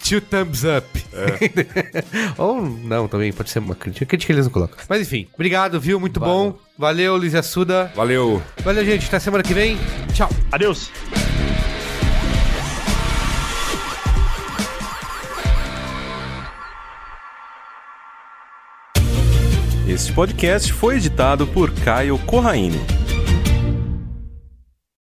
Two thumbs up. Ou não, também pode ser uma crítica. Crítica eles não colocam. Mas enfim, obrigado, viu? Muito bom. Valeu, Luiz Assuda. Valeu. Valeu, gente. Até semana que vem. Tchau. Adeus. Este podcast foi editado por Caio Corraine.